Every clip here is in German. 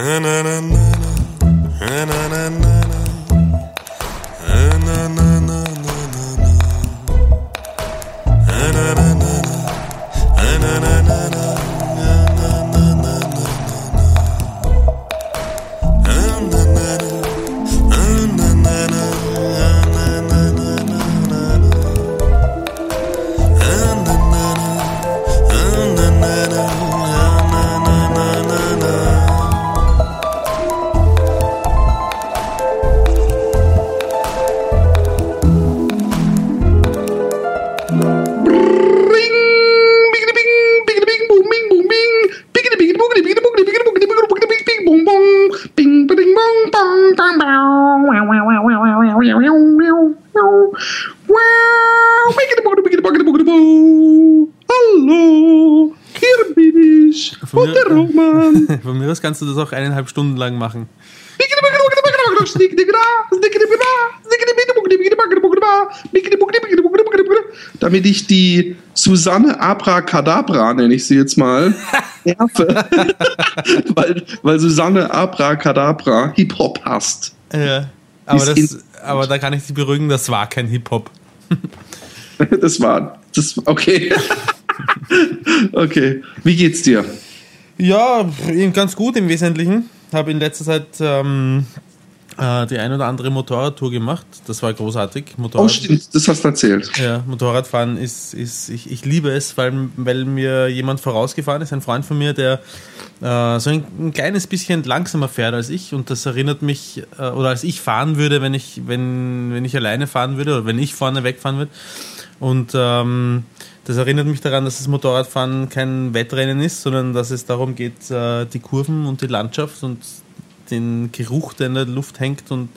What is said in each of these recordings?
Hallo, kannst du das auch eineinhalb Stunden lang machen. Damit ich die Susanne Abracadabra, nenne ich sie jetzt mal, nerve. weil, weil Susanne Abracadabra Hip-Hop hasst. Ja. Aber, das, aber da kann ich dich beruhigen, das war kein Hip-Hop. Das war, das, okay. okay. Wie geht's dir? Ja, ganz gut im Wesentlichen. Habe in letzter Zeit ähm, äh, die ein oder andere Motorradtour gemacht. Das war großartig. Motorrad, Oh, stimmt, das hast du erzählt. Ja, Motorradfahren ist, ist ich, ich liebe es, weil, weil mir jemand vorausgefahren ist, ein Freund von mir, der äh, so ein, ein kleines bisschen langsamer fährt als ich und das erinnert mich, äh, oder als ich fahren würde, wenn ich, wenn, wenn ich alleine fahren würde oder wenn ich vorne wegfahren würde. Und ähm, das erinnert mich daran, dass das Motorradfahren kein Wettrennen ist, sondern dass es darum geht, äh, die Kurven und die Landschaft und den Geruch, der in der Luft hängt und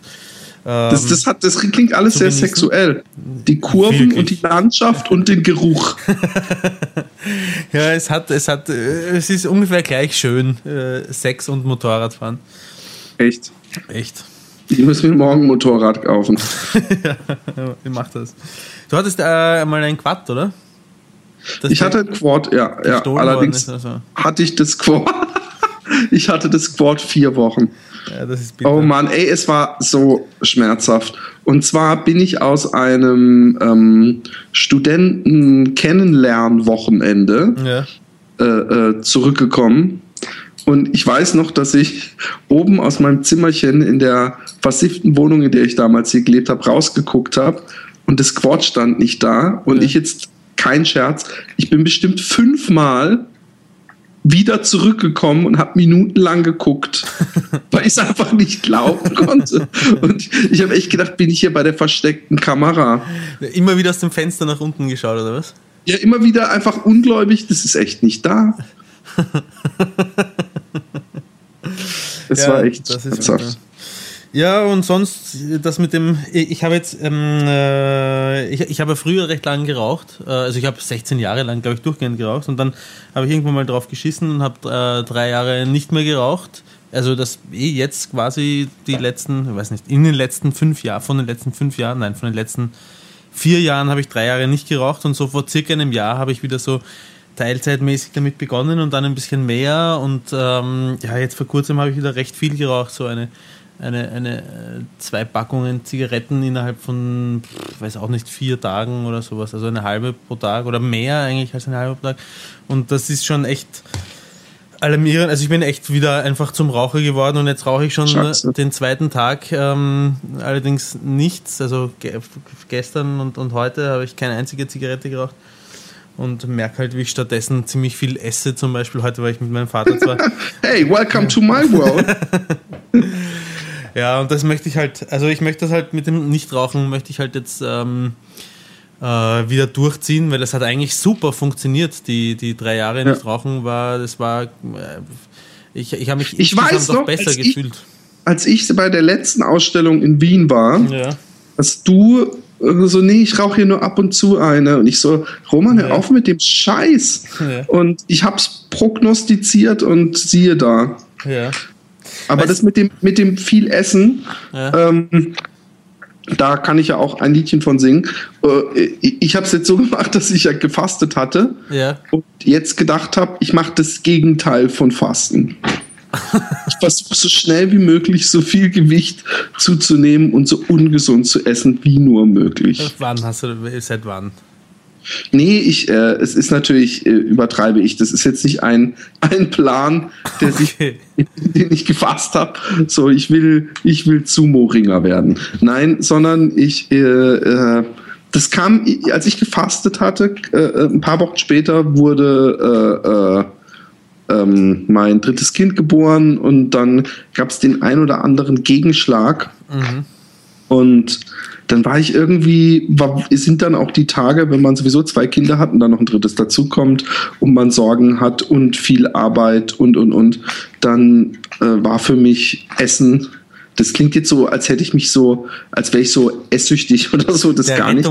Das, das, hat, das klingt alles sehr genießen. sexuell. Die Kurven Wirklich. und die Landschaft und den Geruch. Ja, es hat, es hat, äh, es ist ungefähr gleich schön, äh, Sex und Motorradfahren. Echt. Echt. Ich muss mir morgen ein Motorrad kaufen. ja, wie macht das? Du hattest äh, mal ein Quad, oder? Das Ich hatte ein Quad, ja, ja. Allerdings also. hatte ich das Quad. ich hatte das Quad vier Wochen. Ja. Oh Mann, ey, es war so schmerzhaft. Und zwar bin ich aus einem ähm, Studenten-Kennenlern-Wochenende Ja. äh, äh, zurückgekommen. Und ich weiß noch, dass ich oben aus meinem Zimmerchen in der versifften Wohnung, in der ich damals hier gelebt habe, rausgeguckt habe. Und das Quad stand nicht da. Und Ja. ich jetzt, kein Scherz, ich bin bestimmt fünfmal wieder zurückgekommen und habe minutenlang geguckt, weil ich es einfach nicht glauben konnte. Und ich habe echt gedacht, bin ich hier bei der versteckten Kamera. Immer wieder aus dem Fenster nach unten geschaut, oder was? Ja, immer wieder einfach ungläubig, das ist echt nicht da. Es Ja, war echt das ist. Ja, und sonst, das mit dem, ich habe jetzt, ähm, äh, ich, ich habe früher recht lange geraucht, äh, also ich habe 16 Jahre lang, glaube ich, durchgehend geraucht. Und dann habe ich irgendwann mal drauf geschissen und habe äh, drei Jahre nicht mehr geraucht. Also das eh jetzt quasi die letzten, ich weiß nicht, in den letzten fünf Jahren, von den letzten fünf Jahren, nein, von den letzten vier Jahren habe ich drei Jahre nicht geraucht. Und so vor circa einem Jahr habe ich wieder so teilzeitmäßig damit begonnen und dann ein bisschen mehr. Und ähm, ja, jetzt vor kurzem habe ich wieder recht viel geraucht, so eine, eine, eine äh, zwei Packungen Zigaretten innerhalb von, weiß auch nicht, vier Tagen oder sowas, also eine halbe pro Tag oder mehr eigentlich als eine halbe pro Tag und das ist schon echt alarmierend. Also ich bin echt wieder einfach zum Raucher geworden und jetzt rauche ich schon Scheiße. den zweiten Tag, ähm, allerdings nichts. Also ge gestern und, und heute habe ich keine einzige Zigarette geraucht und merke halt, wie ich stattdessen ziemlich viel esse. Zum Beispiel heute war ich mit meinem Vater zwar. Hey, welcome to my world. ja, und das möchte ich halt, also ich möchte das halt mit dem Nichtrauchen, möchte ich halt jetzt ähm, äh, wieder durchziehen, weil das hat eigentlich super funktioniert. Die, die drei Jahre nicht rauchen war, das war, äh, ich, ich habe mich Ich weiß noch, besser als ich- gefühlt. Als ich bei der letzten Ausstellung in Wien war, Ja. hast du so, nee, ich rauche hier nur ab und zu eine. Und ich so, Roman, hör Ja. auf mit dem Scheiß. Ja. Und ich hab's prognostiziert und siehe da. Ja. Aber Weißt- das mit dem, mit dem viel Essen, Ja. ähm, da kann ich ja auch ein Liedchen von singen. Äh, ich ich habe es jetzt so gemacht, dass ich ja gefastet hatte Ja. und jetzt gedacht habe, ich mache das Gegenteil von Fasten. Ich versuche so schnell wie möglich so viel Gewicht zuzunehmen und so ungesund zu essen wie nur möglich. Wann hast du, seit wann? Nee, ich, äh, es ist natürlich, äh, übertreibe ich. Das ist jetzt nicht ein, ein Plan, der okay. sich, den ich gefasst habe. So, ich will, ich will Sumo-Ringer werden. Nein, sondern ich, äh, äh, das kam, als ich gefastet hatte, äh, ein paar Wochen später wurde äh, äh, ähm, mein drittes Kind geboren und dann gab es den ein oder anderen Gegenschlag. Mhm. Und dann war ich irgendwie, war, sind dann auch die Tage, wenn man sowieso zwei Kinder hat und dann noch ein drittes dazukommt und man Sorgen hat und viel Arbeit und, und, und, dann äh, war für mich Essen das klingt jetzt so, als hätte ich mich so, als wäre ich so esssüchtig oder so, das Der gar nicht.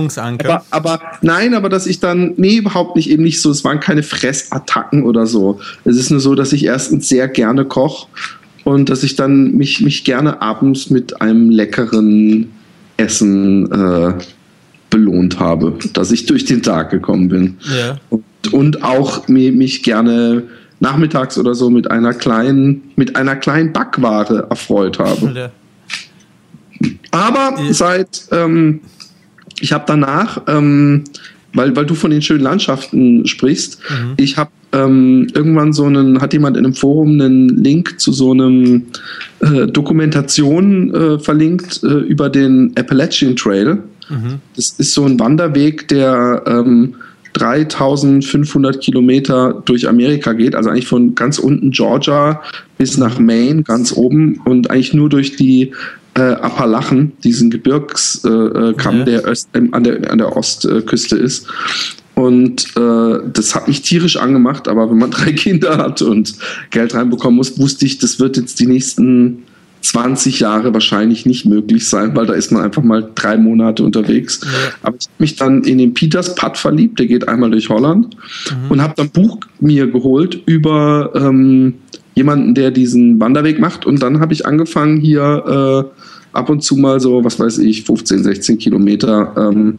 Aber, aber nein, aber dass ich dann, nee, überhaupt nicht, eben nicht so, es waren keine Fressattacken oder so. Es ist nur so, dass ich erstens sehr gerne koche und dass ich dann mich, mich gerne abends mit einem leckeren Essen äh, belohnt habe, dass ich durch den Tag gekommen bin. Ja. Und, und auch mich, mich gerne nachmittags oder so mit einer kleinen, mit einer kleinen Backware erfreut habe. Ja. Aber ja. seit ähm, ich habe danach, ähm, weil, weil du von den schönen Landschaften sprichst, mhm. ich habe ähm, irgendwann so einen, hat jemand in einem Forum einen Link zu so einem äh, Dokumentation äh, verlinkt äh, über den Appalachian Trail. Mhm. Das ist so ein Wanderweg, der ähm, 3500 Kilometer durch Amerika geht, also eigentlich von ganz unten Georgia bis nach Maine, ganz oben und eigentlich nur durch die äh, Appalachen, diesen Gebirgskamm, äh, äh der, Öst, äh, an, der an der Ostküste ist. Und äh, das hat mich tierisch angemacht, aber wenn man drei Kinder hat und Geld reinbekommen muss, wusste ich, das wird jetzt die nächsten 20 Jahre wahrscheinlich nicht möglich sein, weil da ist man einfach mal drei Monate unterwegs. Aber ich habe mich dann in den Peters Putt verliebt, der geht einmal durch Holland mhm. und habe dann ein Buch mir geholt über ähm, jemanden, der diesen Wanderweg macht. Und dann habe ich angefangen hier äh, ab und zu mal so, was weiß ich, 15, 16 Kilometer ähm,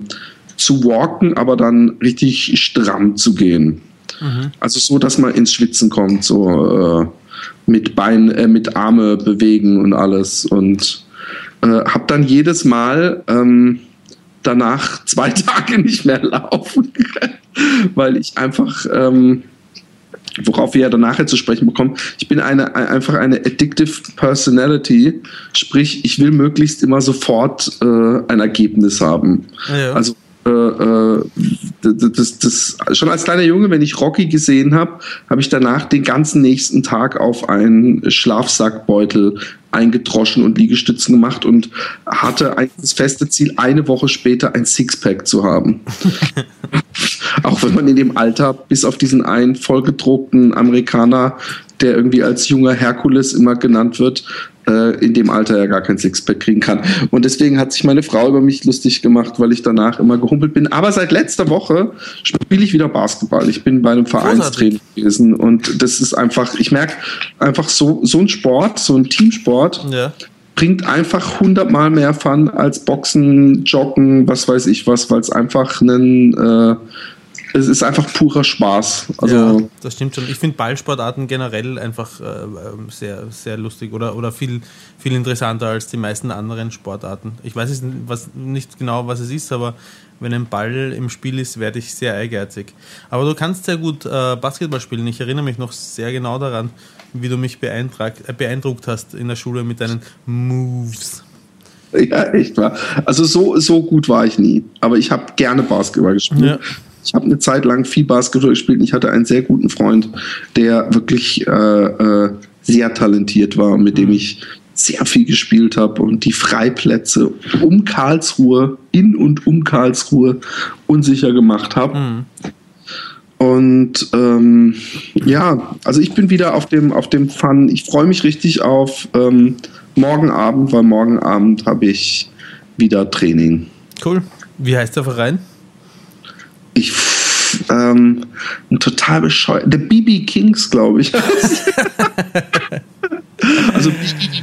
zu walken, aber dann richtig stramm zu gehen. Mhm. Also so, dass man ins Schwitzen kommt, so äh, mit Bein, äh, mit Arme bewegen und alles. Und äh, habe dann jedes Mal ähm, danach zwei Tage nicht mehr laufen, weil ich einfach ähm, worauf wir ja danach jetzt zu sprechen bekommen. Ich bin eine, einfach eine addictive Personality, sprich, ich will möglichst immer sofort äh, ein Ergebnis haben. Ja. Also äh, äh, das, das, schon als kleiner Junge, wenn ich Rocky gesehen habe, habe ich danach den ganzen nächsten Tag auf einen Schlafsackbeutel eingedroschen und Liegestützen gemacht und hatte eigentlich das feste Ziel, eine Woche später ein Sixpack zu haben. Auch wenn man in dem Alter bis auf diesen einen vollgedruckten Amerikaner, der irgendwie als junger Herkules immer genannt wird, in dem Alter ja gar kein Sixpack kriegen kann. Und deswegen hat sich meine Frau über mich lustig gemacht, weil ich danach immer gehumpelt bin. Aber seit letzter Woche spiele ich wieder Basketball. Ich bin bei einem Vereinstraining gewesen und das ist einfach, ich merke einfach so, so ein Sport, so ein Teamsport. Ja bringt einfach hundertmal mehr Fun als Boxen, Joggen, was weiß ich was, weil es einfach ein äh, es ist einfach purer Spaß. Also ja, das stimmt schon. Ich finde Ballsportarten generell einfach äh, ähm, sehr, sehr lustig oder, oder viel, viel interessanter als die meisten anderen Sportarten. Ich weiß nicht, was, nicht genau, was es ist, aber wenn ein Ball im Spiel ist, werde ich sehr ehrgeizig. Aber du kannst sehr gut äh, Basketball spielen. Ich erinnere mich noch sehr genau daran, wie du mich beeindruckt, äh, beeindruckt hast in der Schule mit deinen Moves. Ja, echt wahr. Also so, so gut war ich nie. Aber ich habe gerne Basketball gespielt. Ja. Ich habe eine Zeit lang viel Basketball gespielt und ich hatte einen sehr guten Freund, der wirklich äh, äh, sehr talentiert war, mit dem mhm. ich sehr viel gespielt habe und die Freiplätze um Karlsruhe, in und um Karlsruhe unsicher gemacht habe. Mhm. Und ähm, ja, also ich bin wieder auf dem, auf dem Fun. Ich freue mich richtig auf ähm, morgen Abend, weil morgen Abend habe ich wieder Training. Cool. Wie heißt der Verein? Ich ähm, ein total bescheuert. The BB Kings, glaube ich. also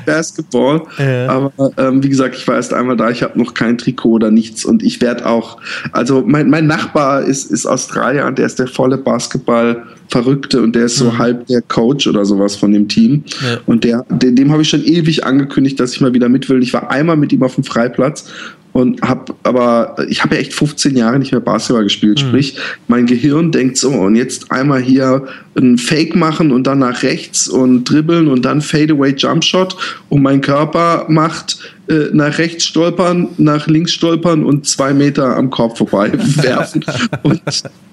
Basketball. Ja. Aber ähm, wie gesagt, ich war erst einmal da, ich habe noch kein Trikot oder nichts und ich werde auch, also mein, mein Nachbar ist, ist Australier und der ist der volle Basketball. Verrückte und der ist so mhm. halb der Coach oder sowas von dem Team. Ja. Und der, dem, dem habe ich schon ewig angekündigt, dass ich mal wieder mit will. Ich war einmal mit ihm auf dem Freiplatz und habe aber ich habe ja echt 15 Jahre nicht mehr Basketball gespielt, mhm. sprich mein Gehirn denkt so und jetzt einmal hier ein Fake machen und dann nach rechts und dribbeln und dann Fadeaway Jumpshot und mein Körper macht äh, nach rechts stolpern, nach links stolpern und zwei Meter am Korb vorbei werfen und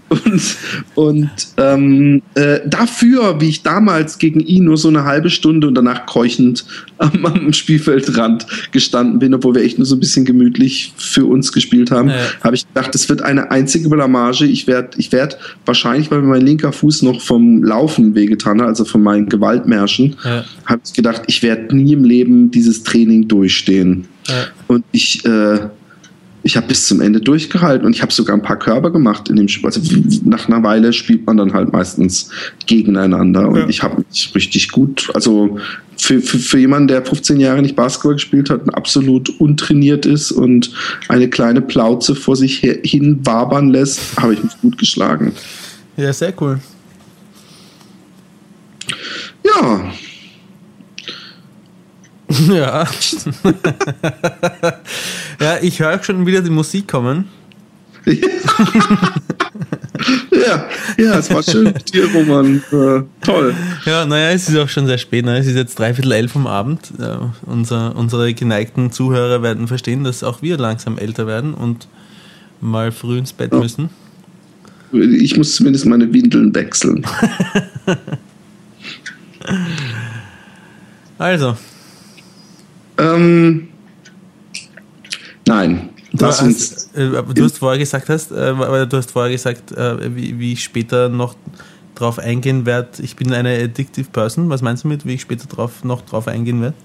und, und ähm, äh, dafür, wie ich damals gegen ihn nur so eine halbe Stunde und danach keuchend am, am Spielfeldrand gestanden bin, obwohl wir echt nur so ein bisschen gemütlich für uns gespielt haben, ja. habe ich gedacht, es wird eine einzige Blamage. Ich werde ich werd wahrscheinlich, weil mir mein linker Fuß noch vom Laufen wehgetan hat, also von meinen Gewaltmärschen, ja. habe ich gedacht, ich werde nie im Leben dieses Training durchstehen. Ja. Und ich äh, ich habe bis zum Ende durchgehalten und ich habe sogar ein paar Körper gemacht in dem Spiel. Also nach einer Weile spielt man dann halt meistens gegeneinander und ja. ich habe mich richtig gut, also für, für, für jemanden, der 15 Jahre nicht Basketball gespielt hat und absolut untrainiert ist und eine kleine Plauze vor sich hin wabern lässt, habe ich mich gut geschlagen. Ja, sehr cool. Ja, Ja. ja, ich höre schon wieder die Musik kommen. ja, ja, es war schön mit dir, Roman. Äh, toll. Ja, naja, es ist auch schon sehr spät. Ne? Es ist jetzt dreiviertel elf vom Abend. Ja, unser, unsere geneigten Zuhörer werden verstehen, dass auch wir langsam älter werden und mal früh ins Bett ja. müssen. Ich muss zumindest meine Windeln wechseln. also, ähm, nein. Du hast, äh, du hast vorher gesagt hast, äh, du hast vorher gesagt, äh, wie, wie ich später noch drauf eingehen werde. Ich bin eine addictive Person. Was meinst du mit, wie ich später drauf, noch drauf eingehen werde?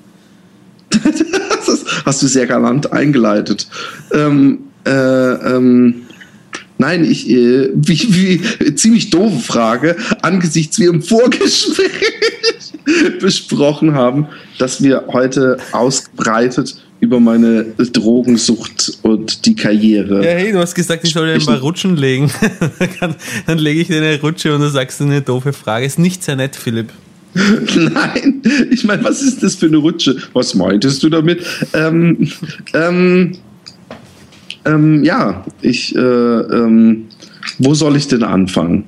das hast du sehr galant eingeleitet. Ähm, äh, ähm, nein, ich, äh, wie, wie, ziemlich doofe Frage, angesichts wie im Vorgespräch besprochen haben, dass wir heute ausgebreitet über meine Drogensucht und die Karriere. Ja, hey, du hast gesagt, ich soll dir paar Rutschen legen. Dann lege ich dir eine Rutsche und du sagst eine doofe Frage. Ist nicht sehr nett, Philipp. Nein, ich meine, was ist das für eine Rutsche? Was meintest du damit? Ähm, ähm, ähm, ja, ich, äh, ähm, wo soll ich denn anfangen?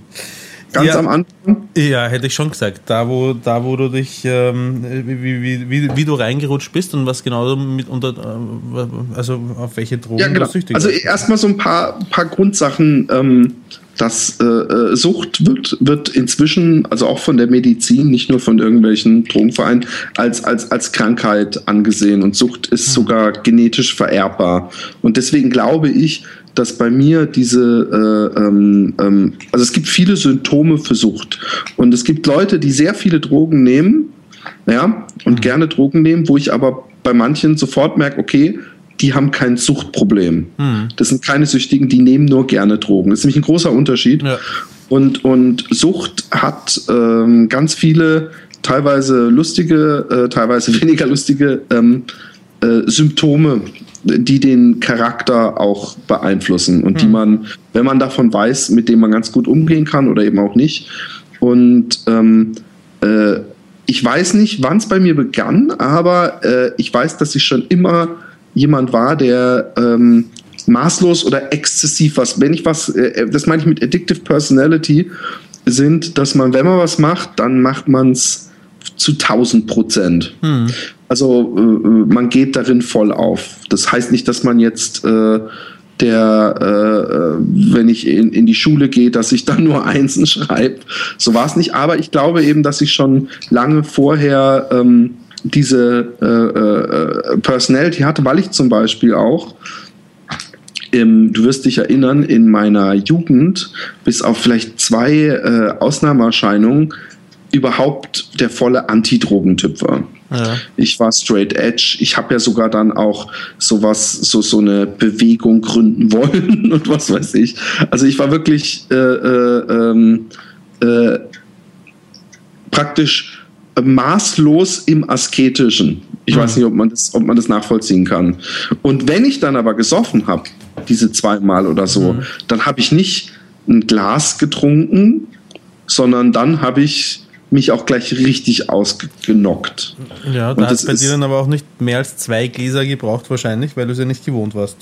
Ganz ja, am Anfang? Ja, hätte ich schon gesagt. Da, wo, da, wo du dich, ähm, wie, wie, wie, wie, du reingerutscht bist und was genau mit unter, äh, also auf welche Drogen ja, genau. du süchtig Also erstmal so ein paar, paar Grundsachen. Ähm, dass äh, äh, Sucht wird, wird inzwischen, also auch von der Medizin, nicht nur von irgendwelchen Drogenvereinen, als, als, als Krankheit angesehen. Und Sucht ist mhm. sogar genetisch vererbbar. Und deswegen glaube ich, dass bei mir diese, äh, ähm, ähm, also es gibt viele Symptome für Sucht. Und es gibt Leute, die sehr viele Drogen nehmen, ja, und mhm. gerne Drogen nehmen, wo ich aber bei manchen sofort merke, okay, die haben kein Suchtproblem. Mhm. Das sind keine Süchtigen, die nehmen nur gerne Drogen. Das ist nämlich ein großer Unterschied. Ja. Und, und Sucht hat ähm, ganz viele, teilweise lustige, äh, teilweise weniger lustige ähm, äh, Symptome, die den Charakter auch beeinflussen und mhm. die man, wenn man davon weiß, mit denen man ganz gut umgehen kann oder eben auch nicht. Und ähm, äh, ich weiß nicht, wann es bei mir begann, aber äh, ich weiß, dass ich schon immer jemand war, der ähm, maßlos oder exzessiv was, wenn ich was, äh, äh das meine ich mit Addictive Personality, sind, dass man, wenn man was macht, dann macht man es zu 1000 Prozent. Hm. Also äh, äh, man geht darin voll auf. Das heißt nicht, dass man jetzt äh, der, äh, wenn ich in, in die Schule gehe, dass ich dann nur Einsen schreibe. So war es nicht. Aber ich glaube eben, dass ich schon lange vorher ähm, diese äh, äh, Personality hatte, weil ich zum Beispiel auch, ähm, du wirst dich erinnern, in meiner Jugend, bis auf vielleicht zwei äh, Ausnahmeerscheinungen, überhaupt der volle Antidrogentyp war. Ja. Ich war straight edge. Ich habe ja sogar dann auch sowas, so, so eine Bewegung gründen wollen und was weiß ich. Also ich war wirklich äh, äh, ähm, äh, praktisch maßlos im Asketischen. Ich mhm. weiß nicht, ob man, das, ob man das nachvollziehen kann. Und wenn ich dann aber gesoffen habe, diese zweimal oder so, mhm. dann habe ich nicht ein Glas getrunken, sondern dann habe ich mich auch gleich richtig ausgenockt. Ja, da hat bei dir dann aber auch nicht mehr als zwei Gläser gebraucht wahrscheinlich, weil du es ja nicht gewohnt warst.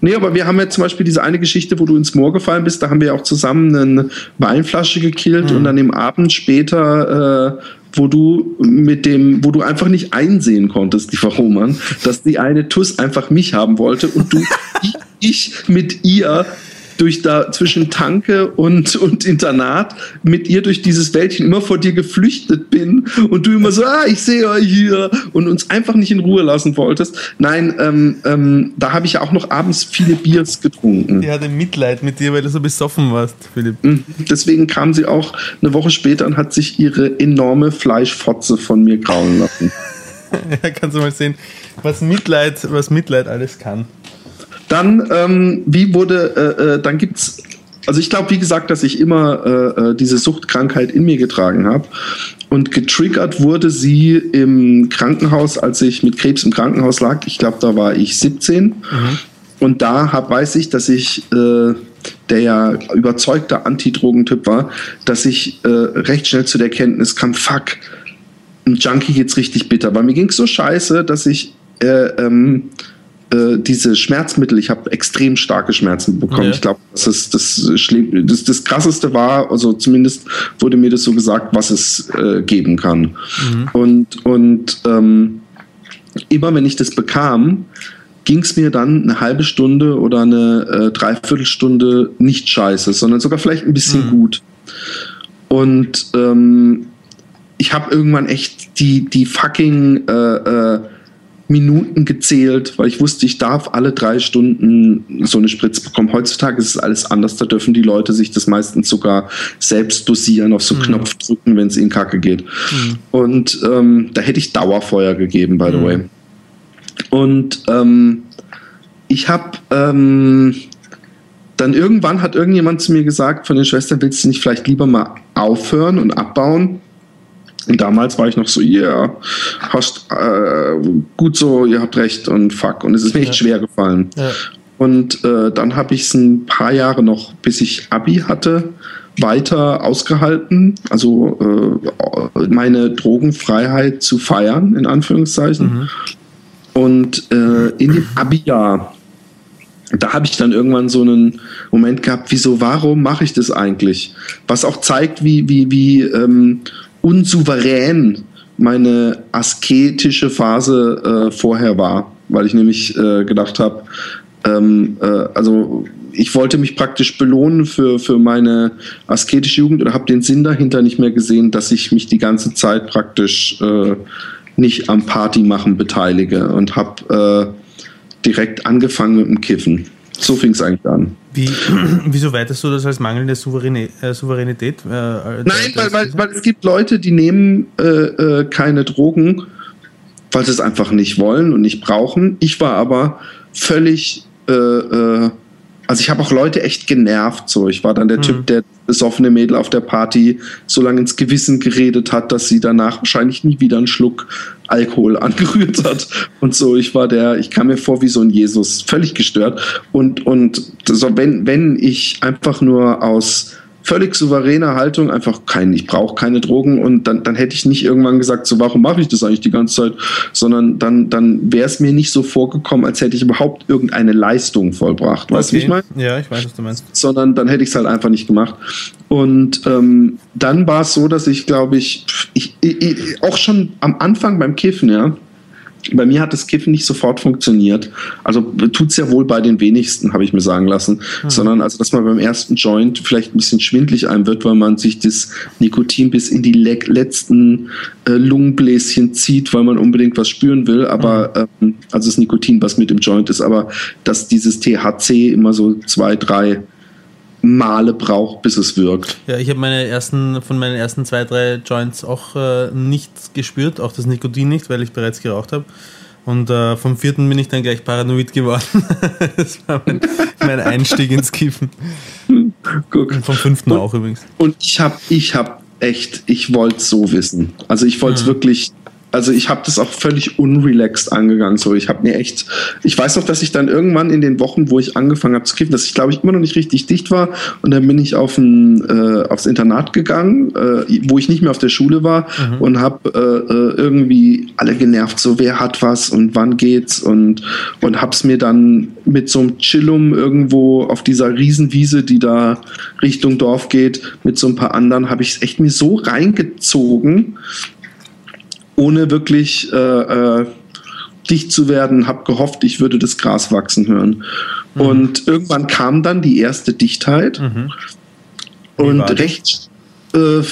Nee, aber wir haben ja zum Beispiel diese eine Geschichte, wo du ins Moor gefallen bist, da haben wir ja auch zusammen eine Weinflasche gekillt mhm. und dann im Abend später, äh, wo du mit dem, wo du einfach nicht einsehen konntest, die Roman, dass die eine Tuss einfach mich haben wollte und du ich mit ihr durch da zwischen Tanke und, und Internat mit ihr durch dieses Wäldchen immer vor dir geflüchtet bin und du immer so, ah, ich sehe euch hier und uns einfach nicht in Ruhe lassen wolltest. Nein, ähm, ähm, da habe ich ja auch noch abends viele Biers getrunken. Die hatte Mitleid mit dir, weil du so besoffen warst, Philipp. Mhm. Deswegen kam sie auch eine Woche später und hat sich ihre enorme Fleischfotze von mir kraulen lassen. ja, kannst du mal sehen, was Mitleid, was Mitleid alles kann. Dann, ähm, wie wurde, äh, äh, dann gibt's, also ich glaube, wie gesagt, dass ich immer äh, äh, diese Suchtkrankheit in mir getragen habe. Und getriggert wurde sie im Krankenhaus, als ich mit Krebs im Krankenhaus lag. Ich glaube, da war ich 17. Mhm. Und da hab, weiß ich, dass ich, äh, der ja überzeugter Antidrogentyp war, dass ich äh, recht schnell zu der Kenntnis kam, fuck, ein Junkie geht's richtig bitter. Weil mir ging's so scheiße, dass ich äh, ähm, äh, diese Schmerzmittel, ich habe extrem starke Schmerzen bekommen. Ja. Ich glaube, das ist das, das, das krasseste war, also zumindest wurde mir das so gesagt, was es äh, geben kann. Mhm. Und, und ähm, immer wenn ich das bekam, ging es mir dann eine halbe Stunde oder eine äh, Dreiviertelstunde nicht scheiße, sondern sogar vielleicht ein bisschen mhm. gut. Und ähm, ich habe irgendwann echt die, die fucking äh, äh, Minuten gezählt, weil ich wusste, ich darf alle drei Stunden so eine Spritze bekommen. Heutzutage ist es alles anders. Da dürfen die Leute sich das meistens sogar selbst dosieren, auf so mhm. Knopf drücken, wenn es ihnen kacke geht. Mhm. Und ähm, da hätte ich Dauerfeuer gegeben, by the mhm. way. Und ähm, ich habe ähm, dann irgendwann hat irgendjemand zu mir gesagt von den Schwestern, willst du nicht vielleicht lieber mal aufhören und abbauen? Und damals war ich noch so, ja, yeah, hast äh, gut so, ihr habt recht und fuck. Und es ist mir echt ja. schwer gefallen. Ja. Und äh, dann habe ich es ein paar Jahre noch, bis ich Abi hatte, weiter ausgehalten, also äh, meine Drogenfreiheit zu feiern, in Anführungszeichen. Mhm. Und äh, in dem Abi-Jahr, da habe ich dann irgendwann so einen Moment gehabt, wieso, warum mache ich das eigentlich? Was auch zeigt, wie, wie, wie ähm, unsouverän meine asketische Phase äh, vorher war, weil ich nämlich äh, gedacht habe, ähm, äh, also ich wollte mich praktisch belohnen für, für meine asketische Jugend oder habe den Sinn dahinter nicht mehr gesehen, dass ich mich die ganze Zeit praktisch äh, nicht am Party machen beteilige und habe äh, direkt angefangen mit dem Kiffen. So fing es eigentlich an. Wie, wieso weitest du das als mangelnde äh, Souveränität? Äh, Nein, weil, weil, weil es gibt Leute, die nehmen äh, äh, keine Drogen, weil sie es einfach nicht wollen und nicht brauchen. Ich war aber völlig äh, äh, also ich habe auch Leute echt genervt. So, ich war dann der mhm. Typ, der besoffene Mädel auf der Party so lange ins Gewissen geredet hat, dass sie danach wahrscheinlich nie wieder einen Schluck Alkohol angerührt hat und so. Ich war der, ich kam mir vor wie so ein Jesus, völlig gestört. Und und so, wenn wenn ich einfach nur aus völlig souveräne Haltung, einfach kein, ich brauche keine Drogen und dann, dann hätte ich nicht irgendwann gesagt, so warum mache ich das eigentlich die ganze Zeit, sondern dann, dann wäre es mir nicht so vorgekommen, als hätte ich überhaupt irgendeine Leistung vollbracht. Weißt du, wie ich meine? Ja, ich weiß, was du meinst. Sondern dann hätte ich es halt einfach nicht gemacht. Und ähm, dann war es so, dass ich, glaube ich, ich, ich, auch schon am Anfang beim Kiffen, ja, bei mir hat das Kiffen nicht sofort funktioniert. Also tut es ja wohl bei den wenigsten, habe ich mir sagen lassen. Mhm. Sondern also, dass man beim ersten Joint vielleicht ein bisschen schwindlig einem wird, weil man sich das Nikotin bis in die le letzten äh, Lungenbläschen zieht, weil man unbedingt was spüren will. Aber mhm. ähm, also das Nikotin, was mit im Joint ist, aber dass dieses THC immer so zwei, drei Male braucht, bis es wirkt. Ja, ich habe meine ersten, von meinen ersten zwei, drei Joints auch äh, nicht gespürt, auch das Nikotin nicht, weil ich bereits geraucht habe. Und äh, vom vierten bin ich dann gleich paranoid geworden. das war mein, mein, Einstieg ins Kiffen. Guck. Und vom fünften und, auch übrigens. Und ich habe ich hab echt, ich wollte es so wissen. Also ich wollte es mhm. wirklich also ich habe das auch völlig unrelaxed angegangen. So, ich habe mir echt, ich weiß noch, dass ich dann irgendwann in den Wochen, wo ich angefangen habe zu kiffen, dass ich glaube ich immer noch nicht richtig dicht war und dann bin ich auf ein, äh, aufs Internat gegangen, äh, wo ich nicht mehr auf der Schule war mhm. und habe äh, äh, irgendwie alle genervt, so wer hat was und wann geht's und und hab's mir dann mit so einem Chillum irgendwo auf dieser Riesenwiese, die da Richtung Dorf geht, mit so ein paar anderen, habe ich es echt mir so reingezogen, ohne wirklich äh, äh, dicht zu werden, habe gehofft, ich würde das Gras wachsen hören. Mhm. Und irgendwann kam dann die erste Dichtheit mhm. und recht äh,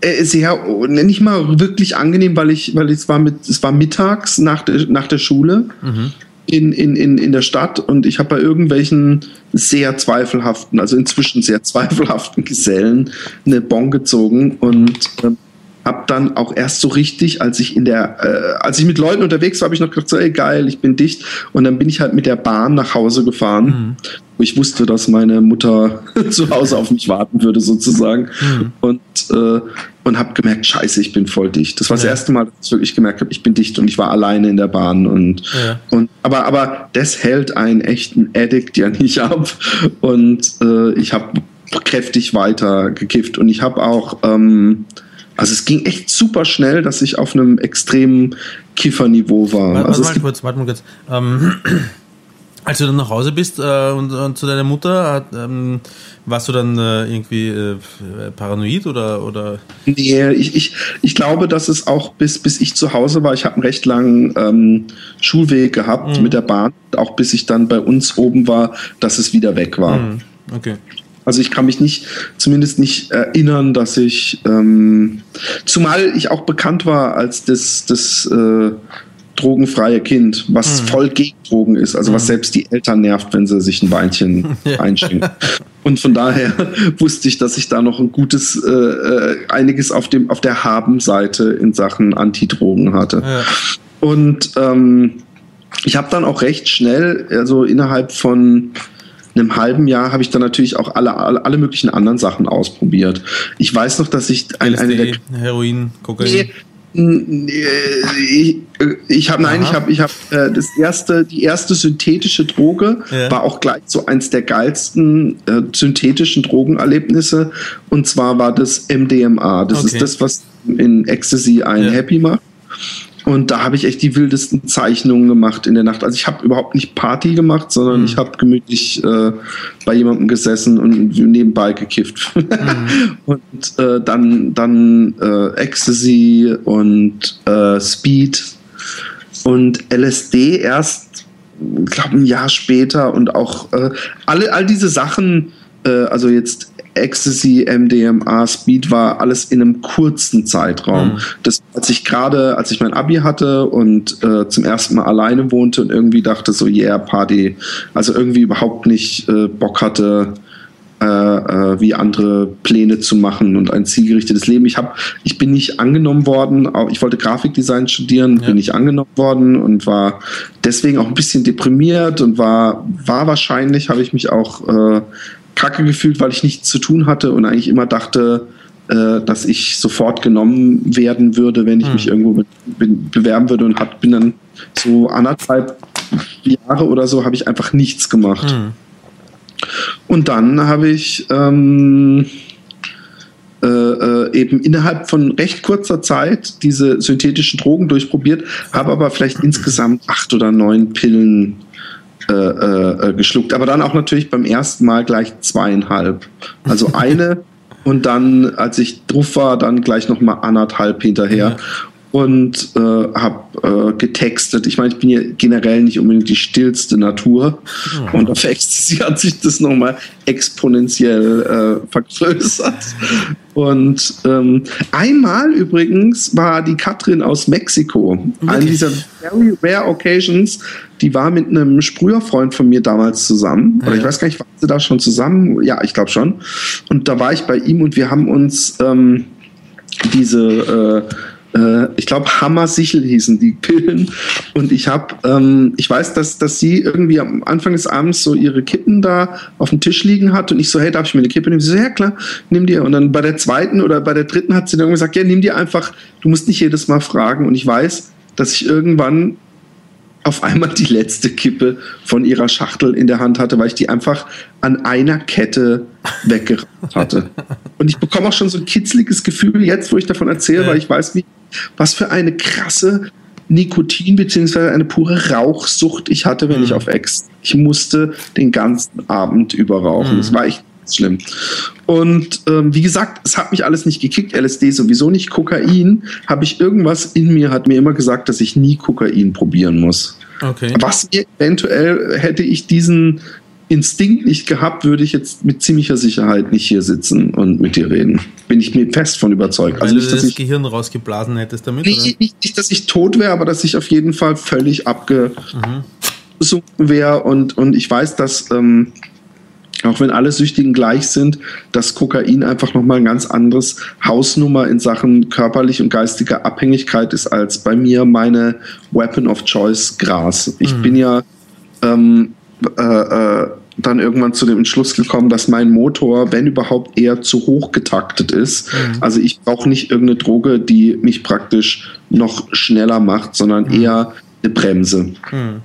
äh, sehr nicht mal wirklich angenehm, weil ich, weil es war mit, es war mittags nach der, nach der Schule. Mhm. In, in, in, in der Stadt und ich habe bei irgendwelchen sehr zweifelhaften, also inzwischen sehr zweifelhaften Gesellen eine Bon gezogen und ähm, hab dann auch erst so richtig, als ich in der, äh, als ich mit Leuten unterwegs war, habe ich noch gedacht, so, ey geil, ich bin dicht. Und dann bin ich halt mit der Bahn nach Hause gefahren, mhm. wo ich wusste, dass meine Mutter zu Hause auf mich warten würde, sozusagen. Mhm. Und, äh, und habe gemerkt, scheiße, ich bin voll dicht. Das war ja. das erste Mal, dass ich wirklich gemerkt habe, ich bin dicht und ich war alleine in der Bahn. Und, ja. und aber, aber das hält einen echten Addict ja nicht ab. Und äh, ich habe kräftig weiter gekifft. Und ich habe auch ähm, also es ging echt super schnell, dass ich auf einem extremen Kifferniveau war. Warte, also warte mal kurz, warte mal kurz. Ähm, als du dann nach Hause bist äh, und, und, zu deiner Mutter, hat, ähm, warst du dann äh, irgendwie äh, paranoid oder, oder? Nee, ich, ich, ich glaube, dass es auch bis, bis ich zu Hause war, ich habe einen recht langen ähm, Schulweg gehabt mhm. mit der Bahn, auch bis ich dann bei uns oben war, dass es wieder weg war. Mhm. Okay. Also ich kann mich nicht, zumindest nicht erinnern, dass ich, ähm, zumal ich auch bekannt war als das, das äh, drogenfreie Kind, was mhm. voll gegen Drogen ist, also mhm. was selbst die Eltern nervt, wenn sie sich ein Weinchen einschenken. Und von daher wusste ich, dass ich da noch ein gutes, äh, äh, einiges auf dem, auf der Haben-Seite in Sachen Antidrogen hatte. Ja. Und ähm, ich habe dann auch recht schnell, also innerhalb von einem halben Jahr habe ich dann natürlich auch alle, alle, alle, möglichen anderen Sachen ausprobiert. Ich weiß noch, dass ich ein, LSD, eine der, Heroin, Kokain. Ich, ich habe nein, ich habe ich habe äh, das erste die erste synthetische Droge ja. war auch gleich so eins der geilsten äh, synthetischen Drogenerlebnisse und zwar war das MDMA. Das okay. ist das was in Ecstasy einen ja. Happy macht. Und da habe ich echt die wildesten Zeichnungen gemacht in der Nacht. Also ich habe überhaupt nicht Party gemacht, sondern mhm. ich habe gemütlich äh, bei jemandem gesessen und nebenbei gekifft. Mhm. und äh, dann, dann äh, Ecstasy und äh, Speed und LSD erst, glaube ein Jahr später und auch äh, alle, all diese Sachen, äh, also jetzt Ecstasy, MDMA, Speed war alles in einem kurzen Zeitraum. Mhm. Das, als ich gerade, als ich mein Abi hatte und äh, zum ersten Mal alleine wohnte und irgendwie dachte so, yeah, Party, also irgendwie überhaupt nicht äh, Bock hatte, äh, äh wie andere Pläne zu machen und ein zielgerichtetes Leben. Ich habe, ich bin nicht angenommen worden. Ich wollte Grafikdesign studieren, ja. bin nicht angenommen worden und war deswegen auch ein bisschen deprimiert und war, war wahrscheinlich, habe ich mich auch äh, kacke gefühlt, weil ich nichts zu tun hatte und eigentlich immer dachte, äh, dass ich sofort genommen werden würde, wenn ich hm. mich irgendwo be be bewerben würde und hat, bin dann so anderthalb Jahre oder so habe ich einfach nichts gemacht. Hm. Und dann habe ich ähm, äh, äh, eben innerhalb von recht kurzer Zeit diese synthetischen Drogen durchprobiert, habe aber vielleicht insgesamt acht oder neun Pillen äh, äh, äh, geschluckt. Aber dann auch natürlich beim ersten Mal gleich zweieinhalb. Also eine und dann, als ich drauf war, dann gleich nochmal anderthalb hinterher. Ja und äh, habe äh, getextet. Ich meine, ich bin ja generell nicht unbedingt die stillste Natur. Mhm. Und auf Ecstasy hat sich das nochmal exponentiell äh, vergrößert. Und ähm, einmal übrigens war die Katrin aus Mexiko. Wirklich? Eine dieser very rare occasions. Die war mit einem Sprüherfreund von mir damals zusammen. Ja. Oder ich weiß gar nicht, waren sie da schon zusammen? Ja, ich glaube schon. Und da war ich bei ihm und wir haben uns ähm, diese äh, äh, ich glaube, Hammer-Sichel hießen die Pillen. Und ich habe, ähm, ich weiß, dass, dass sie irgendwie am Anfang des Abends so ihre Kippen da auf dem Tisch liegen hat und ich so, hey, darf ich mir eine Kippe nehmen? Sie so, ja klar, nimm dir. Und dann bei der zweiten oder bei der dritten hat sie dann gesagt, ja, nimm dir einfach, du musst nicht jedes Mal fragen. Und ich weiß, dass ich irgendwann auf einmal die letzte Kippe von ihrer Schachtel in der Hand hatte, weil ich die einfach an einer Kette weggeraucht hatte. Und ich bekomme auch schon so ein kitzliges Gefühl jetzt, wo ich davon erzähle, ja. weil ich weiß, wie, was für eine krasse Nikotin bzw. eine pure Rauchsucht ich hatte, wenn mhm. ich auf Ex. Ich musste den ganzen Abend über rauchen. Mhm. Das war echt schlimm. Und ähm, wie gesagt, es hat mich alles nicht gekickt, LSD sowieso nicht, Kokain, habe ich irgendwas in mir, hat mir immer gesagt, dass ich nie Kokain probieren muss. Okay. Was eventuell hätte ich diesen Instinkt nicht gehabt, würde ich jetzt mit ziemlicher Sicherheit nicht hier sitzen und mit dir reden. Bin ich mir fest von überzeugt. Weil also nicht, du das Gehirn rausgeblasen hättest damit? Nicht, nicht, nicht, dass ich tot wäre, aber dass ich auf jeden Fall völlig abgesunken wäre. Und, und ich weiß, dass ähm, auch wenn alle Süchtigen gleich sind, dass Kokain einfach nochmal ein ganz anderes Hausnummer in Sachen körperlich und geistiger Abhängigkeit ist als bei mir meine Weapon of Choice Gras. Ich mhm. bin ja ähm, äh, äh, dann irgendwann zu dem Entschluss gekommen, dass mein Motor, wenn überhaupt, eher zu hoch getaktet ist. Mhm. Also ich brauche nicht irgendeine Droge, die mich praktisch noch schneller macht, sondern mhm. eher eine Bremse. Mhm.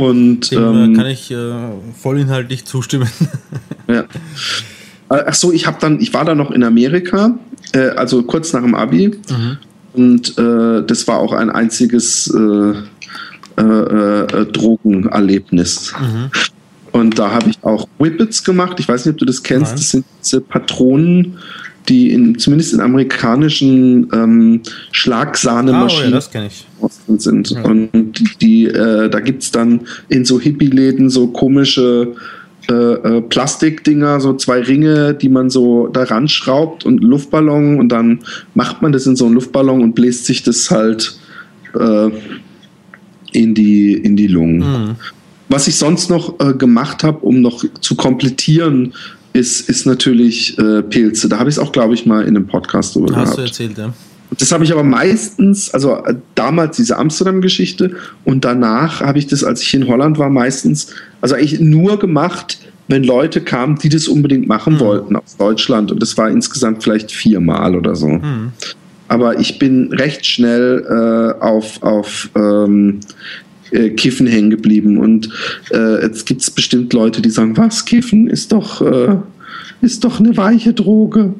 Und Dem, äh, ähm, kann ich äh, vollinhaltlich zustimmen. ja. Äh, ach so, ich habe dann, ich war dann noch in Amerika, äh, also kurz nach dem Abi, mhm. und äh, das war auch ein einziges äh, Drogenerlebnis. Mhm. Und da habe ich auch Whippets gemacht. Ich weiß nicht, ob du das kennst. Nein. Das sind diese Patronen, die in, zumindest in amerikanischen ähm, Schlagsahnemaschinen ah, oh ja, sind. Ja. Und die, äh, da gibt es dann in so Hippie-Läden so komische äh, äh, Plastikdinger, so zwei Ringe, die man so daran schraubt und Luftballon und dann macht man das in so einen Luftballon und bläst sich das halt äh, in, die, in die Lungen. Mhm. Was ich sonst noch äh, gemacht habe, um noch zu komplettieren, ist, ist natürlich äh, Pilze. Da habe ich es auch, glaube ich, mal in einem Podcast drüber Hast gehabt. du erzählt, ja. Das habe ich aber meistens, also äh, damals diese Amsterdam-Geschichte und danach habe ich das, als ich in Holland war, meistens, also eigentlich nur gemacht, wenn Leute kamen, die das unbedingt machen mhm. wollten aus Deutschland. Und das war insgesamt vielleicht viermal oder so. Mhm. Aber ich bin recht schnell äh, auf, auf ähm, äh, Kiffen hängen geblieben. Und äh, jetzt gibt es bestimmt Leute, die sagen, was, Kiffen ist doch, äh, ist doch eine weiche Droge.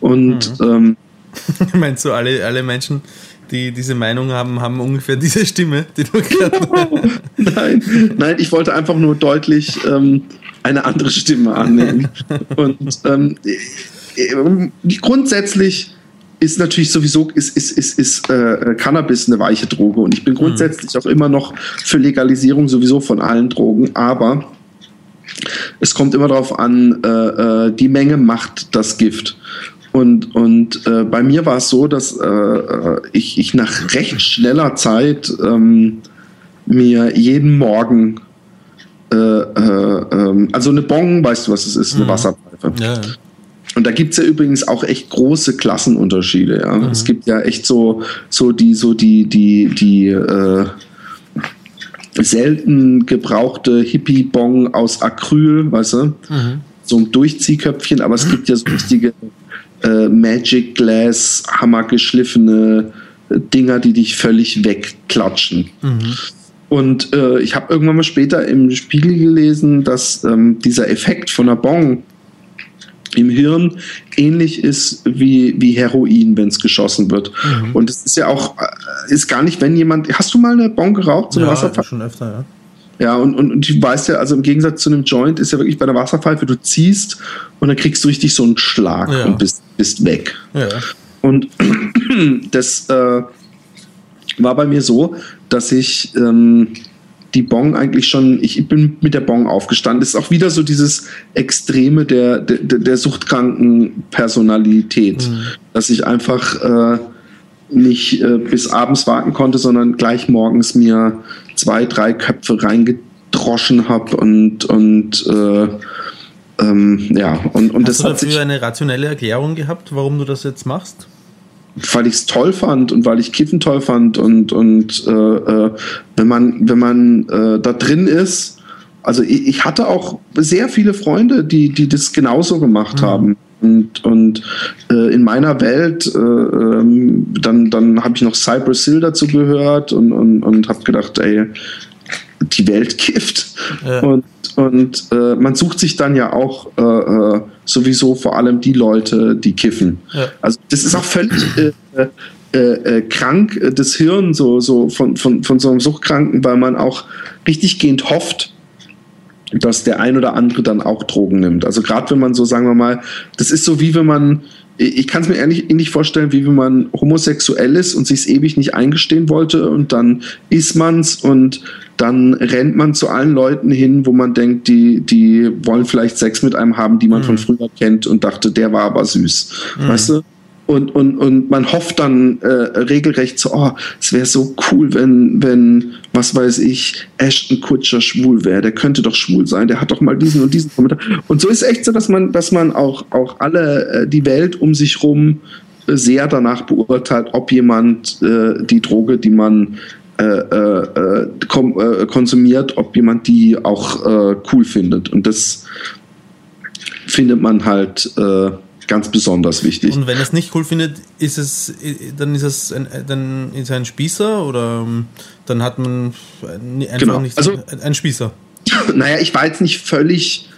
Und mhm. ähm, Meinst du, alle, alle Menschen, die diese Meinung haben, haben ungefähr diese Stimme, die du gerade. nein, nein, ich wollte einfach nur deutlich ähm, eine andere Stimme annehmen. Und ähm, äh, grundsätzlich ist natürlich sowieso ist, ist, ist, ist äh, Cannabis eine weiche Droge und ich bin mhm. grundsätzlich mhm. auch immer noch für Legalisierung sowieso von allen Drogen, aber es kommt immer darauf an, äh, äh die Menge macht das Gift. Und, und äh, bei mir war es so, dass äh, äh, ich, ich nach recht schneller Zeit ähm, mir jeden Morgen, ähm, also eine Bong, weißt du, was es ist, eine mhm. Wasserpfeife. Ja, ja. Und da gibt es ja übrigens auch echt große Klassenunterschiede. Ja? Mhm. Es gibt ja echt so, so die, so die, die, die äh, selten gebrauchte Hippie-Bong aus Acryl, weißt du? Mhm. So ein Durchziehköpfchen, aber es gibt ja so richtige äh, Magic Glass, hammergeschliffene Dinger, die dich völlig wegklatschen. Mhm. Und äh, ich habe irgendwann mal später im Spiegel gelesen, dass ähm, dieser Effekt von einer Bong im Hirn ähnlich ist wie, wie Heroin, wenn es geschossen wird. Mhm. Und es ist ja auch, äh, ist gar nicht, wenn jemand, hast du mal eine Bon geraucht, so eine ja, Wasserpfeife? schon öfter, ja. Ja, und, und, und du weißt ja, also im Gegensatz zu einem Joint ist ja wirklich bei der Wasserpfeife, du ziehst und dann kriegst du richtig so einen Schlag ja. und bist, bist weg. Ja. Und das äh, war bei mir so, dass ich ähm, die Bong eigentlich schon, ich bin mit der Bong aufgestanden. Das ist auch wieder so dieses Extreme der, der, der suchtkranken Personalität, mhm. dass ich einfach äh, nicht äh, bis abends warten konnte, sondern gleich morgens mir zwei, drei Köpfe reingedroschen habe und, und äh, ähm, ja, und, und Hast das du dafür eine rationelle Erklärung gehabt, warum du das jetzt machst? Weil ich es toll fand und weil ich Kiffen toll fand und, und äh, äh, wenn man, wenn man äh, da drin ist, also ich, ich, hatte auch sehr viele Freunde, die, die das genauso gemacht mhm. haben. Und, und äh, in meiner Welt, äh, ähm, dann, dann habe ich noch Cypress Hill dazu gehört und, und, und habe gedacht, ey, die Welt kifft. Ja. Und, und äh, man sucht sich dann ja auch äh, äh, sowieso vor allem die Leute, die kiffen. Ja. Also das ist auch völlig äh, äh, äh, krank, das Hirn so, so von, von, von so einem Suchtkranken, weil man auch richtig gehend hofft, dass der ein oder andere dann auch Drogen nimmt. Also gerade wenn man so, sagen wir mal, das ist so wie wenn man ich kann es mir ehrlich ähnlich vorstellen, wie wenn man homosexuell ist und sich es ewig nicht eingestehen wollte und dann ist man's und dann rennt man zu allen Leuten hin, wo man denkt, die, die wollen vielleicht Sex mit einem haben, die man mhm. von früher kennt und dachte, der war aber süß. Mhm. Weißt du? und, und, und man hofft dann äh, regelrecht so, oh, es wäre so cool, wenn, wenn, was weiß ich, Ashton Kutscher schwul wäre. Der könnte doch schwul sein, der hat doch mal diesen und diesen Kommentar. Und so ist es echt so, dass man, dass man auch, auch alle äh, die Welt um sich rum äh, sehr danach beurteilt, ob jemand äh, die Droge, die man äh, äh, kom konsumiert, ob jemand die auch cool findet. Und das findet man halt ganz besonders wichtig. Und wenn er es nicht cool findet, ist es, dann ist es ein, dann ist er ein Spießer oder ähm, dann hat man einfach genau. nicht also, ein Spießer. Naja, ich war jetzt nicht völlig,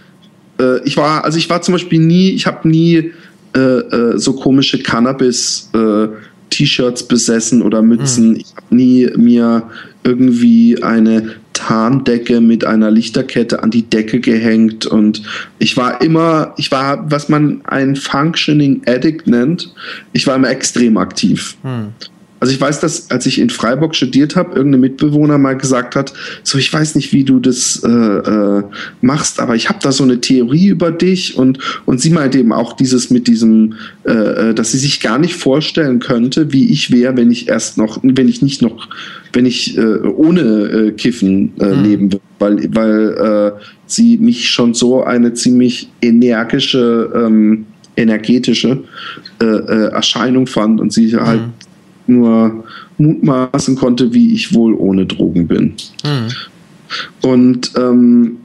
äh, ich war, also ich war zum Beispiel nie, ich habe nie äh, äh, so komische Cannabis äh, T-Shirts besessen oder Mützen. Mhm. Ich habe nie mir irgendwie eine Tarndecke mit einer Lichterkette an die Decke gehängt und ich war immer, ich war, was man ein Functioning Addict nennt, ich war immer extrem aktiv. Hm. Also ich weiß, dass als ich in Freiburg studiert habe, irgendein Mitbewohner mal gesagt hat, so ich weiß nicht, wie du das äh, äh, machst, aber ich habe da so eine Theorie über dich und und sie meinte eben auch dieses mit diesem, äh, äh dass sie sich gar nicht vorstellen könnte, wie ich wäre, wenn ich erst noch, wenn ich nicht noch, wenn ich äh, ohne äh, Kiffen äh, mhm. leben würde, weil weil äh, sie mich schon so eine ziemlich energische ähm, energetische äh, äh, Erscheinung fand und sie halt mhm nur mutmaßen konnte, wie ich wohl ohne Drogen bin. Mhm. Und ähm,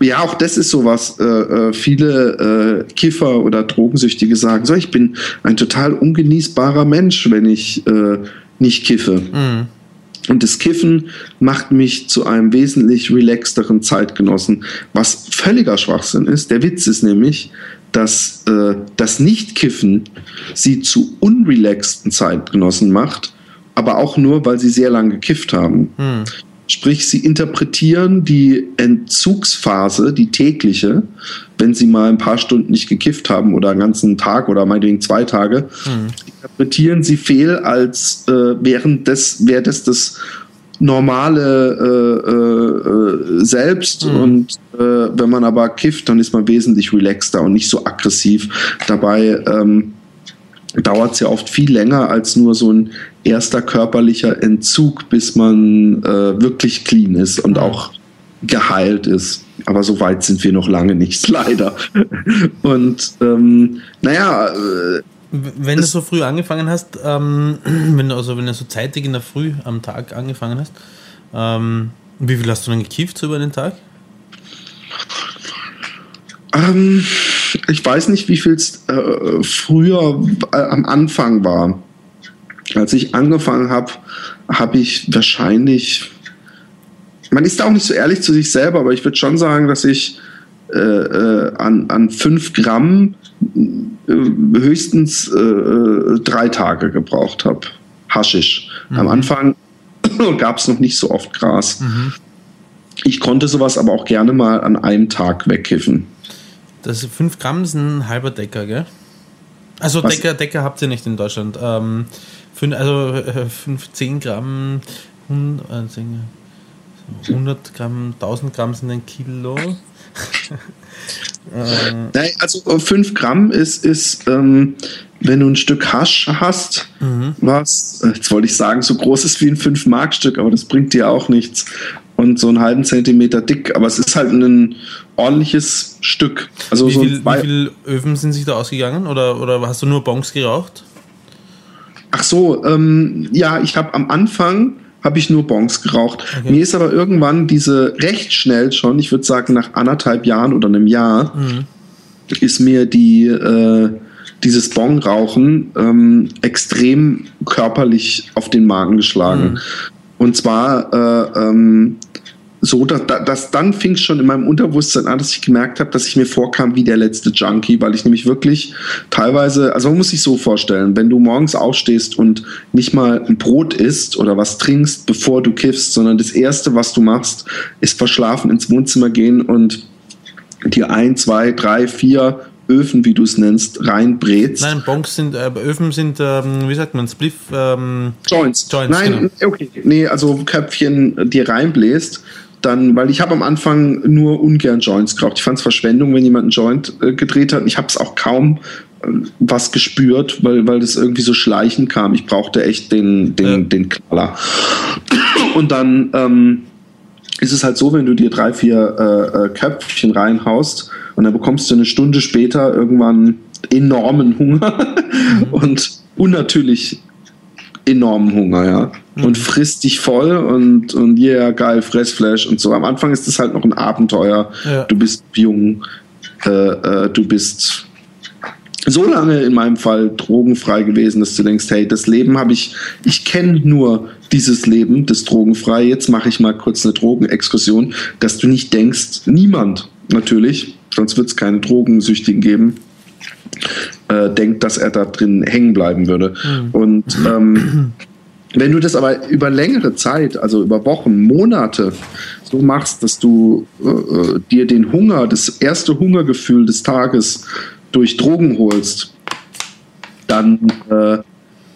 ja, auch das ist sowas. Äh, äh, viele äh, Kiffer oder Drogensüchtige sagen so, ich bin ein total ungenießbarer Mensch, wenn ich äh, nicht kiffe. Mhm. Und das Kiffen macht mich zu einem wesentlich relaxteren Zeitgenossen, was völliger Schwachsinn ist. Der Witz ist nämlich, dass äh, das Nicht-Kiffen sie zu unrelaxten Zeitgenossen macht, aber auch nur, weil sie sehr lange gekifft haben. Hm. Sprich, sie interpretieren die Entzugsphase, die tägliche, wenn sie mal ein paar Stunden nicht gekifft haben oder einen ganzen Tag oder meinetwegen zwei Tage, hm. interpretieren sie fehl, als äh, während des, wäre das das normale äh, äh, Selbst mhm. und äh, wenn man aber kifft, dann ist man wesentlich relaxter und nicht so aggressiv. Dabei ähm, dauert es ja oft viel länger als nur so ein erster körperlicher Entzug, bis man äh, wirklich clean ist und mhm. auch geheilt ist. Aber so weit sind wir noch lange nicht, leider. Und ähm, naja, wenn du so früh angefangen hast, ähm, wenn du also wenn du so zeitig in der Früh am Tag angefangen hast, ähm, wie viel hast du dann gekifft so über den Tag? Ähm, ich weiß nicht, wie viel es äh, früher äh, am Anfang war. Als ich angefangen habe, habe ich wahrscheinlich, man ist da auch nicht so ehrlich zu sich selber, aber ich würde schon sagen, dass ich äh, äh an, an 5 Gramm höchstens äh, drei Tage gebraucht habe. Haschisch. Mhm. Am Anfang gab es noch nicht so oft Gras. Mhm. Ich konnte sowas aber auch gerne mal an einem Tag wegkiffen. Das 5 Gramm ist ein halber Decker, gell? Also Decker, Decker habt ihr nicht in Deutschland. Ähm, fünf, also 15 äh, Gramm, 100, 100 Gramm, 1000 Gramm sind ein Kilo. Nein, also 5 Gramm ist, ist ähm, wenn du ein Stück Hasch hast, mhm. was, jetzt wollte ich sagen, so groß ist wie ein 5-Mark-Stück, aber das bringt dir auch nichts. Und so einen halben Zentimeter dick, aber es ist halt ein ordentliches Stück. Also wie, so viel, wie viele Öfen sind sich da ausgegangen oder, oder hast du nur Bongs geraucht? Ach so, ähm, ja, ich habe am Anfang habe ich nur Bongs geraucht. Okay. Mir ist aber irgendwann diese recht schnell schon, ich würde sagen nach anderthalb Jahren oder einem Jahr, Mhm. ist mir die äh, dieses Bongrauchen ähm, extrem körperlich auf den Magen geschlagen. Mhm. Und zwar äh, ähm, so, dass, dass dann fing es schon in meinem Unterbewusstsein an, dass ich gemerkt habe, dass ich mir vorkam wie der letzte Junkie, weil ich nämlich wirklich teilweise, also man muss sich so vorstellen, wenn du morgens aufstehst und nicht mal ein Brot isst oder was trinkst, bevor du kiffst, sondern das erste, was du machst, ist verschlafen ins Wohnzimmer gehen und dir ein, zwei, drei, vier Öfen, wie du es nennst, reinbrätst. Nein, Bonks sind, äh, Öfen sind, ähm, wie sagt man, Spliff, ähm, Joints. Joints, Nein, okay. Nee, also Köpfchen äh, dir reinbläst. Dann, weil ich habe am Anfang nur ungern Joints geraucht. Ich fand es Verschwendung, wenn jemand einen Joint äh, gedreht hat. Ich habe es auch kaum äh, was gespürt, weil, weil das irgendwie so schleichend kam. Ich brauchte echt den, den, Ja. den Knaller. Und dann ähm, ist es halt so, wenn du dir drei, vier äh, äh, Köpfchen reinhaust und dann bekommst du eine Stunde später irgendwann enormen Hunger und unnatürlich enormen Hunger, ja. Und frisst dich voll und, und yeah, geil, Fressflash und so. Am Anfang ist es halt noch ein Abenteuer. Ja. Du bist jung, äh, äh, du bist so lange in meinem Fall drogenfrei gewesen, dass du denkst, hey, das Leben habe ich, ich kenne nur dieses Leben, das drogenfrei, jetzt mache ich mal kurz eine Drogenexkursion, dass du nicht denkst, niemand natürlich, sonst wird es keine Drogensüchtigen geben, äh, denkt, dass er da drin hängen bleiben würde. Und ähm, wenn du das aber über längere Zeit, also über Wochen, Monate so machst, dass du äh, äh, dir den Hunger, das erste Hungergefühl des Tages durch Drogen holst, dann äh,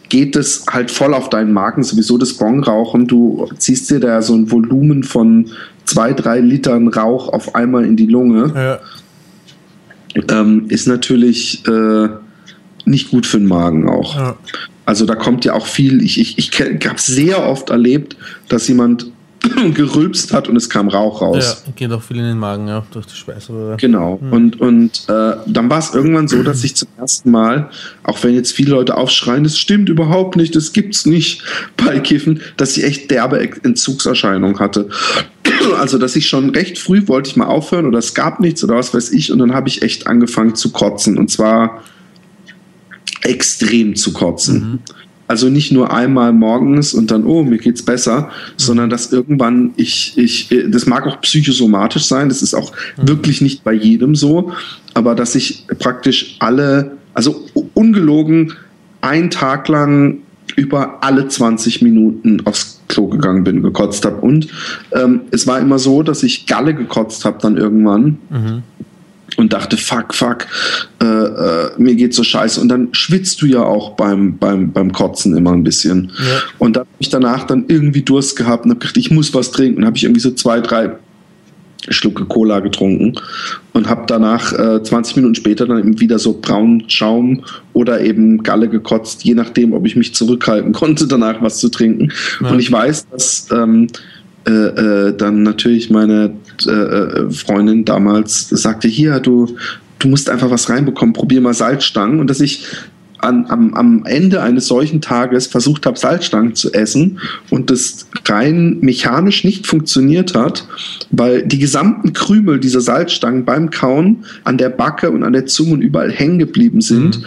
geht es halt voll auf deinen Magen, sowieso das Bongrauchen. Du ziehst dir da so ein Volumen von zwei, drei Litern Rauch auf einmal in die Lunge ja, ähm, ist natürlich äh, nicht gut für den Magen auch. ja. Also da kommt ja auch viel, ich, ich, ich habe sehr oft erlebt, dass jemand gerülpst hat und es kam Rauch raus. ja, geht auch viel in den Magen, ja, durch die Speiseröhre. Genau. Und, und äh, dann war es irgendwann so, dass ich zum ersten Mal, auch wenn jetzt viele Leute aufschreien, das stimmt überhaupt nicht, das gibt's nicht bei Kiffen, dass ich echt derbe Entzugserscheinungen hatte. Also, dass ich schon recht früh wollte ich mal aufhören oder es gab nichts oder was weiß ich und dann habe ich echt angefangen zu kotzen und zwar extrem zu kotzen. Also nicht nur einmal morgens und dann, oh, mir geht's besser, sondern dass irgendwann ich, ich, äh, das mag auch psychosomatisch sein, das ist auch wirklich nicht bei jedem so, aber dass ich praktisch alle, also ungelogen, einen Tag lang über alle 20 Minuten aufs Klo gegangen bin, gekotzt habe. Und ähm, es war immer so, dass ich Galle gekotzt habe dann irgendwann und dachte, fuck, fuck, äh, äh, mir geht so scheiße. Und dann schwitzt du ja auch beim, beim, beim Kotzen immer ein bisschen. Ja. Und da habe ich danach dann irgendwie Durst gehabt und habe gedacht, ich muss was trinken. Und habe ich irgendwie so zwei, drei Schlucke Cola getrunken und habe danach äh, 20 Minuten später dann eben wieder so braunen Schaum oder eben Galle gekotzt, je nachdem, ob ich mich zurückhalten konnte, danach was zu trinken. Ja. Und ich weiß, dass ähm, äh, äh, dann natürlich meine äh, Freundin damals sagte, hier, du, du musst einfach was reinbekommen, probier mal Salzstangen. Und dass ich an, am, am Ende eines solchen Tages versucht habe, Salzstangen zu essen und das rein mechanisch nicht funktioniert hat, weil die gesamten Krümel dieser Salzstangen beim Kauen an der Backe und an der Zunge und überall hängen geblieben sind.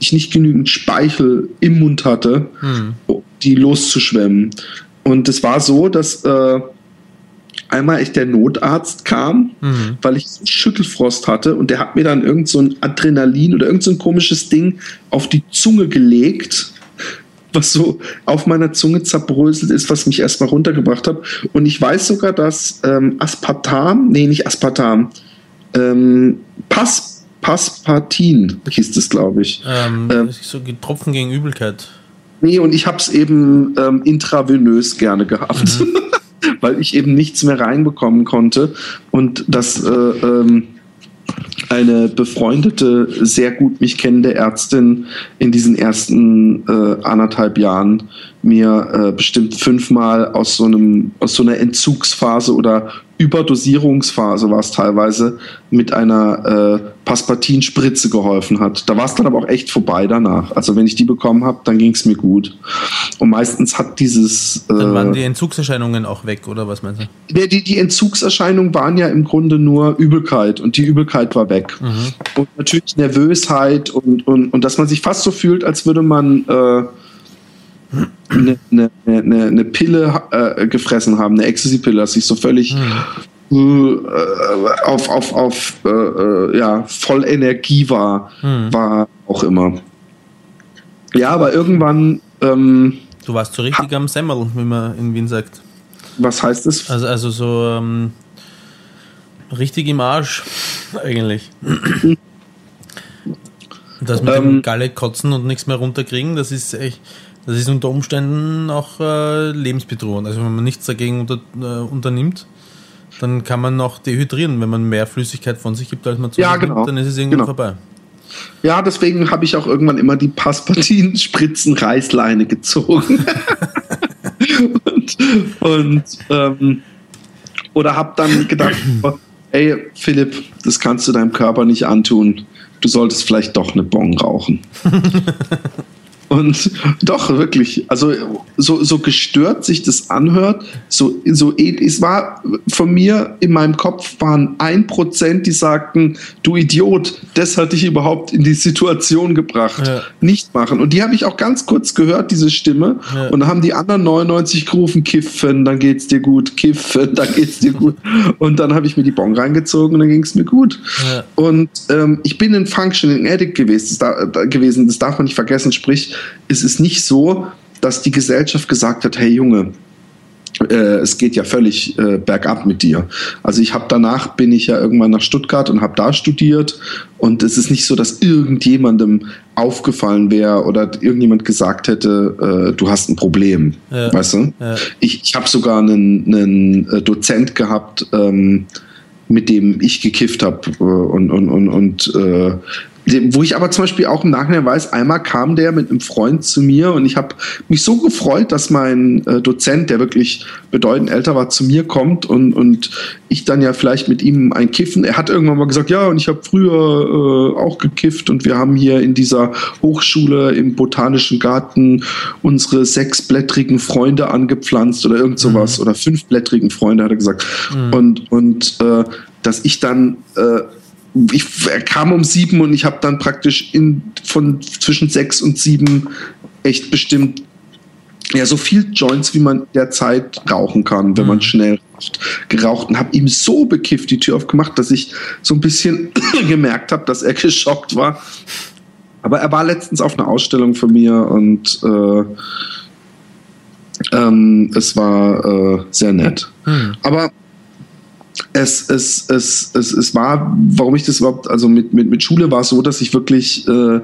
Ich nicht genügend Speichel im Mund hatte, die loszuschwemmen. Und es war so, dass äh, einmal echt der Notarzt kam, Mhm. weil ich Schüttelfrost hatte und der hat mir dann irgend so ein Adrenalin oder irgend so ein komisches Ding auf die Zunge gelegt, was so auf meiner Zunge zerbröselt ist, was mich erstmal runtergebracht hat. Und ich weiß sogar, dass ähm, Aspartam, nee, nicht Aspartam, ähm, Pas, Paspartin hieß das, glaube ich. Ähm, Ähm. so Tropfen gegen Übelkeit. Nee, und ich habe es eben ähm, intravenös gerne gehabt, weil ich eben nichts mehr reinbekommen konnte. Und das äh, ähm, eine befreundete, sehr gut mich kennende Ärztin in diesen ersten äh, anderthalb Jahren mir äh, bestimmt fünfmal aus so einem aus so einer Entzugsphase oder Überdosierungsphase war es teilweise, mit einer äh, Paspatin-Spritze geholfen hat. Da war es dann aber auch echt vorbei danach. Also wenn ich die bekommen habe, dann ging es mir gut. Und meistens hat dieses... Äh, dann waren die Entzugserscheinungen auch weg, oder was meinst du? Die, die Entzugserscheinungen waren ja im Grunde nur Übelkeit und die Übelkeit war weg. Mhm. Und natürlich Nervösheit und, und, und dass man sich fast so fühlt, als würde man... Äh, eine, eine, eine, eine Pille äh, gefressen haben, eine Ecstasy-Pille, dass ich so völlig hm. äh, auf, auf, auf äh, äh, ja, voll Energie war, hm. war auch immer. Ja, aber irgendwann. Ähm, du warst so richtig am Semmel, wie man in Wien sagt. Was heißt das? Also, also so ähm, richtig im Arsch, eigentlich. Das mit ähm, dem Galle kotzen und nichts mehr runterkriegen, das ist echt. Das ist unter Umständen auch äh, lebensbedrohend. Also wenn man nichts dagegen unter, äh, unternimmt, dann kann man noch dehydrieren. Wenn man mehr Flüssigkeit von sich gibt, als man zu ja, genau. nimmt, dann ist es irgendwann genau. vorbei. Ja, deswegen habe ich auch irgendwann immer die Passepartin-Spritzen-Reißleine gezogen. und, und ähm, oder habe dann gedacht, ey Philipp, das kannst du deinem Körper nicht antun. Du solltest vielleicht doch eine Bon rauchen. Und doch, wirklich, also so, so gestört sich das anhört, so, so, es war von mir in meinem Kopf waren ein Prozent, die sagten, du Idiot, das hat dich überhaupt in die Situation gebracht. Ja. Nicht machen. Und die habe ich auch ganz kurz gehört, diese Stimme. Ja. Und dann haben die anderen 99 gerufen, kiffen, dann geht's dir gut, kiffen, dann geht's dir gut. und dann habe ich mir die Bon reingezogen und dann ging es mir gut. Ja. Und ähm, ich bin ein Functioning Addict gewesen das, da, gewesen, das darf man nicht vergessen, sprich, es ist nicht so, dass die Gesellschaft gesagt hat, hey Junge, äh, es geht ja völlig äh, bergab mit dir. Also ich habe danach bin ich ja irgendwann nach Stuttgart und habe da studiert und es ist nicht so, dass irgendjemandem aufgefallen wäre oder irgendjemand gesagt hätte, äh, du hast ein Problem, ja. weißt du? Ja. Ich, ich habe sogar einen, einen äh, Dozent gehabt, ähm, mit dem ich gekifft habe äh, und, und, und, und äh, wo ich aber zum Beispiel auch im Nachhinein weiß, einmal kam der mit einem Freund zu mir und ich habe mich so gefreut, dass mein äh, Dozent, der wirklich bedeutend älter war, zu mir kommt und, und ich dann ja vielleicht mit ihm ein Kiffen. Er hat irgendwann mal gesagt, ja, und ich habe früher äh, auch gekifft und wir haben hier in dieser Hochschule im Botanischen Garten unsere sechsblättrigen Freunde angepflanzt oder irgend sowas mhm. oder fünfblättrigen Freunde, hat er gesagt. Mhm. Und, und äh, dass ich dann äh, ich, er kam um sieben und ich habe dann praktisch in, von zwischen sechs und sieben echt bestimmt ja, so viel Joints, wie man derzeit rauchen kann, wenn mhm. man schnell raucht, geraucht und habe ihm so bekifft die Tür aufgemacht, dass ich so ein bisschen gemerkt habe, dass er geschockt war. Aber er war letztens auf einer Ausstellung von mir und äh, ähm, es war äh, sehr nett. Mhm. Aber es, es, es, es, es war, warum ich das überhaupt, also mit, mit, mit Schule war es so, dass ich wirklich äh,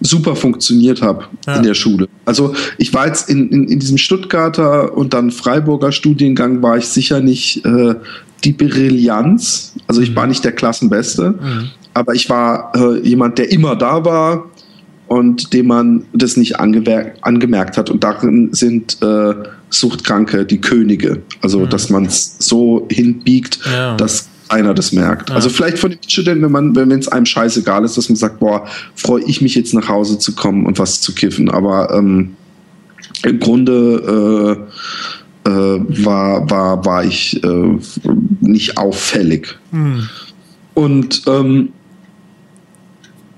super funktioniert habe ja. in der Schule. Also ich war jetzt in, in, in diesem Stuttgarter und dann Freiburger Studiengang war ich sicher nicht äh, die Brillanz. Also ich mhm. war nicht der Klassenbeste, mhm. aber ich war äh, jemand, der immer da war und dem man das nicht angemerkt hat. Und darin sind äh, Suchtkranke die Könige. Also, mhm. dass man es so hinbiegt, ja. dass einer das merkt. Ja. Also vielleicht von den Studenten, wenn man, wenn es einem scheißegal ist, dass man sagt, boah, freue ich mich jetzt nach Hause zu kommen und was zu kiffen. Aber ähm, im Grunde äh, äh, war, war, war ich äh, nicht auffällig. Mhm. Und ähm,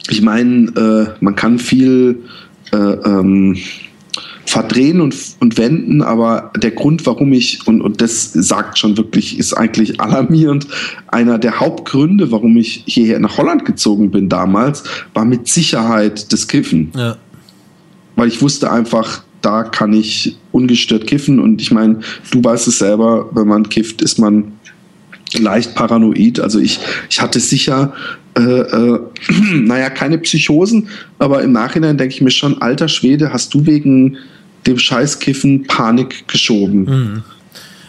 ich meine, äh, man kann viel äh, ähm, verdrehen und, und wenden, aber der Grund, warum ich, und, und das sagt schon wirklich, ist eigentlich alarmierend, einer der Hauptgründe, warum ich hierher nach Holland gezogen bin damals, war mit Sicherheit das Kiffen. Ja. Weil ich wusste einfach, da kann ich ungestört kiffen und ich meine, du weißt es selber, wenn man kifft, ist man leicht paranoid. Also ich, ich hatte sicher, äh, äh, naja, keine Psychosen, aber im Nachhinein denke ich mir schon, alter Schwede, hast du wegen dem Scheißkiffen Panik geschoben. Mhm.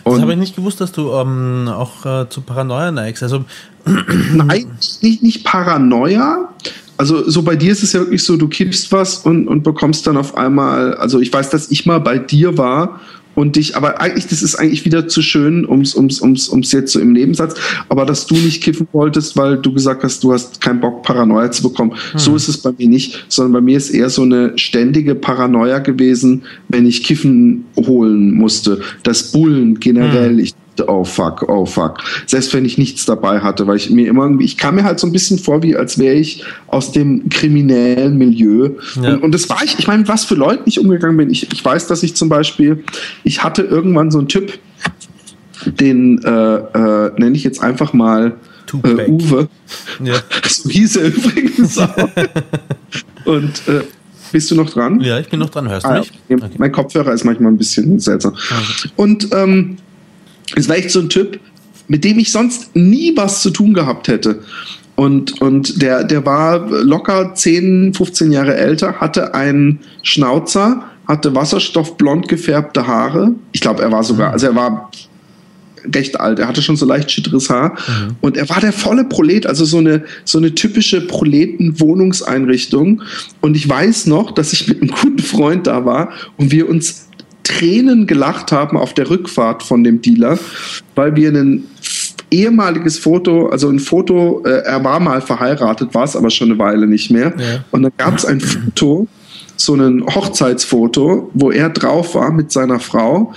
Das habe ich nicht gewusst, dass du ähm, auch äh, zu Paranoia neigst. Also Nein, nicht, nicht Paranoia. Also so bei dir ist es ja wirklich so, du kippst was und, und bekommst dann auf einmal, also ich weiß, dass ich mal bei dir war und dich, aber eigentlich, das ist eigentlich wieder zu schön, ums, ums, ums, ums jetzt so im Nebensatz, aber dass du nicht kiffen wolltest, weil du gesagt hast, du hast keinen Bock, Paranoia zu bekommen. Hm. So ist es bei mir nicht, sondern bei mir ist eher so eine ständige Paranoia gewesen, wenn ich Kiffen holen musste. Das Bullen generell, hm. ich oh fuck, oh fuck. Selbst wenn ich nichts dabei hatte, weil ich mir immer irgendwie, ich kam mir halt so ein bisschen vor, wie als wäre ich aus dem kriminellen Milieu. Ja. Und, und das war ich, ich meine, was für Leute ich umgegangen bin. Ich, ich weiß, dass ich zum Beispiel, ich hatte irgendwann so einen Typ, den äh, äh, nenne ich jetzt einfach mal äh, Uwe. Ja. So hieß er übrigens auch. und äh, bist du noch dran? Ja, ich bin noch dran. Hörst du ah, mich? Okay. Mein Kopfhörer ist manchmal ein bisschen seltsam. Okay. Und ähm, es war echt so ein Typ, mit dem ich sonst nie was zu tun gehabt hätte. Und, und der, der war locker 10, 15 Jahre älter, hatte einen Schnauzer, hatte wasserstoffblond gefärbte Haare. Ich glaube, er war sogar, also er war recht alt. Er hatte schon so leicht schitteres Haar. Mhm. Und er war der volle Prolet, also so eine, so eine typische Proleten-Wohnungseinrichtung. Und ich weiß noch, dass ich mit einem guten Freund da war und wir uns Tränen gelacht haben auf der Rückfahrt von dem Dealer, weil wir ein ehemaliges Foto, also ein Foto, äh, er war mal verheiratet, war es aber schon eine Weile nicht mehr. Ja. Und dann gab es ein Foto, so ein Hochzeitsfoto, wo er drauf war mit seiner Frau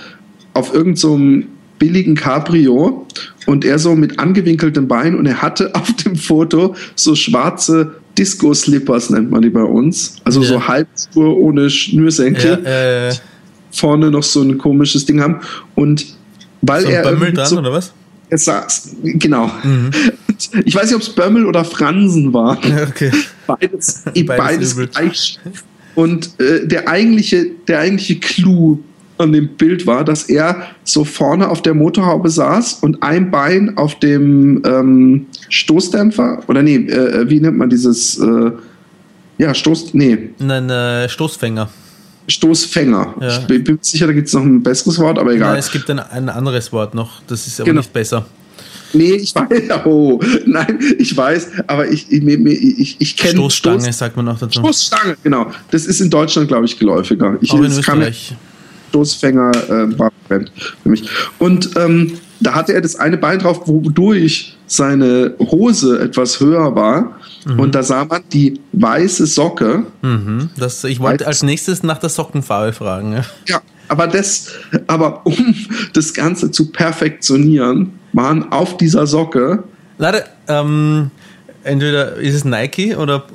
auf irgendeinem so billigen Cabrio und er so mit angewinkeltem Bein und er hatte auf dem Foto so schwarze Disco-Slippers, nennt man die bei uns. Also ja. so Halbspur ohne Schnürsenkel. Ja, äh, vorne noch so ein komisches Ding haben. Und weil so er. Bömmel dran, so, oder was? Er saß, genau. Mhm. Ich weiß nicht, ob es Bömmel oder Fransen war. Okay. Beides, beides, beides gleich. Und äh, der, eigentliche, der eigentliche Clou an dem Bild war, dass er so vorne auf der Motorhaube saß und ein Bein auf dem ähm, Stoßdämpfer, oder nee, äh, wie nennt man dieses, äh, ja, Stoß, nee. Nein, äh, Stoßfänger. Stoßfänger. Ja. Ich bin sicher, da gibt es noch ein besseres Wort, aber egal. Nein, es gibt ein, ein anderes Wort noch, das ist aber genau. nicht besser. Nee, ich weiß, oh, nein, ich weiß, aber ich, ich, ich, ich kenne. Stoßstange Stoß, sagt man auch dazu. Stoßstange, genau. Das ist in Deutschland, glaube ich, geläufiger. Ich, auch in Österreich. Stoßfänger äh, war für mich. Und ähm, da hatte er das eine Bein drauf, wodurch seine Hose etwas höher war. Mhm. Und da sah man die weiße Socke. Mhm. Das, ich wollte als nächstes nach der Sockenfarbe fragen. Ja. ja, aber, das, aber um das Ganze zu perfektionieren, waren auf dieser Socke. Leider, ähm, entweder ist es Nike oder.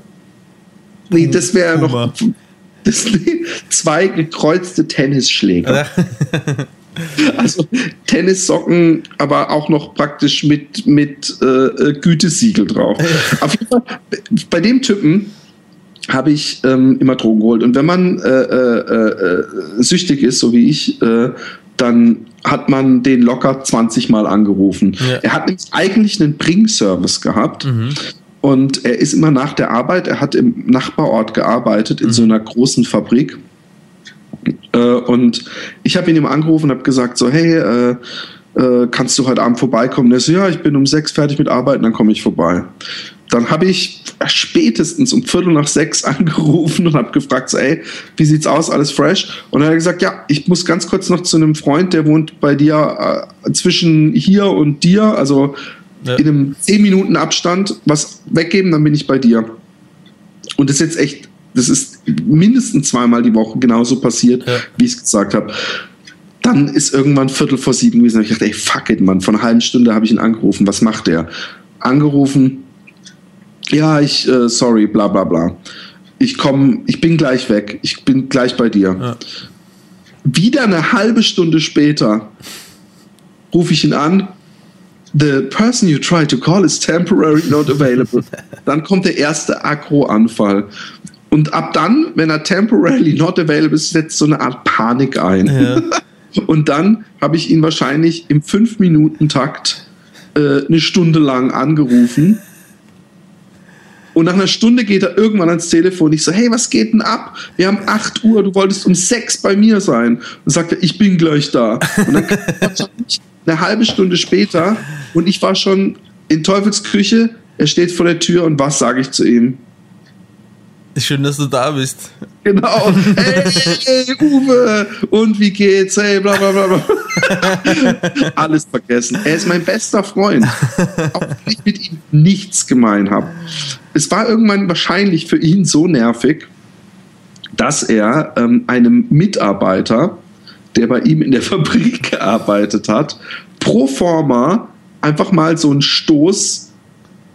Nee, das wäre noch. Das, zwei gekreuzte Tennisschläge. Also Tennissocken, aber auch noch praktisch mit, mit äh, Gütesiegel drauf. Auf jeden Fall, bei dem Typen habe ich ähm, immer Drogen geholt. Und wenn man äh, äh, äh süchtig ist, so wie ich, äh, dann hat man den locker 20 Mal angerufen. Ja. Er hat eigentlich einen Bring-Service gehabt. Mhm. Und er ist immer nach der Arbeit, er hat im Nachbarort gearbeitet, in mhm. so einer großen Fabrik. Äh, und ich habe ihn ihm angerufen und habe gesagt, so, hey, äh, äh, kannst du heute Abend vorbeikommen? Und er so, ja, ich bin um sechs fertig mit Arbeiten, dann komme ich vorbei. Dann habe ich spätestens um Viertel nach sechs angerufen und habe gefragt, so, ey, wie sieht's aus, alles fresh? Und dann hat er gesagt, ja, ich muss ganz kurz noch zu einem Freund, der wohnt bei dir äh, zwischen hier und dir, also ja. in einem zehn Minuten Abstand, was weggeben, dann bin ich bei dir. Und das ist jetzt echt das ist mindestens zweimal die Woche genauso passiert, ja. wie ich es gesagt habe. Dann ist irgendwann Viertel vor sieben gewesen. Und ich dachte, ey, fuck it, Mann. Von einer halben Stunde habe ich ihn angerufen. Was macht der? Angerufen. Ja, ich, äh, sorry, bla, bla, bla. Ich komme, ich bin gleich weg. Ich bin gleich bei dir. Ja. Wieder eine halbe Stunde später rufe ich ihn an. The person you try to call is temporarily not available. Dann kommt der erste Agro-Anfall. Und ab dann, wenn er temporarily not available ist, setzt so eine Art Panik ein. Ja. Und dann habe ich ihn wahrscheinlich im 5-Minuten-Takt äh, eine Stunde lang angerufen. Und nach einer Stunde geht er irgendwann ans Telefon. Ich so, hey, was geht denn ab? Wir haben 8 Uhr, du wolltest um 6 bei mir sein. Und sagt er, ich bin gleich da. Und dann eine halbe Stunde später und ich war schon in Teufels Küche. Er steht vor der Tür und was sage ich zu ihm? Schön, dass du da bist. Genau. Hey, Uwe, und wie geht's? Hey, bla bla bla. Alles vergessen. Er ist mein bester Freund. Auch wenn ich mit ihm nichts gemein habe. Es war irgendwann wahrscheinlich für ihn so nervig, dass er ähm, einem Mitarbeiter, der bei ihm in der Fabrik gearbeitet hat, pro forma einfach mal so einen Stoß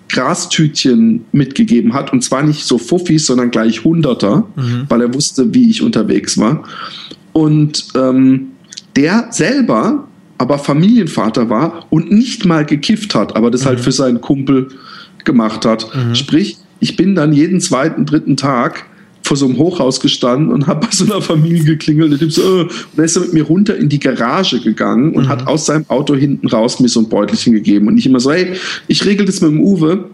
Grastütchen mitgegeben hat. Und zwar nicht so Fuffis, sondern gleich Hunderter, mhm. weil er wusste, wie ich unterwegs war. Und ähm, der selber aber Familienvater war und nicht mal gekifft hat, aber das halt mhm. halt für seinen Kumpel gemacht hat. Mhm. Sprich, ich bin dann jeden zweiten, dritten Tag vor so einem Hochhaus gestanden und habe bei so einer Familie geklingelt. Und, so, äh, und dann ist er mit mir runter in die Garage gegangen und mhm. hat aus seinem Auto hinten raus mir so ein Beutelchen gegeben. Und ich immer so, hey, ich regel das mit dem Uwe.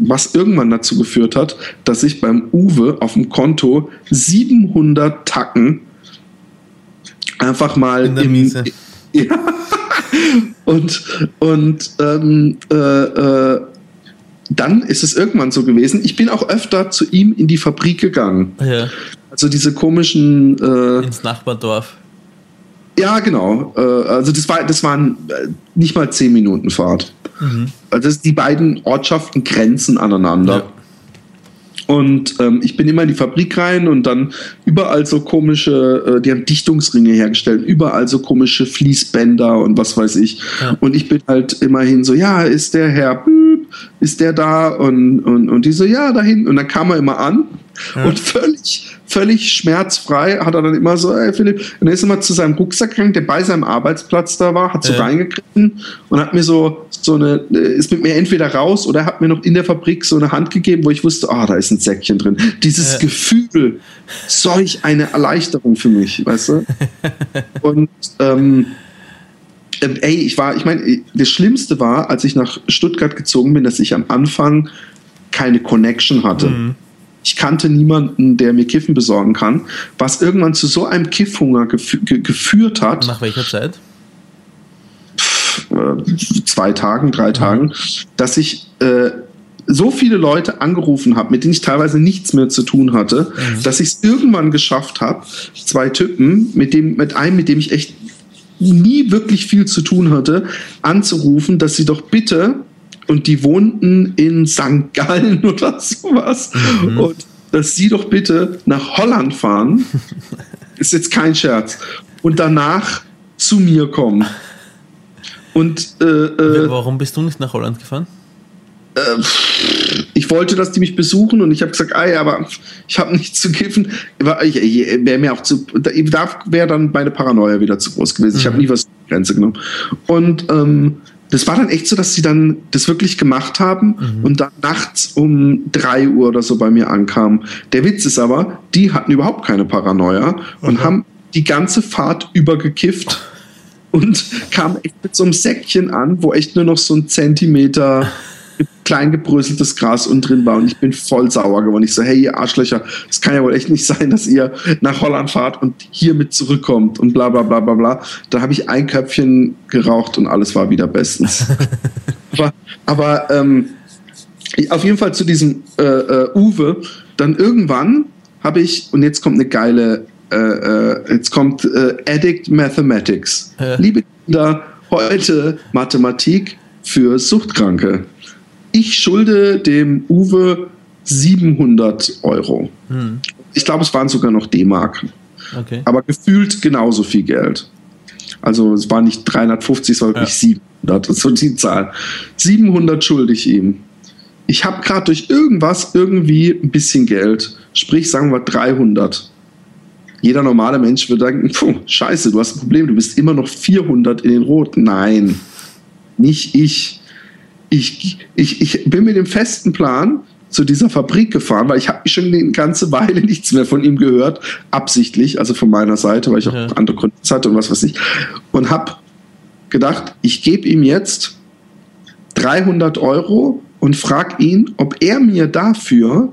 Was irgendwann dazu geführt hat, dass ich beim Uwe auf dem Konto 700 Tacken einfach mal in der im, Miese. Ja. und und ähm, äh, äh, dann ist es irgendwann so gewesen, ich bin auch öfter zu ihm in die Fabrik gegangen. Ja. Also diese komischen. Äh, Ins Nachbardorf. Ja, genau. Äh, also das, war, das waren äh, nicht mal zehn Minuten Fahrt. Mhm. Also die beiden Ortschaften grenzen aneinander. Ja. Und ähm, ich bin immer in die Fabrik rein und dann überall so komische, äh, die haben Dichtungsringe hergestellt, überall so komische Fließbänder und was weiß ich. Ja. Und ich bin halt immerhin so, ja, ist der Herr, ist der da? Und, und, und die so, ja, dahin. Und dann kam er immer an ja. und völlig, völlig schmerzfrei hat er dann immer so, ey Philipp, und dann ist er mal zu seinem Rucksack gegangen, der bei seinem Arbeitsplatz da war, hat so ja. reingegriffen und hat mir so, so eine, ist mit mir entweder raus oder hat mir noch in der Fabrik so eine Hand gegeben, wo ich wusste, ah, oh, da ist ein Säckchen drin. Dieses ja. Gefühl, solch eine Erleichterung für mich, weißt du? Und ähm, ähm, ey, ich war, ich meine, das Schlimmste war, als ich nach Stuttgart gezogen bin, dass ich am Anfang keine Connection hatte. Mhm. Ich kannte niemanden, der mir Kiffen besorgen kann, was irgendwann zu so einem Kiffhunger gef ge geführt hat. Nach welcher Zeit? Äh, zwei Tagen, drei mhm. Tagen, dass ich äh, so viele Leute angerufen habe, mit denen ich teilweise nichts mehr zu tun hatte, mhm. dass ich es irgendwann geschafft habe, zwei Typen, mit dem, mit einem, mit dem ich echt nie wirklich viel zu tun hatte, anzurufen, dass sie doch bitte, und die wohnten in St. Gallen oder sowas, mhm. und dass sie doch bitte nach Holland fahren, ist jetzt kein Scherz, und danach zu mir kommen. Und, äh, äh, Warum bist du nicht nach Holland gefahren? Äh, ich wollte, dass die mich besuchen und ich habe gesagt, ah ja, aber ich habe nichts zu kiffen. Wäre mir auch zu, da wäre dann meine Paranoia wieder zu groß gewesen. Ich habe mhm. nie was zur Grenze genommen. Und ähm, das war dann echt so, dass sie dann das wirklich gemacht haben mhm. und dann nachts um drei Uhr oder so bei mir ankamen. Der Witz ist aber, die hatten überhaupt keine Paranoia und okay. haben die ganze Fahrt übergekifft und kamen echt mit so einem Säckchen an, wo echt nur noch so ein Zentimeter klein gebröseltes Gras und drin war und ich bin voll sauer geworden. Ich so, hey, ihr Arschlöcher, es kann ja wohl echt nicht sein, dass ihr nach Holland fahrt und hier mit zurückkommt und bla bla bla bla bla. Da habe ich ein Köpfchen geraucht und alles war wieder bestens. aber aber ähm, auf jeden Fall zu diesem äh, äh, Uwe, dann irgendwann habe ich, und jetzt kommt eine geile, äh, äh jetzt kommt äh, Addict Mathematics. Ja. Liebe Kinder, heute Mathematik für Suchtkranke ich schulde dem Uwe 700 Euro. Hm. Ich glaube, es waren sogar noch D-Mark. Okay. Aber gefühlt genauso viel Geld. Also es war nicht 350, es war wirklich ja. 700. Das ist so die Zahl. 700 schulde ich ihm. Ich habe gerade durch irgendwas irgendwie ein bisschen Geld. Sprich, sagen wir 300. Jeder normale Mensch würde denken, Puh, scheiße, du hast ein Problem, du bist immer noch 400 in den Roten. Nein, nicht ich ich, ich, ich bin mit dem festen Plan zu dieser Fabrik gefahren, weil ich habe schon eine ganze Weile nichts mehr von ihm gehört, absichtlich, also von meiner Seite, weil ich auch ja. andere Gründe hatte und was weiß ich. Und habe gedacht, ich gebe ihm jetzt 300 Euro und frage ihn, ob er mir dafür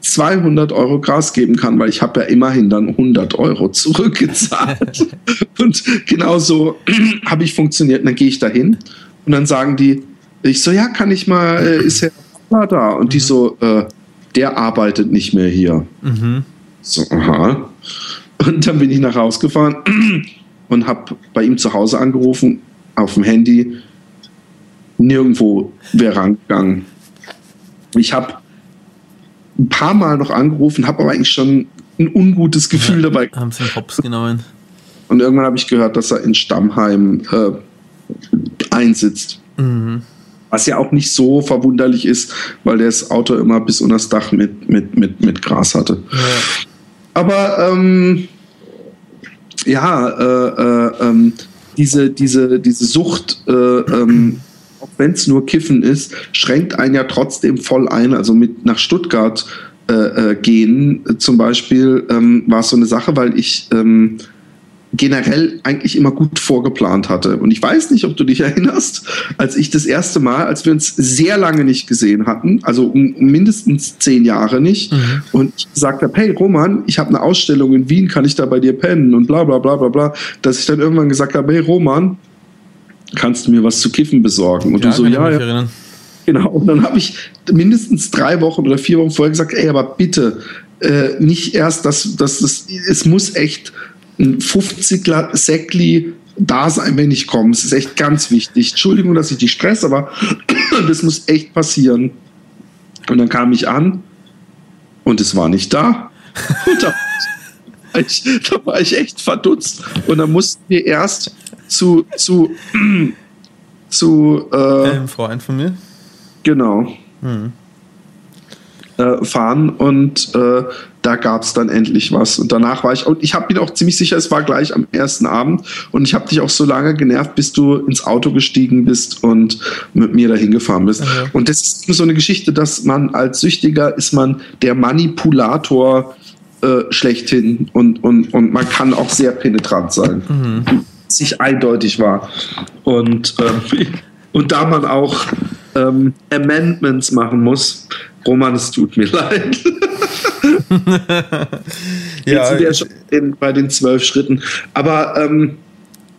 200 Euro Gras geben kann, weil ich habe ja immerhin dann 100 Euro zurückgezahlt. und genauso habe ich funktioniert. Und dann gehe ich dahin und dann sagen die, ich so, ja, kann ich mal, äh, ist ja da? Und die mhm. so, äh, der arbeitet nicht mehr hier. Mhm. So, aha. Und dann bin ich nach Hause gefahren und habe bei ihm zu Hause angerufen, auf dem Handy. Nirgendwo wäre rangegangen. Ich habe ein paar Mal noch angerufen, habe aber eigentlich schon ein ungutes Gefühl Ja, dabei. Haben sie Hops genommen. Und irgendwann habe ich gehört, dass er in Stammheim äh, einsitzt. Mhm. Was ja auch nicht so verwunderlich ist, weil der das Auto immer bis unter das Dach mit, mit, mit, mit Gras hatte. Ja. Aber ähm, ja, äh, äh, ähm, diese, diese, diese Sucht, äh, ähm, auch wenn es nur Kiffen ist, schränkt einen ja trotzdem voll ein. Also mit nach Stuttgart äh, äh, gehen äh, zum Beispiel ähm, war es so eine Sache, weil ich ähm, generell eigentlich immer gut vorgeplant hatte. Und ich weiß nicht, ob du dich erinnerst, als ich das erste Mal, als wir uns sehr lange nicht gesehen hatten, also um, um mindestens zehn Jahre nicht, Mhm. und ich gesagt habe, hey Roman, ich habe eine Ausstellung in Wien, kann ich da bei dir pennen und bla bla bla bla bla, dass ich dann irgendwann gesagt habe, hey Roman, kannst du mir was zu kiffen besorgen? Und Ja, du so, ja, ja. Genau, und dann habe ich mindestens drei Wochen oder vier Wochen vorher gesagt, ey, aber bitte, äh, nicht erst, dass dass das, es muss echt ein 50er Säckli da sein, wenn ich komme. Es ist echt ganz wichtig. Entschuldigung, dass ich dich stress, aber das muss echt passieren. Und dann kam ich an und es war nicht da. Und da, war ich, da war ich echt verdutzt. Und dann mussten wir erst zu, zu, zu äh, Ein Freund von mir. Genau. Mhm. Äh, fahren und äh, da gab es dann endlich was. Und danach war ich, und ich habe bin auch ziemlich sicher, es war gleich am ersten Abend und ich habe dich auch so lange genervt, bis du ins Auto gestiegen bist und mit mir dahin gefahren bist. Ja. Und das ist so eine Geschichte, dass man als Süchtiger ist man der Manipulator äh, schlechthin und, und, und man kann auch sehr penetrant sein. Sich eindeutig war. Und, ähm, und da man auch ähm, Amendments machen muss, Roman, es tut mir leid. Jetzt sind wir ja schon in, bei den zwölf Schritten. Aber ähm,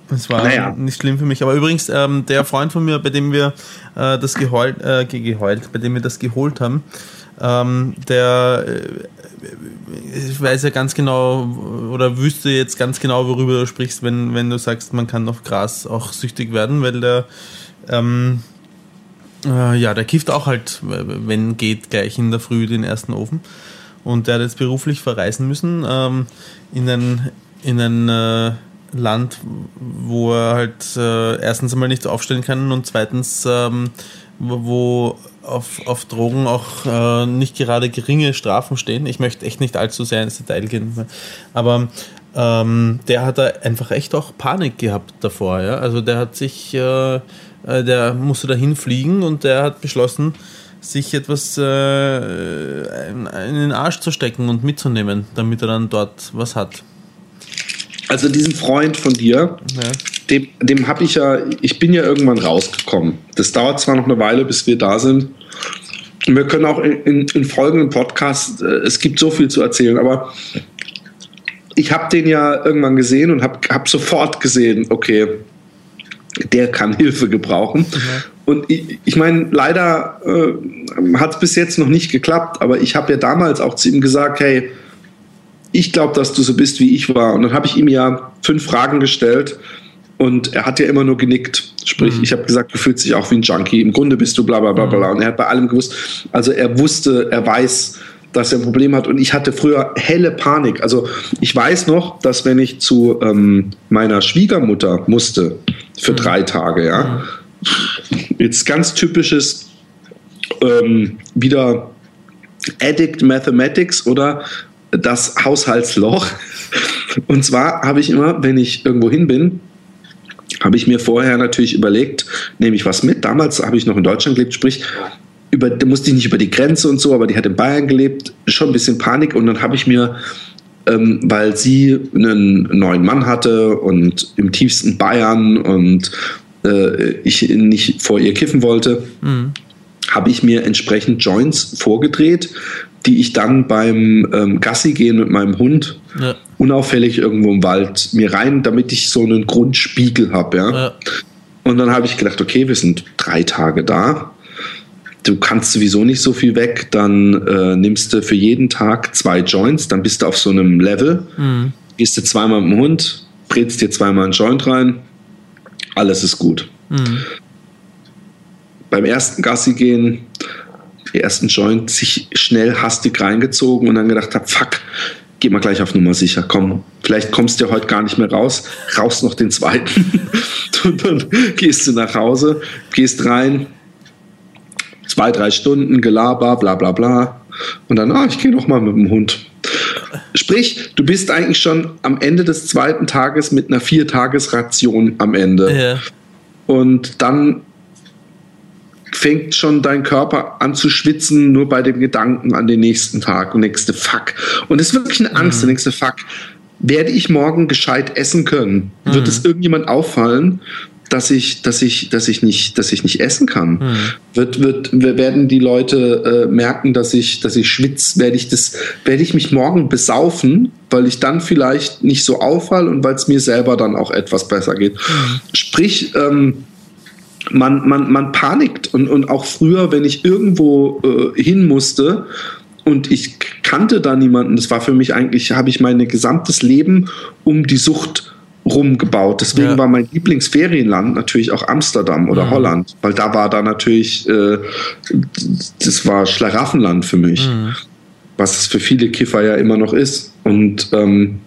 Das war Naja. nicht schlimm für mich. Aber übrigens, ähm, der Freund von mir, bei dem wir äh, das geheult, äh, ge- geheult, bei dem wir das geholt haben, ähm, der äh, weiß ja ganz genau oder wüsste jetzt ganz genau, worüber du sprichst, wenn, wenn du sagst, man kann auf Gras auch süchtig werden, weil der ähm, äh, ja, der kifft auch halt, wenn geht, gleich in der Früh den ersten Ofen. Und der hat jetzt beruflich verreisen müssen ähm, in ein, in ein äh, Land, wo er halt äh, erstens einmal nichts aufstellen kann und zweitens, ähm, wo, auf, auf Drogen auch äh, nicht gerade geringe Strafen stehen. Ich möchte echt nicht allzu sehr ins Detail gehen, aber ähm, der hat da einfach echt auch Panik gehabt davor. Ja? Also der hat sich, äh, der musste dahin fliegen und der hat beschlossen, sich etwas äh, in in den Arsch zu stecken und mitzunehmen, damit er dann dort was hat. also diesen Freund von dir, Ja. dem, dem habe ich ja, ich bin ja irgendwann rausgekommen. Das dauert zwar noch eine Weile, bis wir da sind. Und wir können auch in, in, in folgenden Podcasts, äh, es gibt so viel zu erzählen, aber ich habe den ja irgendwann gesehen und habe hab sofort gesehen, okay, der kann Hilfe gebrauchen. Und ich, ich meine, leider äh, hat es bis jetzt noch nicht geklappt, aber ich habe ja damals auch zu ihm gesagt, hey, ich glaube, dass du so bist, wie ich war. Und dann habe ich ihm ja fünf Fragen gestellt und er hat ja immer nur genickt. Sprich, ich habe gesagt, du fühlst dich auch wie ein Junkie. Im Grunde bist du bla bla bla bla. Und er hat bei allem gewusst, also er wusste, er weiß, dass er ein Problem hat. Und ich hatte früher helle Panik. Also ich weiß noch, dass wenn ich zu ähm, meiner Schwiegermutter musste für drei Tage, ja, jetzt ganz typisches ähm, wieder Addict Mathematics oder das Haushaltsloch. Und zwar habe ich immer, wenn ich irgendwo hin bin, habe ich mir vorher natürlich überlegt, nehme ich was mit. Damals habe ich noch in Deutschland gelebt, sprich, über, da musste ich nicht über die Grenze und so, aber die hat in Bayern gelebt, schon ein bisschen Panik. Und dann habe ich mir, ähm, weil sie einen neuen Mann hatte und im tiefsten Bayern und äh, ich nicht vor ihr kiffen wollte, habe ich mir entsprechend Joints vorgedreht, die ich dann beim ähm, Gassi gehen mit meinem Hund Ja. unauffällig irgendwo im Wald mir rein, damit ich so einen Grundspiegel habe. Ja? Ja. Und dann habe ich gedacht, okay, wir sind drei Tage da. Du kannst sowieso nicht so viel weg, dann äh, nimmst du für jeden Tag zwei Joints, dann bist du auf so einem Level, mhm. gehst du zweimal mit dem Hund, brätst dir zweimal einen Joint rein, alles ist gut. Mhm. Beim ersten Gassi gehen, die ersten Joint sich schnell hastig reingezogen und dann gedacht habe, fuck, geh mal gleich auf Nummer sicher, komm, vielleicht kommst du ja heute gar nicht mehr raus, raus noch den zweiten und dann gehst du nach Hause, gehst rein, zwei, drei Stunden Gelaber, bla bla bla und dann, ah, ich gehe noch mal mit dem Hund. Sprich, du bist eigentlich schon am Ende des zweiten Tages mit einer Viertagesration am Ende. Ja. Und dann fängt schon dein Körper an zu schwitzen, nur bei dem Gedanken an den nächsten Tag und nächste Fuck. Und es ist wirklich eine Angst, mhm. der nächste Fuck. Werde ich morgen gescheit essen können? Mhm. Wird es irgendjemand auffallen? Dass ich, dass ich, dass ich nicht, dass ich nicht essen kann. Mhm. Wird, wird, werden die Leute äh, merken, dass ich, dass ich schwitze? Werde ich das, werde ich mich morgen besaufen, weil ich dann vielleicht nicht so auffall und weil es mir selber dann auch etwas besser geht? Mhm. Sprich, ähm, man, man, man panikt und, und auch früher, wenn ich irgendwo äh, hin musste und ich kannte da niemanden, das war für mich eigentlich, habe ich mein gesamtes Leben um die Sucht rumgebaut. Deswegen ja. war mein Lieblingsferienland natürlich auch Amsterdam oder mhm. Holland, weil da war da natürlich, äh, das war Schlaraffenland für mich, mhm. was es für viele Kiffer ja immer noch ist. Und ähm,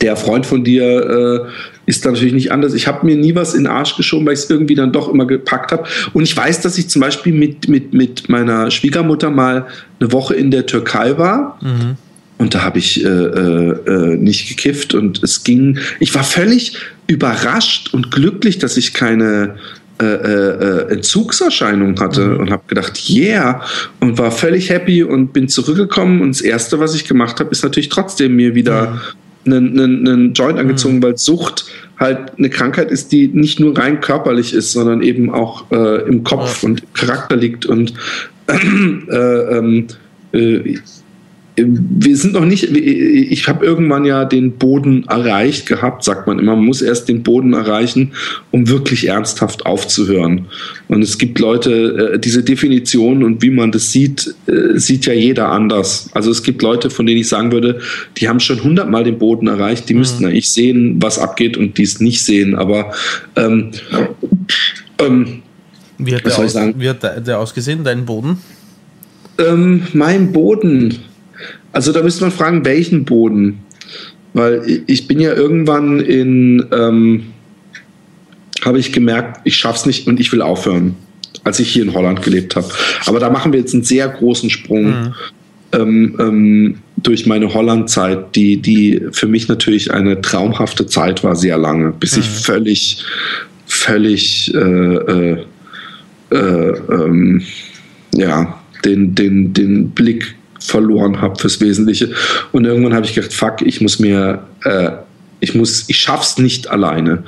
der Freund von dir äh, ist natürlich nicht anders. Ich habe mir nie was in den Arsch geschoben, weil ich es irgendwie dann doch immer gepackt habe. Und ich weiß, dass ich zum Beispiel mit, mit, mit meiner Schwiegermutter mal eine Woche in der Türkei war. Mhm. Und da habe ich äh, äh, äh, nicht gekifft und es ging. Ich war völlig überrascht und glücklich, dass ich keine äh, äh, Entzugserscheinung hatte mhm. und habe gedacht, yeah, und war völlig happy und bin zurückgekommen. Und das Erste, was ich gemacht habe, ist natürlich trotzdem mir wieder mhm. einen, einen, einen Joint angezogen, mhm. weil Sucht halt eine Krankheit ist, die nicht nur rein körperlich ist, sondern eben auch äh, im Kopf und Charakter liegt. Und äh, ähm, äh, wir sind noch nicht, ich habe irgendwann ja den Boden erreicht gehabt, sagt man immer. Man muss erst den Boden erreichen, um wirklich ernsthaft aufzuhören. Und es gibt Leute, äh, diese Definition und wie man das sieht, äh, sieht ja jeder anders. Also es gibt Leute, von denen ich sagen würde, die haben schon hundertmal den Boden erreicht, die mhm. müssten eigentlich sehen, was abgeht und dies nicht sehen. Aber ähm, ähm, wie hat, der, aus, wie hat der ausgesehen, dein Boden? Ähm, mein Boden also da müsste man fragen, welchen Boden? Weil ich bin ja irgendwann in, ähm, habe ich gemerkt, ich schaff's nicht und ich will aufhören, als ich hier in Holland gelebt habe. Aber da machen wir jetzt einen sehr großen Sprung. Mhm. Ähm, ähm, durch meine Holland-Zeit, die, die für mich natürlich eine traumhafte Zeit war, sehr lange, bis mhm. ich völlig, völlig, äh, äh, äh, ähm, ja, den, den, den Blick verloren habe fürs Wesentliche. Und irgendwann habe ich gedacht, fuck, ich muss mir, äh, ich muss, ich schaff's nicht alleine.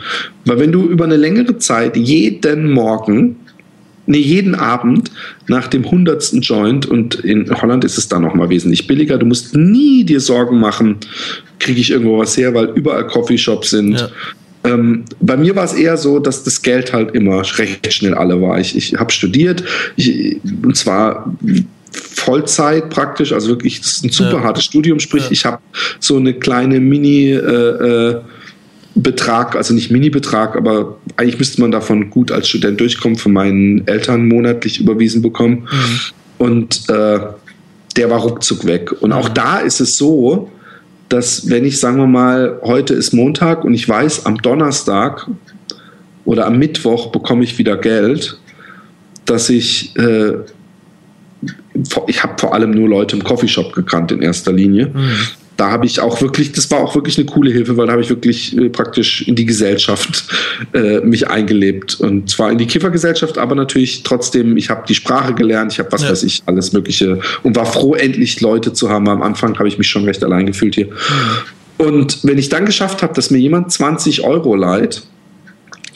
Weil wenn du über eine längere Zeit jeden Morgen, nee, jeden Abend nach dem hundertsten Joint und in Holland ist es dann noch mal wesentlich billiger. Du musst nie dir Sorgen machen, kriege ich irgendwo was her, weil überall Coffeeshops sind. Ja. Ähm, bei mir war es eher so, dass das Geld halt immer recht schnell alle war. Ich, ich habe studiert, ich, und zwar Vollzeit praktisch, also wirklich, das ist ein super ja. hartes Studium, sprich, ja. ich habe so eine kleine Mini- äh, äh, Betrag, also nicht Mini-Betrag, aber eigentlich müsste man davon gut als Student durchkommen, von meinen Eltern monatlich überwiesen bekommen. Mhm. Und äh, der war ruckzuck weg. Und auch mhm. da ist es so, dass wenn ich, sagen wir mal, heute ist Montag und ich weiß, am Donnerstag oder am Mittwoch bekomme ich wieder Geld, dass ich äh, ich habe vor allem nur Leute im Coffeeshop gekannt in erster Linie. Mhm. Da habe ich auch wirklich, das war auch wirklich eine coole Hilfe, weil da habe ich wirklich äh, praktisch in die Gesellschaft äh, mich eingelebt. Und zwar in die Kiffergesellschaft, aber natürlich trotzdem, ich habe die Sprache gelernt, ich habe was ja. weiß ich, alles Mögliche und war froh, endlich Leute zu haben. Am Anfang habe ich mich schon recht allein gefühlt hier. Mhm. Und wenn ich dann geschafft habe, dass mir jemand 20 Euro leiht,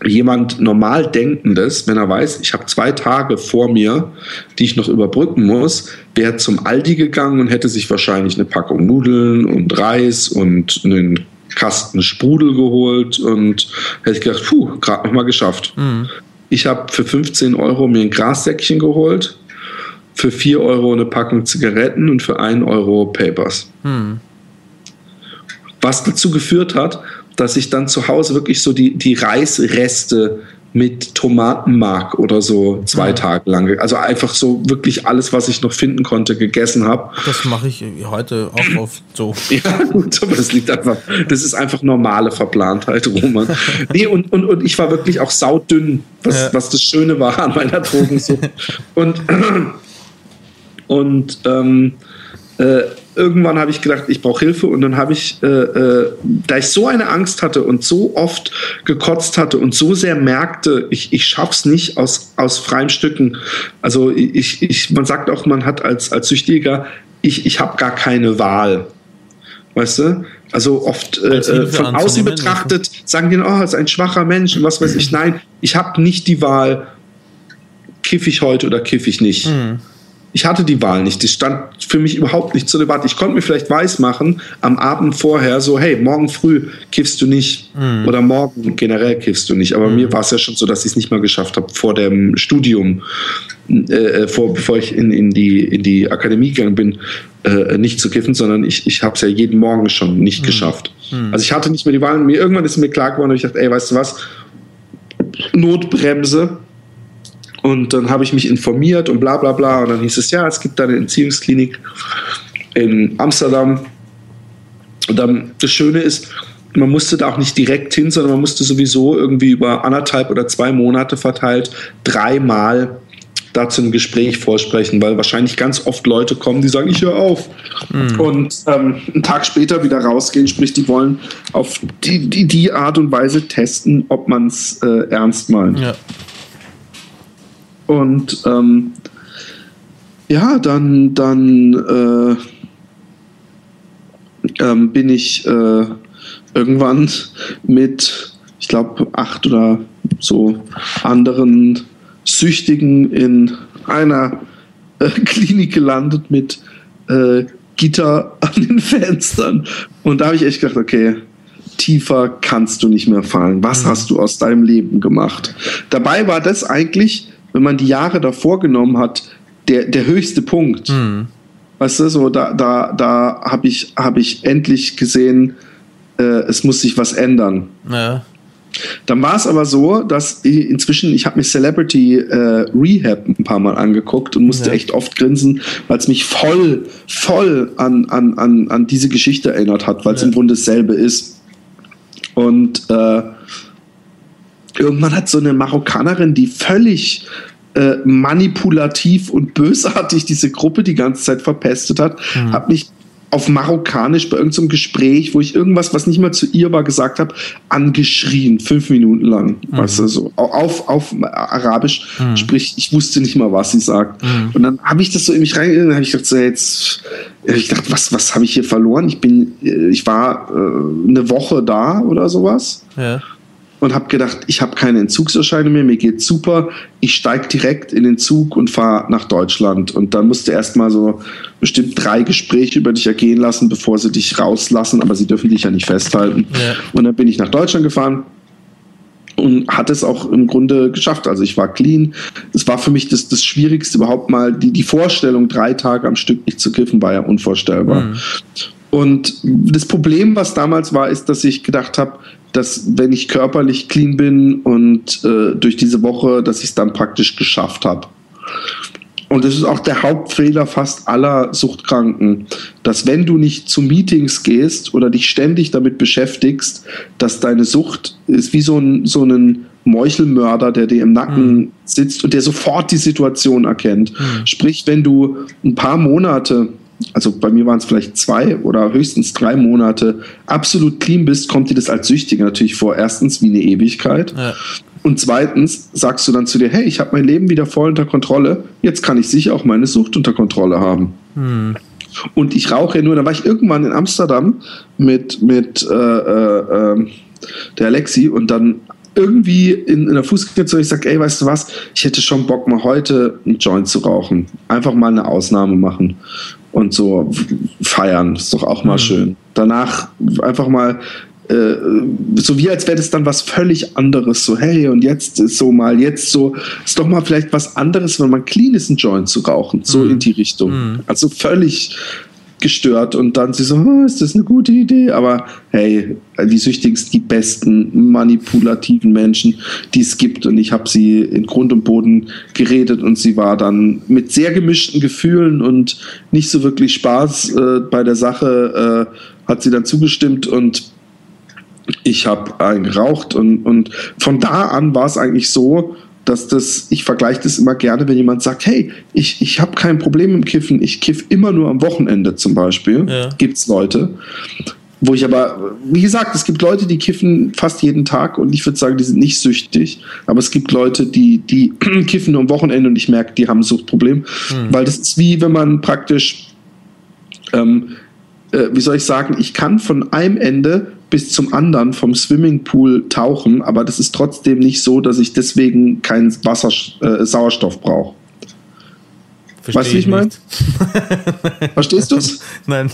jemand normal Denkendes, wenn er weiß, ich habe zwei Tage vor mir, die ich noch überbrücken muss, wäre zum Aldi gegangen und hätte sich wahrscheinlich eine Packung Nudeln und Reis und einen Kasten Sprudel geholt und hätte gedacht, puh, gerade noch mal geschafft. Mhm. Ich habe für 15 Euro mir ein Grassäckchen geholt für 4 Euro eine Packung Zigaretten und für 1 Euro Papers. Hm. Was dazu geführt hat, dass ich dann zu Hause wirklich so die, die Reisreste mit Tomatenmark oder so zwei ja. Tage lang. Also einfach so wirklich alles, was ich noch finden konnte, gegessen habe. Das mache ich heute auch oft so. ja, gut, aber das liegt einfach, das ist einfach normale Verplantheit, Roman. nee, und, und, und ich war wirklich auch saudünn, was, ja. was das Schöne war an meiner Drogensucht. und und ähm, äh, irgendwann habe ich gedacht, ich brauche Hilfe und dann habe ich, äh, äh, da ich so eine Angst hatte und so oft gekotzt hatte und so sehr merkte, ich, ich schaff's nicht aus, aus freien Stücken. Also ich, ich, man sagt auch, man hat als, als Süchtiger, ich, ich habe gar keine Wahl. Weißt du? Also oft äh, äh von außen betrachtet sagen die, oh, ist ein schwacher Mensch und was weiß ich. Nein, ich habe nicht die Wahl, kiff ich heute oder kiff ich nicht. Mhm ich hatte die Wahl nicht. Das stand für mich überhaupt nicht zur Debatte. Ich konnte mir vielleicht weismachen am Abend vorher so, hey, morgen früh kiffst du nicht mhm. oder morgen generell kiffst du nicht. Aber mhm. mir war es ja schon so, dass ich es nicht mal geschafft habe vor dem Studium, äh, äh, vor, bevor ich in, in, die, in die Akademie gegangen bin, äh, nicht zu kiffen, sondern ich, ich habe es ja jeden Morgen schon nicht mhm. geschafft. Mhm. Also ich hatte nicht mehr die Wahl. Mir, irgendwann ist mir klar geworden, und ich dachte, ey, weißt du was, Notbremse, und dann habe ich mich informiert und bla bla bla. Und dann hieß es, ja, es gibt da eine Entziehungsklinik in Amsterdam. Und dann das Schöne ist, man musste da auch nicht direkt hin, sondern man musste sowieso irgendwie über anderthalb oder zwei Monate verteilt dreimal da zum Gespräch vorsprechen, weil wahrscheinlich ganz oft Leute kommen, die sagen, ich höre auf. Mhm. Und ähm, einen Tag später wieder rausgehen, sprich, die wollen auf die, die, die Art und Weise testen, ob man es äh, ernst meint. Ja. Und ähm, ja, dann, dann äh, ähm, bin ich äh, irgendwann mit, ich glaube, acht oder so anderen Süchtigen in einer äh, Klinik gelandet mit äh, Gitter an den Fenstern. Und da habe ich echt gedacht, okay, tiefer kannst du nicht mehr fallen. Was mhm. hast du aus deinem Leben gemacht? Dabei war das eigentlich wenn man die Jahre davor genommen hat, der, der höchste Punkt. Mhm. Weißt du, so da, da, da habe ich, hab ich endlich gesehen, äh, es muss sich was ändern. Ja. Dann war es aber so, dass ich inzwischen, ich habe mir Celebrity äh, Rehab ein paar Mal angeguckt und musste ja. echt oft grinsen, weil es mich voll, voll an, an, an, an diese Geschichte erinnert hat, weil es ja. im Grunde dasselbe ist. Und äh, irgendwann hat so eine Marokkanerin, die völlig äh, manipulativ und bösartig diese Gruppe die ganze Zeit verpestet hat, mhm. hat mich auf Marokkanisch bei irgendeinem Gespräch, wo ich irgendwas, was nicht mal zu ihr war, gesagt habe, angeschrien, fünf Minuten lang. Mhm. Weißt du, so auf, auf Arabisch, mhm. sprich, ich wusste nicht mal, was sie sagt. Mhm. Und dann habe ich das so in mich reingegangen, habe ich gedacht, so jetzt, ich dachte, was, was habe ich hier verloren? Ich bin, äh, ich war äh, eine Woche da oder sowas. Ja und habe gedacht, ich habe keine Entzugserscheinung mehr, mir geht's super. Ich steige direkt in den Zug und fahre nach Deutschland. Und dann musste erst mal so bestimmt drei Gespräche über dich ergehen lassen, bevor sie dich rauslassen, aber sie dürfen dich ja nicht festhalten. Ja. Und dann bin ich nach Deutschland gefahren und hat es auch im Grunde geschafft. Also ich war clean. Es war für mich das, das Schwierigste überhaupt mal. Die, die Vorstellung, drei Tage am Stück nicht zu kiffen, war ja unvorstellbar. Mhm. Und das Problem, was damals war, ist, dass ich gedacht habe, dass wenn ich körperlich clean bin und äh, durch diese Woche, dass ich es dann praktisch geschafft habe. Und das ist auch der Hauptfehler fast aller Suchtkranken, dass wenn du nicht zu Meetings gehst oder dich ständig damit beschäftigst, dass deine Sucht ist wie so ein, so ein Meuchelmörder, der dir im Nacken mhm. sitzt und der sofort die Situation erkennt. Mhm. Sprich, wenn du ein paar Monate also bei mir waren es vielleicht zwei oder höchstens drei Monate, absolut clean bist, kommt dir das als Süchtiger natürlich vor. Erstens wie eine Ewigkeit. Ja. Und zweitens sagst du dann zu dir, hey, ich habe mein Leben wieder voll unter Kontrolle, jetzt kann ich sicher auch meine Sucht unter Kontrolle haben. Hm. Und ich rauche ja nur, da war ich irgendwann in Amsterdam mit, mit äh, äh, ähm, der Alexi und dann irgendwie in, in der Fußgängerzone, ich sage, ey, weißt du was, ich hätte schon Bock, mal heute einen Joint zu rauchen. Einfach mal eine Ausnahme machen und so feiern. Ist doch auch mal mhm. schön. Danach einfach mal äh, so wie als wäre das dann was völlig anderes. So, hey, und jetzt ist so mal, jetzt so, ist doch mal vielleicht was anderes, wenn man clean ist, einen Joint zu rauchen. So mhm. in die Richtung. Mhm. Also völlig gestört und dann sie so, oh, ist das eine gute Idee? Aber hey, die Süchtigen sind die besten manipulativen Menschen, die es gibt und ich habe sie in Grund und Boden geredet und sie war dann mit sehr gemischten Gefühlen und nicht so wirklich Spaß äh, bei der Sache, äh, hat sie dann zugestimmt und ich habe einen geraucht und, und von da an war es eigentlich so, dass das, ich vergleiche das immer gerne, wenn jemand sagt, hey, ich, ich habe kein Problem im Kiffen, ich kiff immer nur am Wochenende zum Beispiel. Ja. Gibt es Leute. Wo ich aber, wie gesagt, es gibt Leute, die kiffen fast jeden Tag und ich würde sagen, die sind nicht süchtig. Aber es gibt Leute, die, die kiffen nur am Wochenende und ich merke, die haben ein Suchtproblem. Mhm. Weil das ist wie wenn man praktisch, ähm, äh, wie soll ich sagen, ich kann von einem Ende bis zum anderen vom Swimmingpool tauchen, aber das ist trotzdem nicht so, dass ich deswegen keinen Wasser, äh, Sauerstoff brauche. Weißt du, wie ich meine? Verstehst du es? Nein.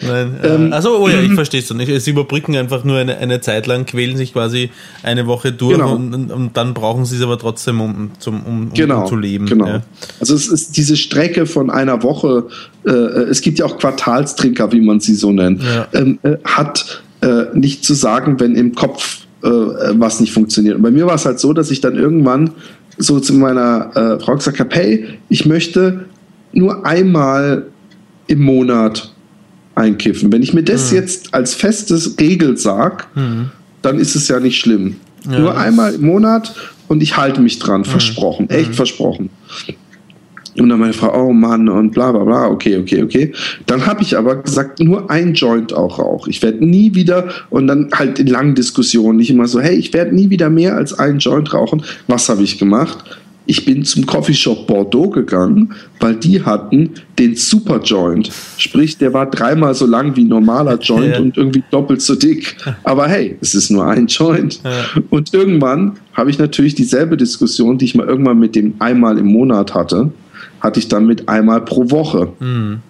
nein. Ähm, also, oh ja, ich verstehe es nicht. Sie überbrücken einfach nur eine, eine Zeit lang, quälen sich quasi eine Woche durch genau. und, und, dann brauchen sie es aber trotzdem, um, zum, um, genau, um zu leben. Genau. Ja. Also es ist diese Strecke von einer Woche, äh, es gibt ja auch Quartalstrinker, wie man sie so nennt, ja. ähm, äh, hat äh, nicht zu sagen, wenn im Kopf äh, was nicht funktioniert. Und bei mir war es halt so, dass ich dann irgendwann so zu meiner äh, Frau gesagt habe, hey, ich möchte nur einmal im Monat einkiffen. Wenn ich mir das mhm. jetzt als festes Regel sage, mhm. dann ist es ja nicht schlimm. Ja, nur einmal im Monat und ich halte mich dran, mhm. versprochen, echt mhm. versprochen. Und dann meine Frau, oh Mann, und bla bla bla, okay, okay, okay. Dann habe ich aber gesagt, nur ein Joint auch rauche. Ich werde nie wieder, und dann halt in langen Diskussionen, nicht immer so, hey, ich werde nie wieder mehr als ein Joint rauchen. Was habe ich gemacht? Ich bin zum Coffeeshop Bordeaux gegangen, weil die hatten den Super Joint. Sprich, der war dreimal so lang wie ein normaler Joint ja. und irgendwie doppelt so dick. Aber hey, es ist nur ein Joint. Ja. Und irgendwann habe ich natürlich dieselbe Diskussion, die ich mal irgendwann mit dem einmal im Monat hatte hatte ich dann mit einmal pro Woche. Mhm.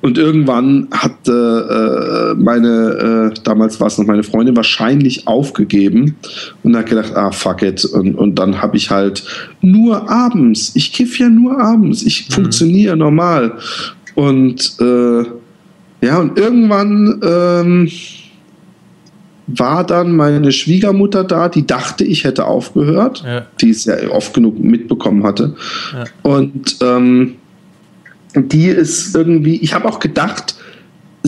Und irgendwann hat äh, meine, äh, damals war es noch meine Freundin, wahrscheinlich aufgegeben und hat gedacht, ah, fuck it. Und, und dann habe ich halt nur abends, ich kiff ja nur abends, ich mhm. funktioniere normal. Und äh, ja, und irgendwann ähm, war dann meine Schwiegermutter da, die dachte, ich hätte aufgehört, ja. die es ja oft genug mitbekommen hatte. Ja. Und ähm, die ist irgendwie, ich habe auch gedacht,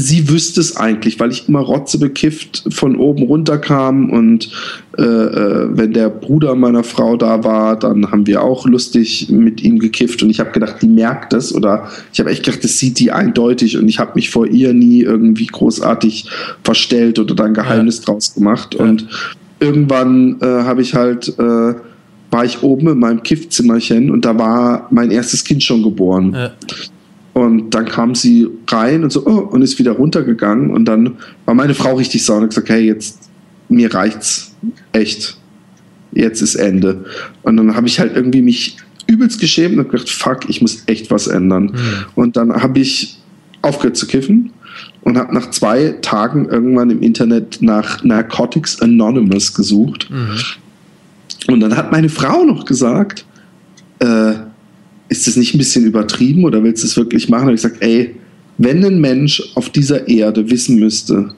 sie wüsste es eigentlich, weil ich immer rotzebekifft von oben runter kam und äh, äh, wenn der Bruder meiner Frau da war, dann haben wir auch lustig mit ihm gekifft und ich habe gedacht, die merkt es oder ich habe echt gedacht, das sieht die eindeutig und ich habe mich vor ihr nie irgendwie großartig verstellt oder da ein Geheimnis ja. draus gemacht ja. und irgendwann äh, habe ich halt äh, war ich oben in meinem Kiffzimmerchen und da war mein erstes Kind schon geboren. Ja. Und dann kam sie rein und so, oh, und ist wieder runtergegangen. Und dann war meine Frau richtig sauer und hat gesagt, hey, jetzt, mir reicht's. Echt. Jetzt ist Ende. Und dann habe ich halt irgendwie mich übelst geschämt und gedacht, fuck, ich muss echt was ändern. Mhm. Und dann habe ich aufgehört zu kiffen und habe nach zwei Tagen irgendwann im Internet nach Narcotics Anonymous gesucht. Mhm. Und dann hat meine Frau noch gesagt, äh, ist das nicht ein bisschen übertrieben oder willst du es wirklich machen? Und ich sage, ey, wenn ein Mensch auf dieser Erde wissen müsste,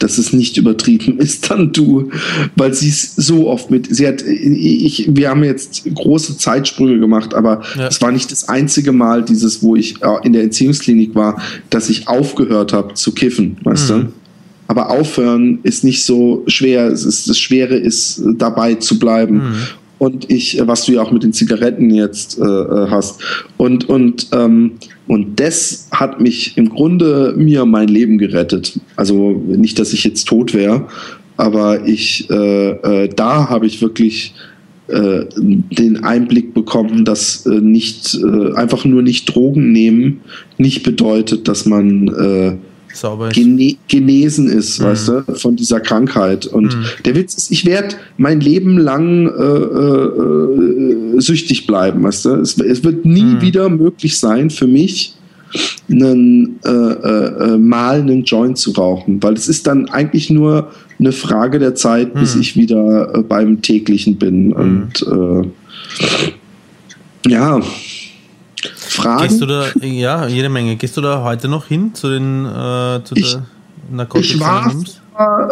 dass es nicht übertrieben ist, dann du, weil sie es so oft mit, sie hat, ich, wir haben jetzt große Zeitsprünge gemacht, aber es ja. war nicht das einzige Mal dieses, wo ich äh, in der Entziehungsklinik war, dass ich aufgehört habe zu kiffen, weißt mhm. du? Aber aufhören ist nicht so schwer. Es ist, das Schwere ist, dabei zu bleiben. Mhm und ich, äh, was du ja auch mit den Zigaretten jetzt äh, äh, hast. Und, und, ähm, und das hat mich im Grunde mir mein Leben gerettet. Also nicht, dass ich jetzt tot wäre, aber ich, äh, äh, da habe ich wirklich äh, den Einblick bekommen, dass nicht einfach nur nicht Drogen nehmen nicht bedeutet, dass man gene genesen ist, mhm. weißt du, von dieser Krankheit. Und mhm. der Witz ist, ich werde mein Leben lang äh, äh, süchtig bleiben, weißt du. Es, es wird nie mhm. wieder möglich sein für mich, einen, äh, äh, äh, mal einen Joint zu rauchen, weil es ist dann eigentlich nur eine Frage der Zeit, bis hm. ich wieder äh, beim täglichen bin. Hm. Und äh, ja, Fragen. Gehst du da, ja, jede Menge. Gehst du da heute noch hin zu den äh, zu ich, der Narcotics Ich war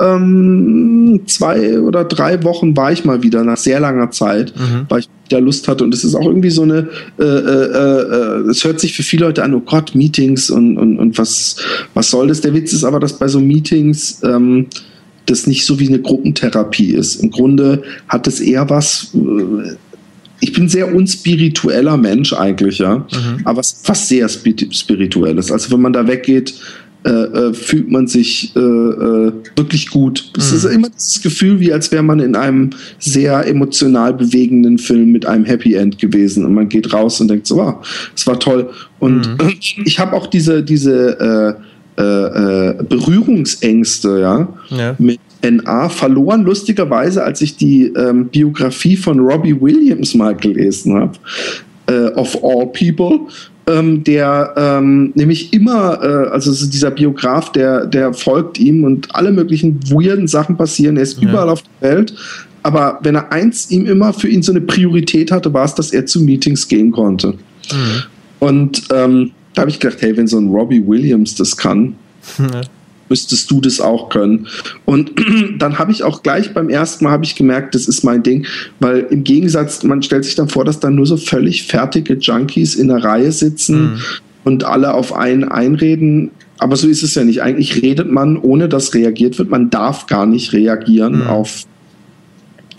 ähm, zwei oder drei Wochen war ich mal wieder nach sehr langer Zeit, mhm. weil ich wieder Lust hatte und es ist auch irgendwie so eine, äh, äh, äh, es hört sich für viele Leute an, oh Gott, Meetings und, und, und was, was soll das? Der Witz ist aber, dass bei so Meetings ähm, das nicht so wie eine Gruppentherapie ist. Im Grunde hat es eher was, äh, ich bin sehr unspiritueller Mensch eigentlich, ja, mhm. aber fast sehr spirituelles. Also wenn man da weggeht, äh, äh, fühlt man sich äh, äh, wirklich gut. Es mhm. ist immer das Gefühl, wie als wäre man in einem sehr emotional bewegenden Film mit einem Happy End gewesen und man geht raus und denkt so, wow, es war toll. Und mhm. ich habe auch diese, diese äh, äh, Berührungsängste, ja, ja, mit NA verloren, lustigerweise, als ich die ähm, Biografie von Robbie Williams mal gelesen habe. of all people ähm, der ähm, nämlich immer, äh, also dieser Biograf, der, der folgt ihm und alle möglichen weirden Sachen passieren. Er ist ja. überall auf der Welt. Aber wenn er eins ihm immer für ihn so eine Priorität hatte, war es, dass er zu Meetings gehen konnte. Mhm. Und ähm, da habe ich gedacht, hey, wenn so ein Robbie Williams das kann, ja müsstest du das auch können. Und dann habe ich auch gleich beim ersten Mal habe ich gemerkt, das ist mein Ding, weil im Gegensatz, man stellt sich dann vor, dass da nur so völlig fertige Junkies in der Reihe sitzen mhm. und alle auf einen einreden. Aber so ist es ja nicht. Eigentlich redet man, ohne dass reagiert wird. Man darf gar nicht reagieren mhm. auf,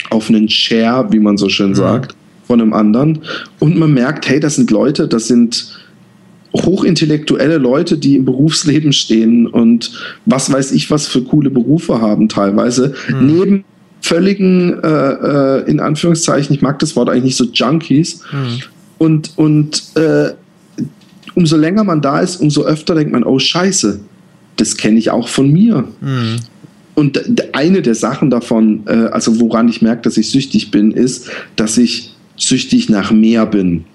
auf einen Share, wie man so schön mhm. sagt, von einem anderen. Und man merkt, hey, das sind Leute, das sind hochintellektuelle Leute, die im Berufsleben stehen und was weiß ich, was für coole Berufe haben teilweise, mhm. neben völligen, äh, äh, in Anführungszeichen, ich mag das Wort eigentlich nicht so Junkies. Mhm. Und, und äh, umso länger man da ist, umso öfter denkt man, oh scheiße, das kenne ich auch von mir. Mhm. Und eine der Sachen davon, äh, also woran ich merke, dass ich süchtig bin, ist, dass ich süchtig nach mehr bin.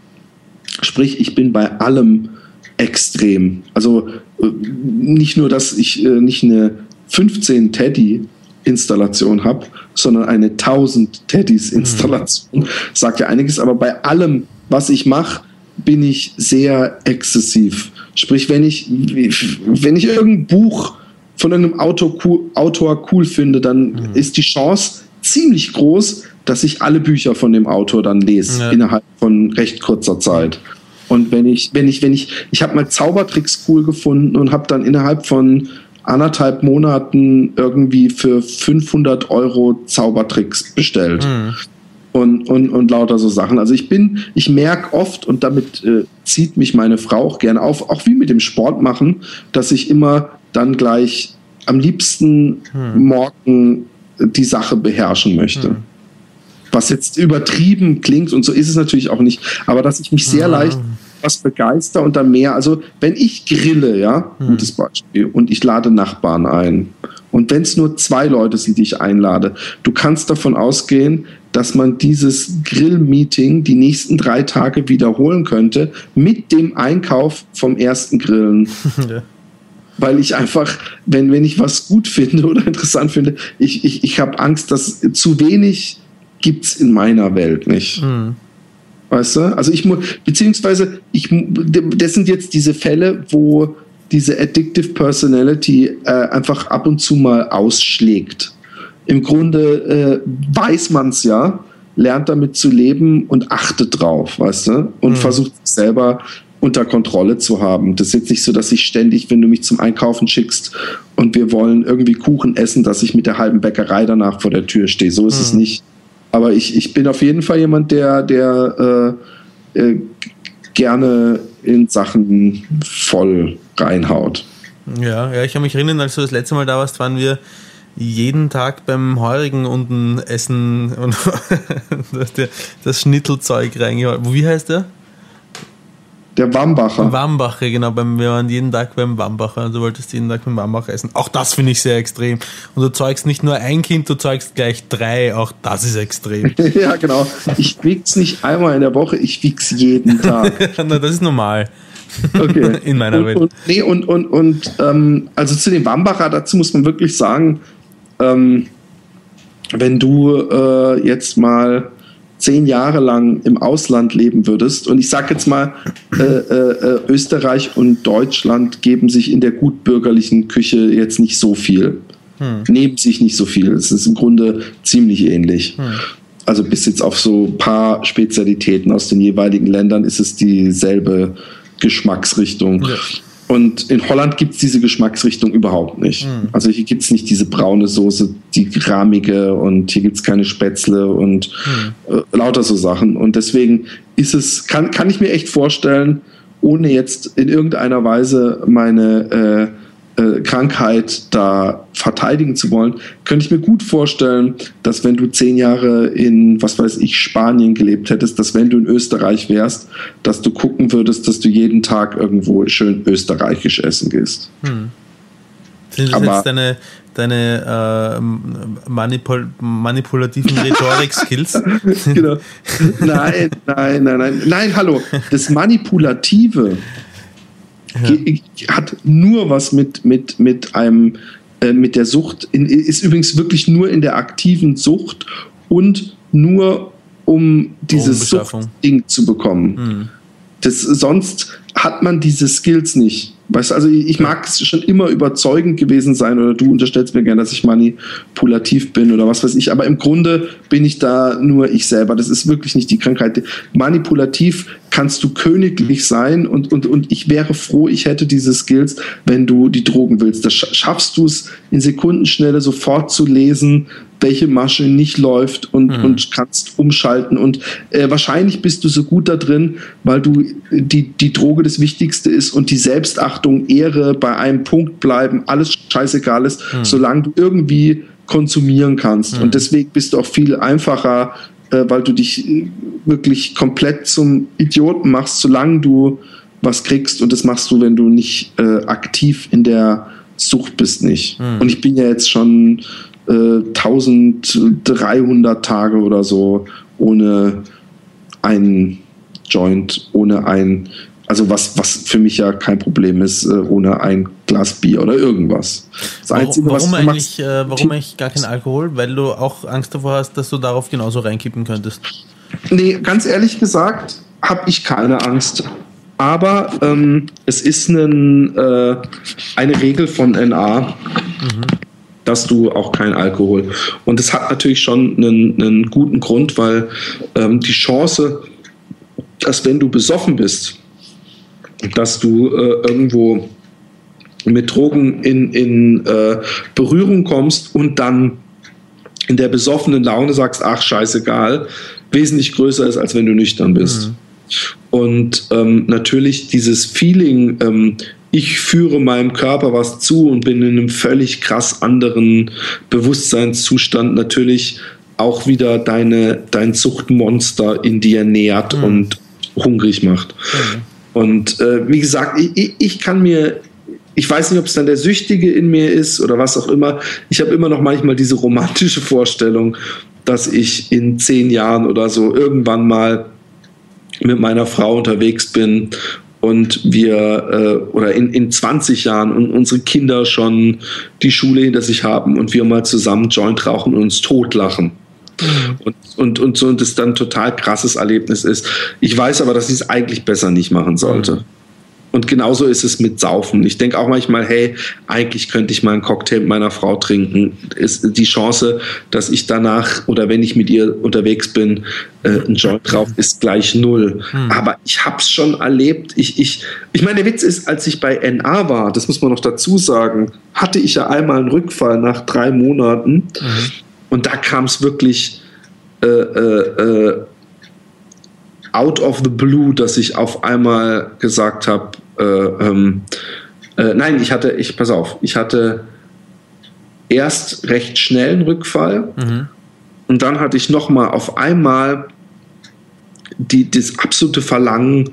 Sprich, ich bin bei allem extrem. Also äh, nicht nur, dass ich äh, nicht eine 15 Teddy Installation habe, sondern eine 1000 Teddys Installation. Mhm. Sagt ja einiges, aber bei allem, was ich mache, bin ich sehr exzessiv. Sprich, wenn ich, wenn ich irgendein Buch von irgendeinem Autor cool, Autor cool finde, dann mhm. ist die Chance ziemlich groß, dass ich alle Bücher von dem Autor dann lese ja. innerhalb von recht kurzer Zeit. Und wenn ich, wenn ich, wenn ich, ich habe mal Zaubertricks cool gefunden und habe dann innerhalb von anderthalb Monaten irgendwie für 500 Euro Zaubertricks bestellt. Mhm. Und, und, und lauter so Sachen. Also ich bin, ich merke oft, und damit äh, zieht mich meine Frau auch gerne auf, auch wie mit dem Sport machen, dass ich immer dann gleich am liebsten mhm. morgen die Sache beherrschen möchte. Mhm was jetzt übertrieben klingt und so ist es natürlich auch nicht, aber dass ich mich sehr leicht was begeister und dann mehr. Also wenn ich grille, ja, hm. gutes Beispiel, und ich lade Nachbarn ein. Und wenn es nur zwei Leute sind, die ich einlade, du kannst davon ausgehen, dass man dieses Grill-Meeting die nächsten drei Tage wiederholen könnte mit dem Einkauf vom ersten Grillen. Ja. Weil ich einfach, wenn, wenn ich was gut finde oder interessant finde, ich, ich, ich habe Angst, dass zu wenig gibt es in meiner Welt nicht. Mhm. Weißt du? Also ich muss, beziehungsweise, ich, das sind jetzt diese Fälle, wo diese Addictive Personality äh, einfach ab und zu mal ausschlägt. Im Grunde äh, weiß man es ja, lernt damit zu leben und achtet drauf, weißt du? Und mhm. versucht sich selber unter Kontrolle zu haben. Das ist jetzt nicht so, dass ich ständig, wenn du mich zum Einkaufen schickst und wir wollen irgendwie Kuchen essen, dass ich mit der halben Bäckerei danach vor der Tür stehe. So ist mhm. es nicht. Aber ich, ich bin auf jeden Fall jemand, der, der äh, äh, gerne in Sachen voll reinhaut. Ja, ja, ich kann mich erinnern, als du das letzte Mal da warst, waren wir jeden Tag beim Heurigen unten essen und das Schnittelzeug reingeholt. Wie heißt der? Der Wambacher. Wambacher, genau. Beim, wir waren jeden Tag beim Wambacher. Du wolltest jeden Tag beim Wambacher essen. Auch das finde ich sehr extrem. Und du zeugst nicht nur ein Kind, du zeugst gleich drei. Auch das ist extrem. ja, genau. Ich wieg's nicht einmal in der Woche, ich wieg's jeden Tag. Na, das ist normal. Okay. In meiner und, Welt. Und, nee, und, und, und ähm, also zu dem Wambacher, dazu muss man wirklich sagen, ähm, wenn du äh, jetzt mal zehn Jahre lang im Ausland leben würdest, und ich sage jetzt mal, äh, äh, Österreich und Deutschland geben sich in der gutbürgerlichen Küche jetzt nicht so viel, hm. nehmen sich nicht so viel. Es ist im Grunde ziemlich ähnlich. Hm. Also bis jetzt auf so ein paar Spezialitäten aus den jeweiligen Ländern ist es dieselbe Geschmacksrichtung. Ja. Und in Holland gibt es diese Geschmacksrichtung überhaupt nicht. Mhm. Also hier gibt es nicht diese braune Soße, die rahmige und hier gibt es keine Spätzle und mhm. äh, lauter so Sachen. Und deswegen ist es, kann, kann ich mir echt vorstellen, ohne jetzt in irgendeiner Weise meine äh, äh, Krankheit da verteidigen zu wollen, könnte ich mir gut vorstellen, dass wenn du zehn Jahre in, was weiß ich, Spanien gelebt hättest, dass wenn du in Österreich wärst, dass du gucken würdest, dass du jeden Tag irgendwo schön österreichisch essen gehst. Hm. Sind das Aber, jetzt deine, deine äh, manipul manipulativen Rhetorik-Skills? genau. Nein, nein, nein, nein. Nein, hallo. Das Manipulative ja. hat nur was mit, mit, mit einem, äh, mit der Sucht, in, ist übrigens wirklich nur in der aktiven Sucht und nur um dieses Suchtding zu bekommen. Hm. Das, sonst hat man diese Skills nicht. Weißt du, also ich mag es schon immer überzeugend gewesen sein oder du unterstellst mir gerne, dass ich manipulativ bin oder was weiß ich, aber im Grunde bin ich da nur ich selber. Das ist wirklich nicht die Krankheit. Manipulativ kannst du königlich sein und, und, und ich wäre froh, ich hätte diese Skills, wenn du die Drogen willst. Da schaffst du es in Sekundenschnelle sofort zu lesen, welche Masche nicht läuft und, mhm. und kannst umschalten. Und äh, wahrscheinlich bist du so gut da drin, weil du die, die Droge das Wichtigste ist und die Selbstachtung, Ehre bei einem Punkt bleiben, alles scheißegal ist, mhm. solange du irgendwie konsumieren kannst. Mhm. Und deswegen bist du auch viel einfacher, äh, weil du dich äh, wirklich komplett zum Idioten machst, solange du was kriegst. Und das machst du, wenn du nicht äh, aktiv in der Sucht bist, nicht. Mhm. Und ich bin ja jetzt schon 1300 Tage oder so ohne einen Joint, ohne ein, also was, was für mich ja kein Problem ist, äh, ohne ein Glas Bier oder irgendwas. Das warum, Einzige, warum, eigentlich, machst, äh, warum eigentlich gar kein Alkohol? Weil du auch Angst davor hast, dass du darauf genauso reinkippen könntest. Nee, ganz ehrlich gesagt, habe ich keine Angst. Aber ähm, es ist ein, äh, eine Regel von NA. Mhm dass du auch kein Alkohol. Und es hat natürlich schon einen, einen guten Grund, weil ähm, die Chance, dass wenn du besoffen bist, dass du äh, irgendwo mit Drogen in, in äh, Berührung kommst und dann in der besoffenen Laune sagst, ach scheißegal, wesentlich größer ist, als wenn du nüchtern bist. Mhm. Und ähm, natürlich dieses Feeling, ähm, ich führe meinem Körper was zu und bin in einem völlig krass anderen Bewusstseinszustand natürlich auch wieder deine, dein Zuchtmonster in dir nährt mhm. und hungrig macht. Mhm. Und äh, wie gesagt, ich, ich kann mir ich weiß nicht, ob es dann der Süchtige in mir ist oder was auch immer. Ich habe immer noch manchmal diese romantische Vorstellung, dass ich in zehn Jahren oder so irgendwann mal mit meiner Frau unterwegs bin und wir äh, oder in, in 20 Jahren und unsere Kinder schon die Schule hinter sich haben und wir mal zusammen Joint rauchen und uns totlachen. Mhm. Und, und, und so und das dann ein total krasses Erlebnis ist. Ich weiß aber, dass ich es eigentlich besser nicht machen sollte. Und genauso ist es mit Saufen. Ich denke auch manchmal, hey, eigentlich könnte ich mal einen Cocktail mit meiner Frau trinken. Ist die Chance, dass ich danach oder wenn ich mit ihr unterwegs bin, äh, einen Joint drauf, ist gleich null. Hm. Aber ich habe es schon erlebt. Ich, ich, ich meine, der Witz ist, als ich bei NA war, das muss man noch dazu sagen, hatte ich ja einmal einen Rückfall nach drei Monaten. Mhm. Und da kam es wirklich äh, äh, äh, out of the blue, dass ich auf einmal gesagt habe, äh, ähm, äh, nein, ich hatte, ich, pass auf, ich hatte erst recht schnell einen Rückfall mhm. und dann hatte ich nochmal auf einmal die, das absolute Verlangen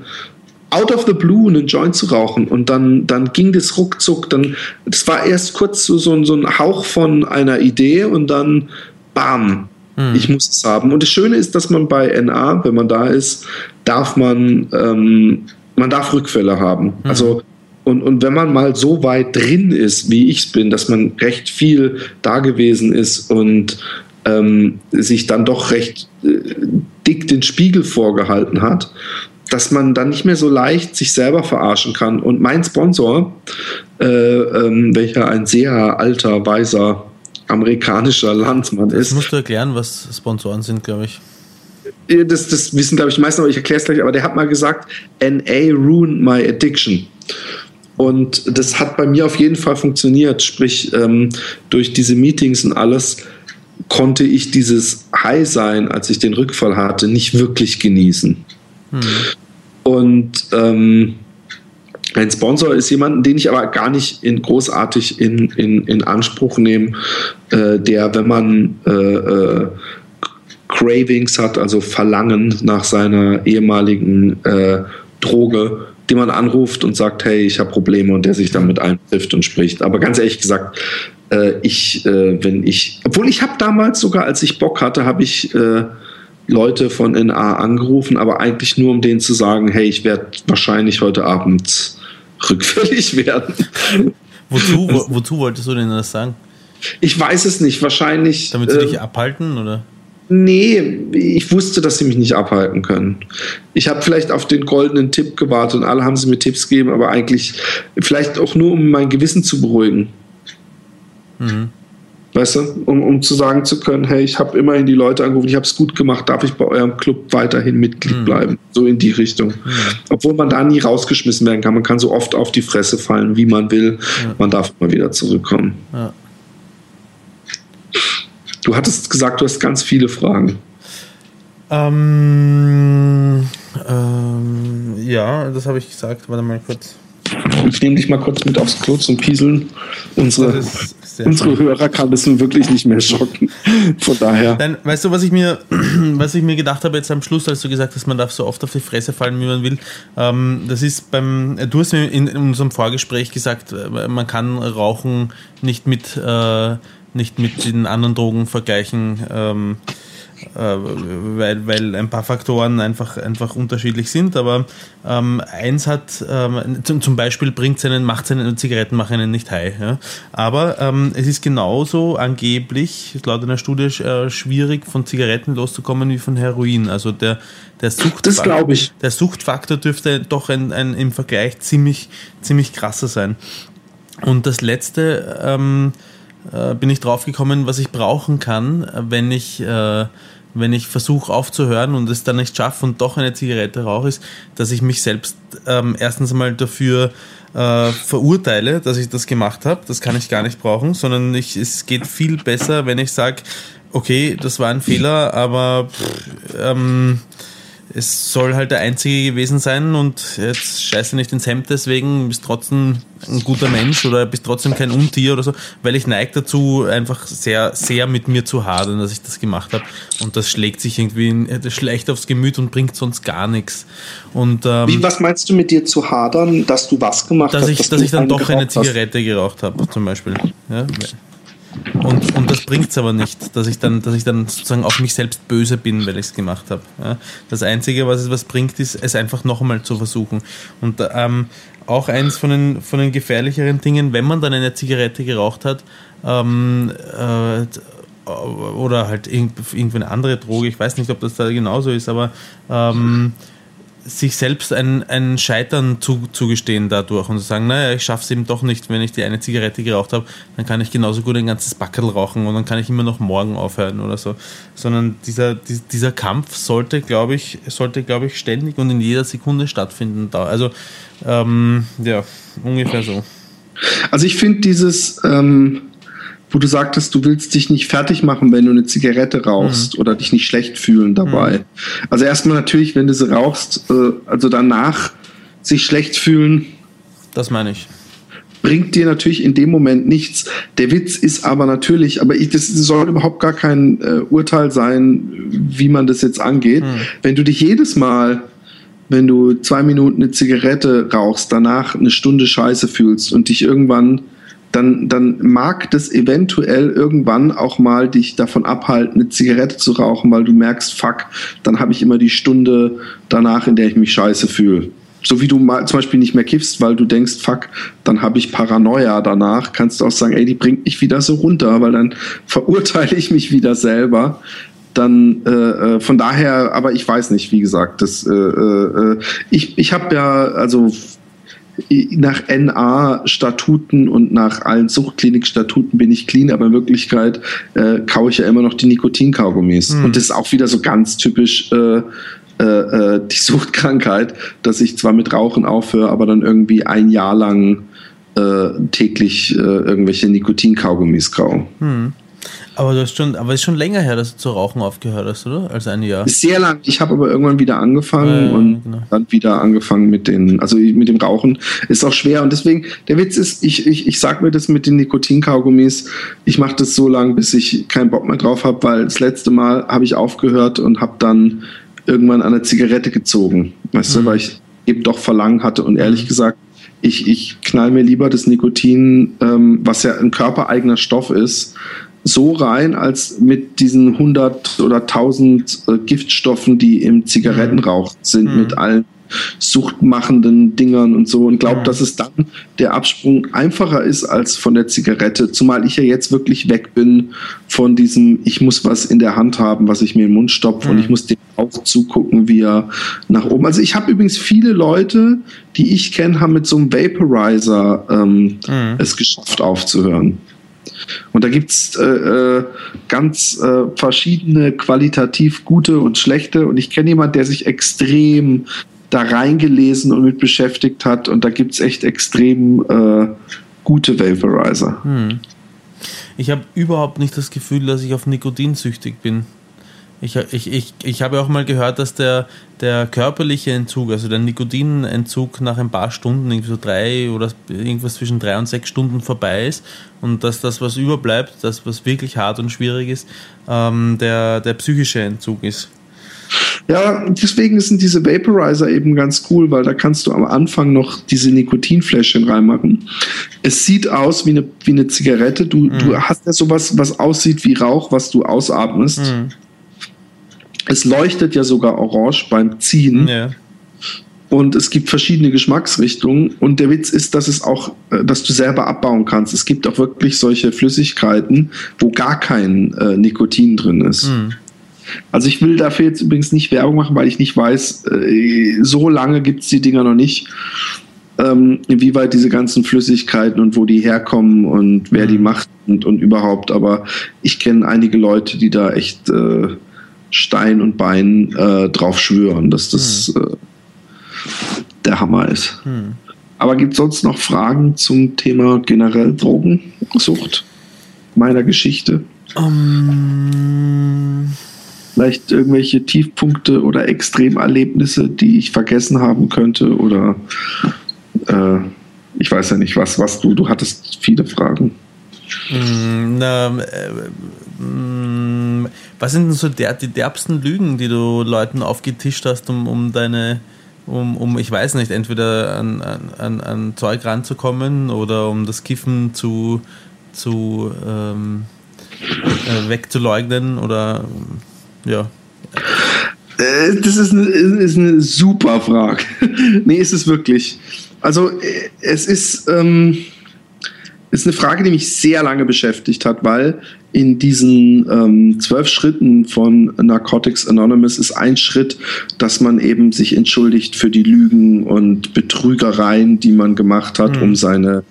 out of the blue einen Joint zu rauchen und dann, dann ging das ruckzuck. Dann, das war erst kurz so, so, so ein Hauch von einer Idee und dann bam, hm. ich muss es haben. Und das Schöne ist, dass man bei NA, wenn man da ist, darf man, ähm, man darf Rückfälle haben. Hm. Also und, und wenn man mal so weit drin ist, wie ich es bin, dass man recht viel da gewesen ist und ähm, sich dann doch recht äh, dick den Spiegel vorgehalten hat, dass man dann nicht mehr so leicht sich selber verarschen kann. Und mein Sponsor, äh, ähm, welcher ein sehr alter, weiser amerikanischer Landsmann ist. Das musst du erklären, was Sponsoren sind, glaube ich. Das, das wissen, glaube ich, die meisten, aber ich erkläre es gleich. Aber der hat mal gesagt, NA ruined my addiction. Und das hat bei mir auf jeden Fall funktioniert. Sprich, ähm, durch diese Meetings und alles konnte ich dieses High sein, als ich den Rückfall hatte, nicht wirklich genießen. Hm. Und ähm, ein Sponsor ist jemand, den ich aber gar nicht in, großartig in, in, in Anspruch nehme, äh, der, wenn man äh, äh, Cravings hat, also Verlangen nach seiner ehemaligen äh, Droge, die man anruft und sagt, hey, ich habe Probleme und der sich dann mit einem trifft und spricht. Aber ganz ehrlich gesagt, äh, ich, äh, wenn ich, obwohl ich habe damals sogar, als ich Bock hatte, habe ich äh, Leute von NA angerufen, aber eigentlich nur, um denen zu sagen, hey, ich werde wahrscheinlich heute Abend rückfällig werden. Wozu, wo, wozu wolltest du denn das sagen? Ich weiß es nicht, wahrscheinlich. Damit sie dich abhalten, oder? Nee, ich wusste, dass sie mich nicht abhalten können. Ich habe vielleicht auf den goldenen Tipp gewartet und alle haben sie mir Tipps gegeben, aber eigentlich vielleicht auch nur, um mein Gewissen zu beruhigen. Mhm. Weißt du, um, um zu sagen zu können, hey, ich habe immerhin die Leute angerufen, ich habe es gut gemacht, darf ich bei eurem Club weiterhin Mitglied mhm. bleiben? So in die Richtung. Mhm. Obwohl man da nie rausgeschmissen werden kann. Man kann so oft auf die Fresse fallen, wie man will. Ja. Man darf immer wieder zurückkommen. Ja. Du hattest gesagt, du hast ganz viele Fragen. Ähm, ähm, ja, das habe ich gesagt. Warte mal kurz. Ich nehme dich mal kurz mit aufs Klo zum Pieseln. Unsere, unsere Hörer kann das wirklich nicht mehr schocken. Von daher. Dann, weißt du, was ich mir, was ich mir gedacht habe jetzt am Schluss, als du gesagt hast, man darf so oft auf die Fresse fallen, wie man will. Ähm, das ist beim, du hast mir in, in unserem Vorgespräch gesagt, äh, man kann Rauchen nicht mit äh, nicht mit den anderen Drogen vergleichen, ähm, äh, weil, weil ein paar Faktoren einfach, einfach unterschiedlich sind. Aber ähm, eins hat, ähm, zum, zum Beispiel bringt seinen, macht seinen Zigaretten machen einen nicht high. Ja? Aber ähm, es ist genauso angeblich, laut einer Studie, äh, schwierig von Zigaretten loszukommen wie von Heroin. Also der, der Suchtfaktor, der Suchtfaktor dürfte doch ein, ein, im Vergleich ziemlich, ziemlich krasser sein. Und das letzte, ähm, äh, bin ich draufgekommen, was ich brauchen kann, wenn ich, äh, ich versuche aufzuhören und es dann nicht schaffe und doch eine Zigarette rauche, ist, dass ich mich selbst ähm, erstens einmal dafür äh, verurteile, dass ich das gemacht habe. Das kann ich gar nicht brauchen, sondern ich, es geht viel besser, wenn ich sage, okay, das war ein Fehler, aber pff, ähm, es soll halt der einzige gewesen sein und jetzt scheiße nicht ins Hemd deswegen, bist trotzdem ein guter Mensch oder bist trotzdem kein Untier oder so, weil ich neige dazu, einfach sehr, sehr mit mir zu hadern, dass ich das gemacht habe. Und das schlägt sich irgendwie schlecht aufs Gemüt und bringt sonst gar nichts. Und, ähm, Wie, was meinst du mit dir zu hadern, dass du was gemacht dass hast? Ich, dass, dass ich dann doch eine Zigarette hast? geraucht habe, zum Beispiel. Ja? Und, und das bringt es aber nicht, dass ich, dann, dass ich dann sozusagen auf mich selbst böse bin, weil ich es gemacht habe. Ja? Das Einzige, was es was bringt, ist, es einfach noch einmal zu versuchen. Und ähm, auch eins von den, von den gefährlicheren Dingen, wenn man dann eine Zigarette geraucht hat, ähm, äh, oder halt irgendwie eine andere Droge, ich weiß nicht, ob das da genauso ist, aber ähm, sich selbst ein, ein Scheitern zu, zugestehen dadurch und zu sagen, naja, ich schaffe es eben doch nicht, wenn ich die eine Zigarette geraucht habe, dann kann ich genauso gut ein ganzes Backel rauchen und dann kann ich immer noch morgen aufhören oder so. Sondern dieser, dieser Kampf sollte, glaube ich, sollte, glaube ich, ständig und in jeder Sekunde stattfinden. Also, ähm, ja, ungefähr so. Also ich finde dieses, ähm wo du sagtest, du willst dich nicht fertig machen, wenn du eine Zigarette rauchst mhm. oder dich nicht schlecht fühlen dabei. Mhm. Also erstmal natürlich, wenn du sie rauchst, äh, also danach sich schlecht fühlen. Das meine ich. Bringt dir natürlich in dem Moment nichts. Der Witz ist aber natürlich, aber ich, das soll überhaupt gar kein äh, Urteil sein, wie man das jetzt angeht. Mhm. Wenn du dich jedes Mal wenn du zwei Minuten eine Zigarette rauchst, danach eine Stunde Scheiße fühlst und dich irgendwann, dann, dann mag das eventuell irgendwann auch mal dich davon abhalten, eine Zigarette zu rauchen, weil du merkst, fuck, dann habe ich immer die Stunde danach, in der ich mich scheiße fühle. So wie du mal zum Beispiel nicht mehr kiffst, weil du denkst, fuck, dann habe ich Paranoia danach, kannst du auch sagen, ey, die bringt mich wieder so runter, weil dann verurteile ich mich wieder selber dann äh, äh, von daher, aber ich weiß nicht, wie gesagt, das, äh, äh, ich, ich habe ja, also nach NA-Statuten und nach allen Suchtklinik-Statuten bin ich clean, aber in Wirklichkeit äh, kaue ich ja immer noch die Nikotinkaugummis. Mhm. Und das ist auch wieder so ganz typisch äh, äh, äh, die Suchtkrankheit, dass ich zwar mit Rauchen aufhöre, aber dann irgendwie ein Jahr lang äh, täglich äh, irgendwelche Nikotinkaugummis kaue. Mhm. Aber das ist schon, aber ist schon länger her, dass du zu rauchen aufgehört hast, oder? Als ein Jahr. Sehr lang. Ich habe aber irgendwann wieder angefangen äh, und genau. dann wieder angefangen mit den, also mit dem Rauchen. Ist auch schwer und deswegen, der Witz ist, ich, ich, ich sag mir das mit den Nikotinkaugummis, ich mache das so lange, bis ich keinen Bock mehr drauf habe, weil das letzte Mal habe ich aufgehört und habe dann irgendwann an der Zigarette gezogen. Weißt mhm. du, weil ich eben doch Verlangen hatte und ehrlich mhm. gesagt, ich, ich knall mir lieber das Nikotin, ähm, was ja ein körpereigener Stoff ist, so rein, als mit diesen 100 oder 1000 äh, Giftstoffen, die im Zigarettenrauch sind, mhm. mit allen suchtmachenden Dingern und so und glaube, mhm. dass es dann der Absprung einfacher ist als von der Zigarette, zumal ich ja jetzt wirklich weg bin von diesem, ich muss was in der Hand haben, was ich mir in den Mund stopfe mhm. und ich muss dem auch zugucken, wie er nach oben. Also ich habe übrigens viele Leute, die ich kenne, haben mit so einem Vaporizer ähm, mhm. es geschafft aufzuhören. Und da gibt es äh, äh, ganz äh, verschiedene qualitativ gute und schlechte. Und ich kenne jemanden, der sich extrem da reingelesen und mit beschäftigt hat. Und da gibt es echt extrem äh, gute Vaporizer. Hm. Ich habe überhaupt nicht das Gefühl, dass ich auf Nikotin süchtig bin. Ich, ich, ich, ich habe auch mal gehört, dass der, der körperliche Entzug, also der Nikotinentzug nach ein paar Stunden, irgendwie so drei oder irgendwas zwischen drei und sechs Stunden vorbei ist und dass das, was überbleibt, das, was wirklich hart und schwierig ist, ähm, der, der psychische Entzug ist. Ja, deswegen sind diese Vaporizer eben ganz cool, weil da kannst du am Anfang noch diese Nikotinfläschchen reinmachen. Es sieht aus wie eine, wie eine Zigarette. Du, mhm. du hast ja sowas, was aussieht wie Rauch, was du ausatmest. Mhm. Es leuchtet ja sogar orange beim Ziehen. Ja. Und es gibt verschiedene Geschmacksrichtungen. Und der Witz ist, dass es auch, äh, dass du selber abbauen kannst. Es gibt auch wirklich solche Flüssigkeiten, wo gar kein äh, Nikotin drin ist. Mhm. Also ich will dafür jetzt übrigens nicht Werbung machen, weil ich nicht weiß, äh, so lange gibt es die Dinger noch nicht. Ähm, inwieweit diese ganzen Flüssigkeiten und wo die herkommen und wer mhm. die macht und, und überhaupt. Aber ich kenne einige Leute, die da echt äh, Stein und Bein äh, drauf schwören, dass das hm. äh, der Hammer ist. Hm. Aber gibt es sonst noch Fragen zum Thema generell Drogensucht meiner Geschichte? Um. Vielleicht irgendwelche Tiefpunkte oder Extremerlebnisse, die ich vergessen haben könnte oder äh, ich weiß ja nicht, was, was du, du hattest viele Fragen. Mm, na, äh, mm, was sind denn so der, die derbsten Lügen, die du Leuten aufgetischt hast, um, um deine, um, um, ich weiß nicht, entweder an, an, an Zeug ranzukommen oder um das Kiffen zu, zu ähm, äh, wegzuleugnen oder ja. Äh, das ist eine, ist eine super Frage. nee, ist es wirklich. Also, äh, es ist. Ähm ist eine Frage, die mich sehr lange beschäftigt hat, weil in diesen ähm, zwölf Schritten von Narcotics Anonymous ist ein Schritt, dass man eben sich entschuldigt für die Lügen und Betrügereien, die man gemacht hat, mhm. um seine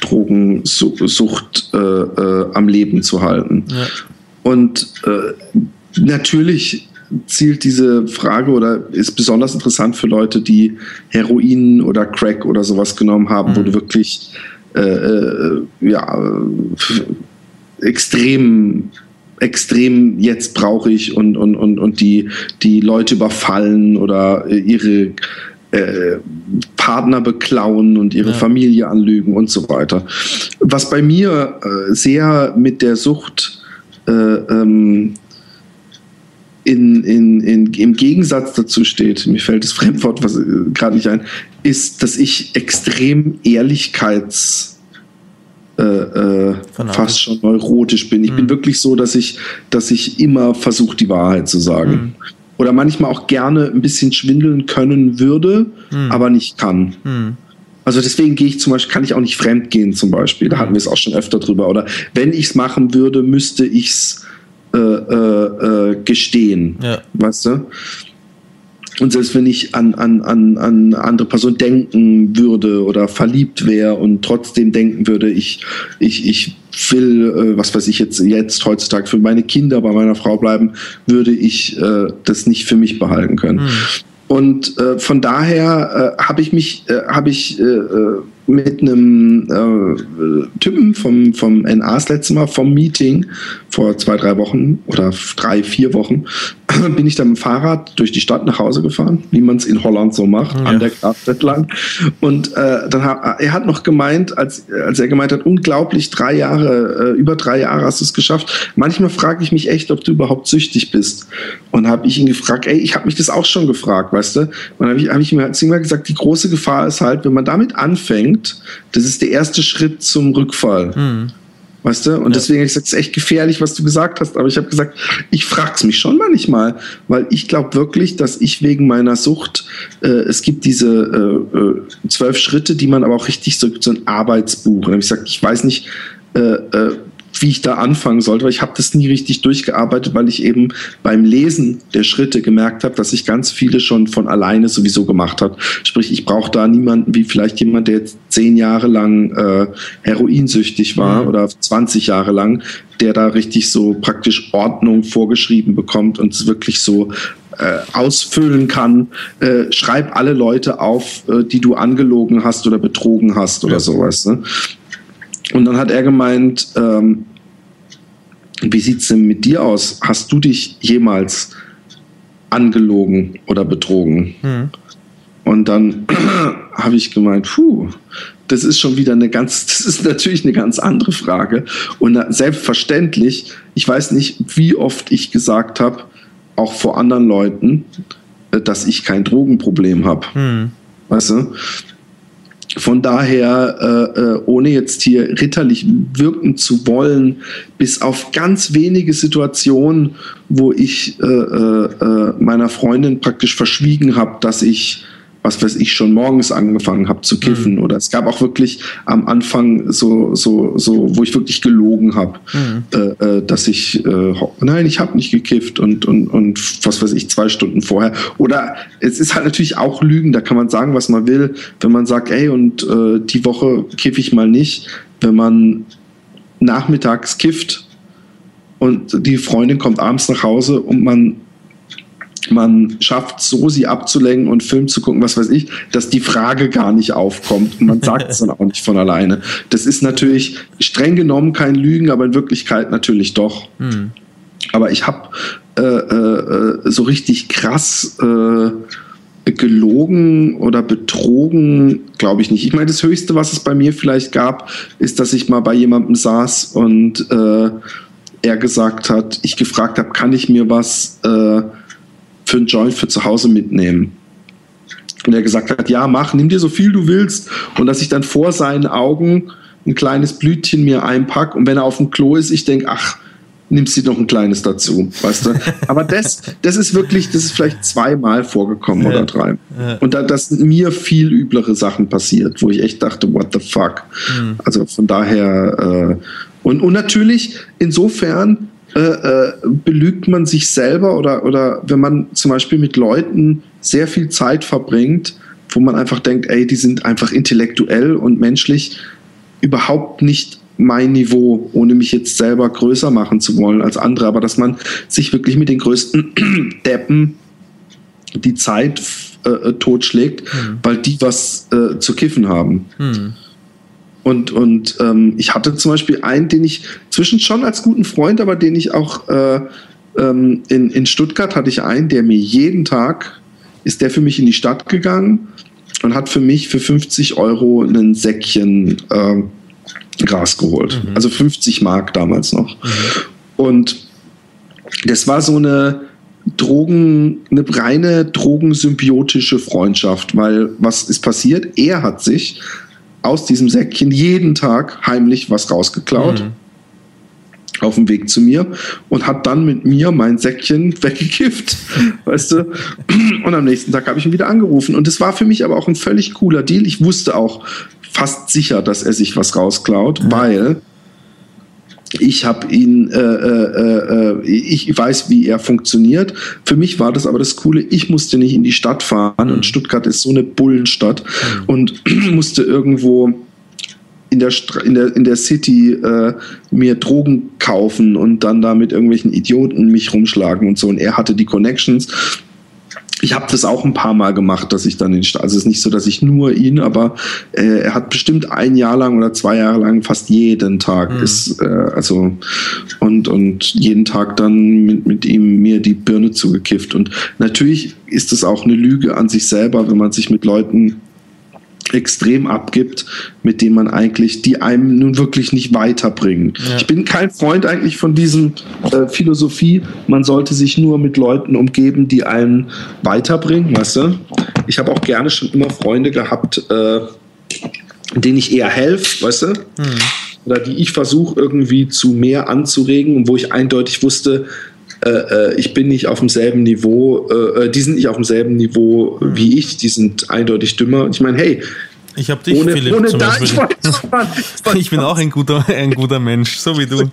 Drogensucht äh, äh, am Leben zu halten. Ja. Und äh, natürlich zielt diese Frage oder ist besonders interessant für Leute, die Heroin oder Crack oder sowas genommen haben, mhm. wo du wirklich äh, äh, ja, extrem extrem jetzt brauche ich und, und, und, und die, die Leute überfallen oder ihre äh, Partner beklauen und ihre ja. Familie anlügen und so weiter. Was bei mir äh, sehr mit der Sucht äh, ähm, in, in, in, im Gegensatz dazu steht, mir fällt das Fremdwort was äh, gerade nicht ein, ist, dass ich extrem Ehrlichkeits äh, äh, fast schon neurotisch bin. Ich mhm. bin wirklich so, dass ich, dass ich immer versuche, die Wahrheit zu sagen. Mhm. Oder manchmal auch gerne ein bisschen schwindeln können würde, mhm. aber nicht kann. Mhm. Also deswegen gehe ich zum Beispiel, kann ich auch nicht fremd gehen zum Beispiel. Da hatten wir es auch schon öfter drüber. Oder wenn ich es machen würde, müsste ich es äh, äh, äh, gestehen. Ja. Weißt du? Und selbst wenn ich an, an, an, an eine andere Person denken würde oder verliebt wäre und trotzdem denken würde, ich, ich, ich will, äh, was weiß ich jetzt, jetzt heutzutage für meine Kinder bei meiner Frau bleiben, würde ich äh, das nicht für mich behalten können. Mhm. Und äh, von daher äh, habe ich mich, äh, habe ich mit einem äh, Typen vom, vom NA das letzte Mal vom Meeting vor zwei, drei Wochen oder drei, vier Wochen bin ich dann mit dem Fahrrad durch die Stadt nach Hause gefahren, wie man es in Holland so macht, ja. an der Kraft entlang. Und äh, dann hat, er hat noch gemeint, als, als er gemeint hat, unglaublich, drei Jahre, äh, über drei Jahre hast du es geschafft. Manchmal frage ich mich echt, ob du überhaupt süchtig bist. Und habe ich ihn gefragt, ey, ich habe mich das auch schon gefragt, weißt du? Und dann habe ich, hab ich ihm halt immer gesagt, die große Gefahr ist halt, wenn man damit anfängt, das ist der erste Schritt zum Rückfall. Mhm. Weißt du? Und ja. deswegen habe ich gesagt, es ist echt gefährlich, was du gesagt hast. Aber ich habe gesagt, ich frage es mich schon manchmal, weil ich glaube wirklich, dass ich wegen meiner Sucht, äh, es gibt diese äh, äh, zwölf Schritte, die man aber auch richtig so, so ein Arbeitsbuch. Und habe ich gesagt, ich weiß nicht, äh, äh wie ich da anfangen sollte, weil ich habe das nie richtig durchgearbeitet, weil ich eben beim Lesen der Schritte gemerkt habe, dass ich ganz viele schon von alleine sowieso gemacht habe. Sprich, ich brauche da niemanden wie vielleicht jemand, der jetzt zehn Jahre lang äh, heroinsüchtig war mhm. oder 20 Jahre lang, der da richtig so praktisch Ordnung vorgeschrieben bekommt und es wirklich so äh, ausfüllen kann. Äh, schreib alle Leute auf, äh, die du angelogen hast oder betrogen hast oder ja. sowas. Ne? Und dann hat er gemeint, ähm, wie sieht es denn mit dir aus? Hast du dich jemals angelogen oder betrogen? Mhm. Und dann habe ich gemeint, puh, das ist schon wieder eine ganz, das ist natürlich eine ganz andere Frage. Und selbstverständlich, ich weiß nicht, wie oft ich gesagt habe, auch vor anderen Leuten, äh, dass ich kein Drogenproblem habe. Hm. Weißt du? Von daher, äh, äh, ohne jetzt hier ritterlich wirken zu wollen, bis auf ganz wenige Situationen, wo ich äh, äh, äh meiner Freundin praktisch verschwiegen habe, dass ich was weiß ich, schon morgens angefangen habe zu kiffen. Mhm. Oder es gab auch wirklich am Anfang so, so, so, wo ich wirklich gelogen habe, mhm. äh, äh dass ich, äh, nein, ich habe nicht gekifft und, und, und was weiß ich, zwei Stunden vorher. Oder es ist halt natürlich auch Lügen, da kann man sagen, was man will. Wenn man sagt, ey, und äh, die Woche kiffe ich mal nicht, wenn man nachmittags kifft und die Freundin kommt abends nach Hause und man man schafft, so sie abzulenken und Film zu gucken, was weiß ich, dass die Frage gar nicht aufkommt und man sagt es dann auch nicht von alleine. Das ist natürlich streng genommen kein Lügen, aber in Wirklichkeit natürlich doch. Hm. Aber ich habe äh, äh, so richtig krass äh, gelogen oder betrogen, glaube ich nicht. Ich meine, das Höchste, was es bei mir vielleicht gab, ist, dass ich mal bei jemandem saß und äh, er gesagt hat, ich gefragt habe, kann ich mir was äh, für einen Joint für zu Hause mitnehmen. Und er gesagt hat, ja, mach, nimm dir so viel du willst. Und dass ich dann vor seinen Augen ein kleines Blütchen mir einpack und wenn er auf dem Klo ist, ich denke, ach, nimmst du noch ein kleines dazu, weißt du? Aber das, das ist wirklich, das ist vielleicht zweimal vorgekommen ja. oder drei. Ja. Und da, das sind mir viel üblere Sachen passiert, wo ich echt dachte, what the fuck? Mhm. Also von daher, äh, und, und natürlich insofern äh, äh, belügt man sich selber oder, oder wenn man zum Beispiel mit Leuten sehr viel Zeit verbringt, wo man einfach denkt, ey, die sind einfach intellektuell und menschlich überhaupt nicht mein Niveau, ohne mich jetzt selber größer machen zu wollen als andere, aber dass man sich wirklich mit den größten Deppen die Zeit äh, totschlägt, mhm. weil die was äh, zu kiffen haben. Mhm. Und, und ähm, ich hatte zum Beispiel einen, den ich zwischen schon als guten Freund, aber den ich auch äh, ähm, in, in Stuttgart hatte ich einen, der mir jeden Tag ist der für mich in die Stadt gegangen und hat für mich für 50 Euro ein Säckchen äh, Gras geholt. Mhm. Also 50 Mark damals noch. Mhm. Und das war so eine, Drogen, eine reine drogensymbiotische Freundschaft, weil was ist passiert? Er hat sich aus diesem Säckchen jeden Tag heimlich was rausgeklaut. Mhm auf dem Weg zu mir und hat dann mit mir mein Säckchen weggekifft, weißt du? Und am nächsten Tag habe ich ihn wieder angerufen. Und es war für mich aber auch ein völlig cooler Deal. Ich wusste auch fast sicher, dass er sich was rausklaut, mhm. weil ich habe ihn, äh, äh, äh, ich weiß, wie er funktioniert. Für mich war das aber das Coole, ich musste nicht in die Stadt fahren und Stuttgart ist so eine Bullenstadt mhm. und musste irgendwo in der, in der, in der City äh, mir Drogen kaufen und dann da mit irgendwelchen Idioten mich rumschlagen und so. Und er hatte die Connections ich habe das auch ein paar Mal gemacht, dass ich dann den also es ist nicht so, dass ich nur ihn, aber äh, er hat bestimmt ein Jahr lang oder zwei Jahre lang fast jeden Tag mhm. ist äh, also und und jeden Tag dann mit, mit ihm mir die Birne zugekifft und natürlich ist es auch eine Lüge an sich selber, wenn man sich mit Leuten extrem abgibt, mit denen man eigentlich, die einem nun wirklich nicht weiterbringen. Ja. Ich bin kein Freund eigentlich von diesem äh, Philosophie, man sollte sich nur mit Leuten umgeben, die einen weiterbringen, weißt du? Ich habe auch gerne schon immer Freunde gehabt, äh, denen ich eher helfe, weißt du? Mhm. Oder die ich versuche irgendwie zu mehr anzuregen wo ich eindeutig wusste, äh, äh, ich bin nicht auf demselben Niveau, äh, äh, die sind nicht auf demselben Niveau mhm. wie ich, die sind eindeutig dümmer. Ich meine, hey, ich habe dich, ohne, Philipp, ohne zum da, Beispiel. Ich, ich, bin auch ein guter, ein guter Mensch, so wie du.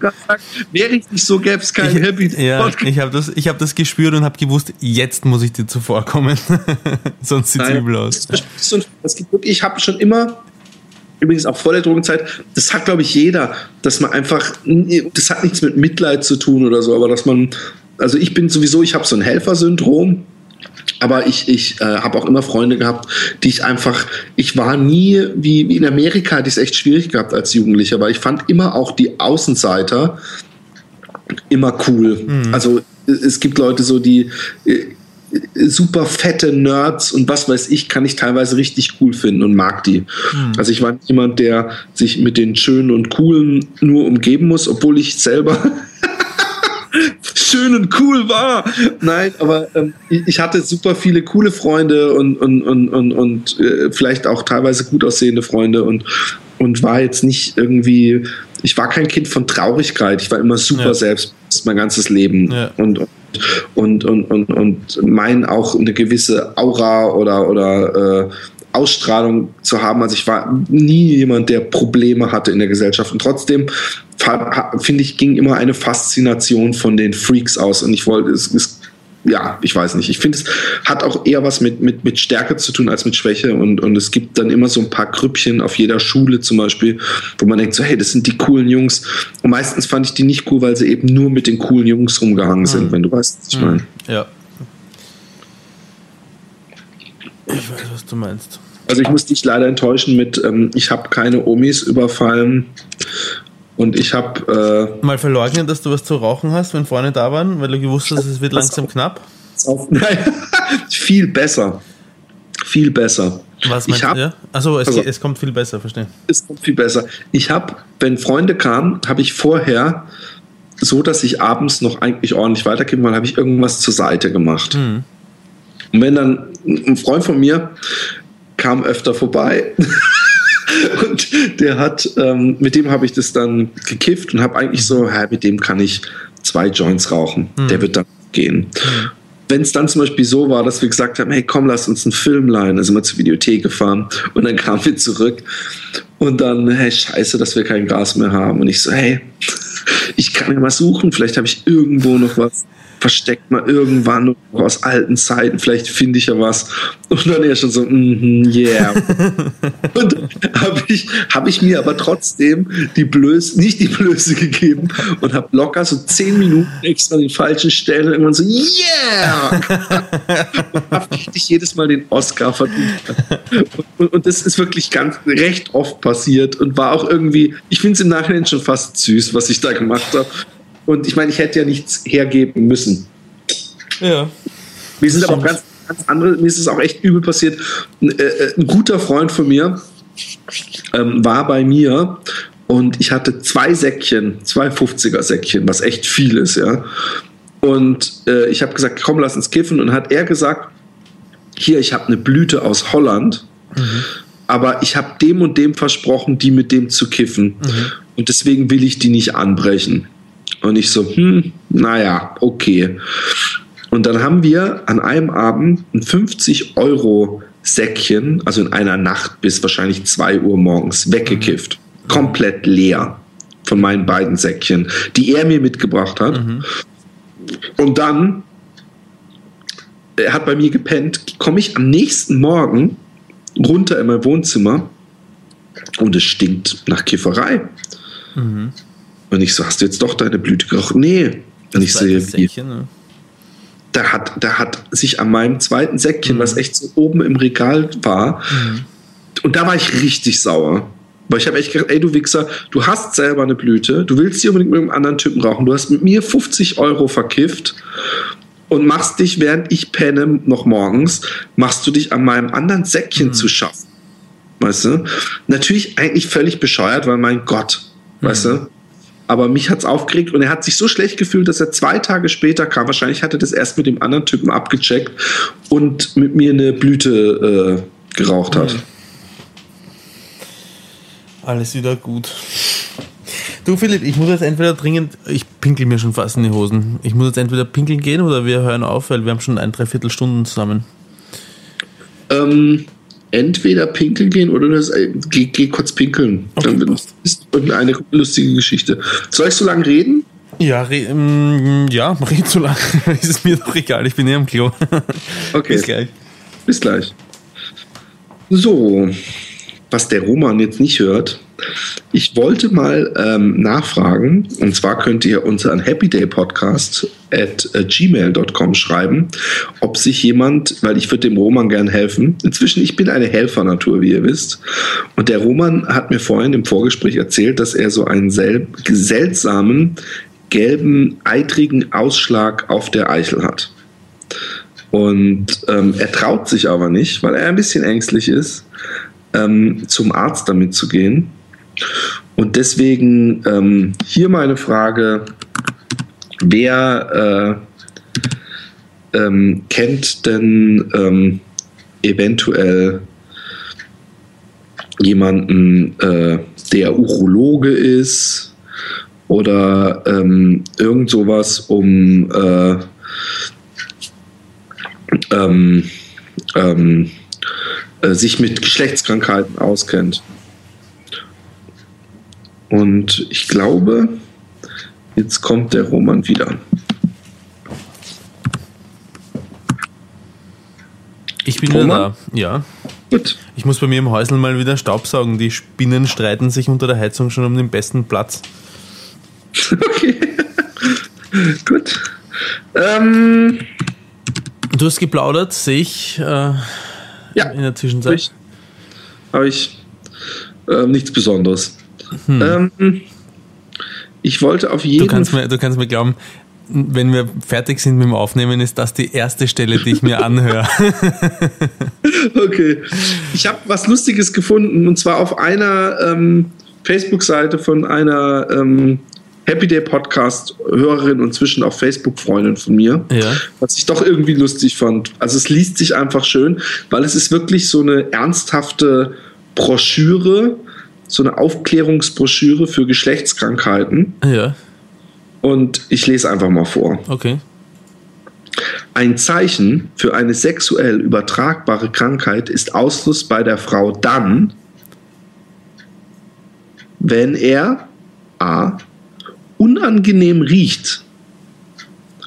Wäre ich nicht so, gäbe es kein Happy. Ja, ich habe das, hab das gespürt und habe gewusst, jetzt muss ich dir zuvorkommen. Sonst sieht es übel aus. ich habe schon immer übrigens auch vor der Drogenzeit, das hat, glaube ich, jeder, dass man einfach, das hat nichts mit Mitleid zu tun oder so, aber dass man, also ich bin sowieso, ich habe so ein Helfersyndrom. Aber ich, ich äh, habe auch immer Freunde gehabt, die ich einfach, ich war nie, wie, wie in Amerika, die es echt schwierig gehabt als Jugendlicher, aber ich fand immer auch die Außenseiter immer cool. Mhm. Also es gibt Leute so, die, äh, super fette Nerds und was weiß ich, kann ich teilweise richtig cool finden und mag die. Mhm. Also ich war jemand, der sich mit den Schönen und Coolen nur umgeben muss, obwohl ich selber schön und cool war. Nein, aber ähm, ich hatte super viele coole Freunde und, und, und, und, und äh, vielleicht auch teilweise gut aussehende Freunde und, und war jetzt nicht irgendwie, ich war kein Kind von Traurigkeit, ich war immer super ja. selbstbewusst mein ganzes Leben. Ja. Und, und, und, und, und meinen auch eine gewisse Aura oder, oder äh, Ausstrahlung zu haben. Also ich war nie jemand, der Probleme hatte in der Gesellschaft. Und trotzdem, finde ich, ging immer eine Faszination von den Freaks aus. Und ich wollte, es, es ja, ich weiß nicht. Ich finde, es hat auch eher was mit, mit, mit Stärke zu tun als mit Schwäche. Und, und es gibt dann immer so ein paar Grüppchen auf jeder Schule zum Beispiel, wo man denkt so, hey, das sind die coolen Jungs. Und meistens fand ich die nicht cool, weil sie eben nur mit den coolen Jungs rumgehangen sind, mhm. wenn du weißt, was ich mhm. meine. Ja. Ich weiß, was du meinst. Also ich muss dich leider enttäuschen mit, ähm, ich habe keine Omis überfallen und ich habe. Äh, Mal verleugnen, dass du was zu rauchen hast, wenn vorne da waren, weil du gewusst hast, es wird langsam knapp? Auf, nein, viel besser. Viel besser. Was meinst ich hab, ja? Also es, also, es kommt viel besser, verstehe. Es kommt viel besser. Ich habe, wenn Freunde kamen, habe ich vorher, so dass ich abends noch eigentlich ordentlich weitergeben wollte, habe ich irgendwas zur Seite gemacht. Mhm. Und wenn dann ein Freund von mir kam öfter vorbei und der hat, ähm, mit dem habe ich das dann gekifft und habe eigentlich so, ja, mit dem kann ich zwei Joints rauchen. Mhm. Der wird dann gehen. Mhm. Wenn es dann zum Beispiel so war, dass wir gesagt haben, hey komm, lass uns einen Film leihen, also mal zur Videothek gefahren und dann kamen wir zurück und dann, hey, scheiße, dass wir kein Gas mehr haben. Und ich so, hey, ich kann ja mal suchen, vielleicht habe ich irgendwo noch was versteckt mal irgendwann aus alten Zeiten, vielleicht finde ich ja was. Und dann er schon so, mm -hmm, yeah. und habe ich, hab ich mir aber trotzdem die Blöße, nicht die Blöße gegeben und habe locker so zehn Minuten extra an den falschen Stellen irgendwann so, yeah! habe ich jedes Mal den Oscar verdient. Und, und, und, das ist wirklich ganz recht oft passiert und war auch irgendwie, ich finde es im Nachhinein schon fast süß, was ich da gemacht habe. Und ich meine, ich hätte ja nichts hergeben müssen. Ja. Mir sind aber auch ganz, ganz andere, mir ist es auch echt übel passiert. Ein, äh, äh, ein guter Freund von mir ähm, war bei mir und ich hatte zwei Säckchen, zwei 50er Säckchen, was echt viel ist, ja. Und äh, ich habe gesagt, komm, lass uns kiffen. Und hat er gesagt, hier, ich habe eine Blüte aus Holland, aber ich habe dem und dem versprochen, die mit dem zu kiffen. Und deswegen will ich die nicht anbrechen. Und ich so, hm, naja, okay. Und dann haben wir an einem Abend ein 50 Euro Säckchen, also in einer Nacht bis wahrscheinlich 2 Uhr morgens, weggekifft. Komplett leer von meinen beiden Säckchen, die er mir mitgebracht hat. Und dann, er hat bei mir gepennt, komme ich am nächsten Morgen runter in mein Wohnzimmer und es stinkt nach Kifferei. Und ich so, hast du jetzt doch deine Blüte geraucht? Nee. Und ich sehe, Zweites wie, ne? da hat, da hat sich an meinem zweiten Säckchen, was echt so oben im Regal war, und da war ich richtig sauer. Weil ich habe echt gedacht, ey du Wichser, du hast selber eine Blüte, du willst sie unbedingt mit einem anderen Typen rauchen, du hast mit mir 50 Euro verkifft und machst dich, während ich penne, noch morgens, machst du dich an meinem anderen Säckchen zu schaffen. Weißt du? Natürlich eigentlich völlig bescheuert, weil mein Gott, weißt du? Aber mich hat's aufgeregt und er hat sich so schlecht gefühlt, dass er zwei Tage später kam. Wahrscheinlich hat er das erst mit dem anderen Typen abgecheckt und mit mir eine Blüte äh, geraucht hat. Alles wieder gut. Du Philipp, ich muss jetzt entweder dringend, ich pinkel mir schon fast in die Hosen. Ich muss jetzt entweder pinkeln gehen oder wir hören auf, weil wir haben schon ein Dreiviertelstunden zusammen. Ähm, entweder pinkeln gehen oder das, äh, geh, geh kurz pinkeln. Okay, Dann wird- passt. ist irgendeine lustige Geschichte. Soll ich so lange reden? Ja, re, ähm, ja, red so lange. ist es mir doch egal, ich bin eh am Klo. Okay. Bis gleich. Bis gleich. So, was der Roman jetzt nicht hört, ich wollte mal ähm, nachfragen, und zwar könnt ihr uns an happydaypodcast at äh, gmail.com schreiben, ob sich jemand, weil ich würde dem Roman gern helfen. Inzwischen, ich bin eine Helfernatur, wie ihr wisst. Und der Roman hat mir vorhin im Vorgespräch erzählt, dass er so einen sel seltsamen, gelben, eitrigen Ausschlag auf der Eichel hat. Und ähm, er traut sich aber nicht, weil er ein bisschen ängstlich ist, ähm, zum Arzt damit zu gehen. Und deswegen ähm, hier meine Frage, wer äh, ähm, kennt denn ähm, eventuell jemanden, äh, der Urologe ist oder ähm, irgend sowas, um äh, ähm, ähm, äh, sich mit Geschlechtskrankheiten auskennt. Und ich glaube, jetzt kommt der Roman wieder. Ich bin wieder Roman? da. Ja. Gut. Ich muss bei mir im Häusl mal wieder Staubsaugen. Die Spinnen streiten sich unter der Heizung schon um den besten Platz. Okay. Gut. Ähm, Du hast geplaudert, sehe ich äh, ja, in der habe Zwischenzeit. ich, hab ich ähm, nichts Besonderes. Ähm, ich wollte auf jeden mir, du kannst mir glauben, wenn wir fertig sind mit dem Aufnehmen, ist das die erste Stelle, die ich mir anhöre. Okay. Ich habe was Lustiges gefunden und zwar auf einer ähm, Facebook-Seite von einer ähm, Happy Day Podcast Hörerin und zwischen auch Facebook Freundin von mir, Ja. was ich doch irgendwie lustig fand. Also es liest sich einfach schön, weil es ist wirklich so eine ernsthafte Broschüre, so eine Aufklärungsbroschüre für Geschlechtskrankheiten ja, und ich lese einfach mal vor. okay. Ein Zeichen für eine sexuell übertragbare Krankheit ist Ausfluss bei der Frau dann, wenn er a. unangenehm riecht.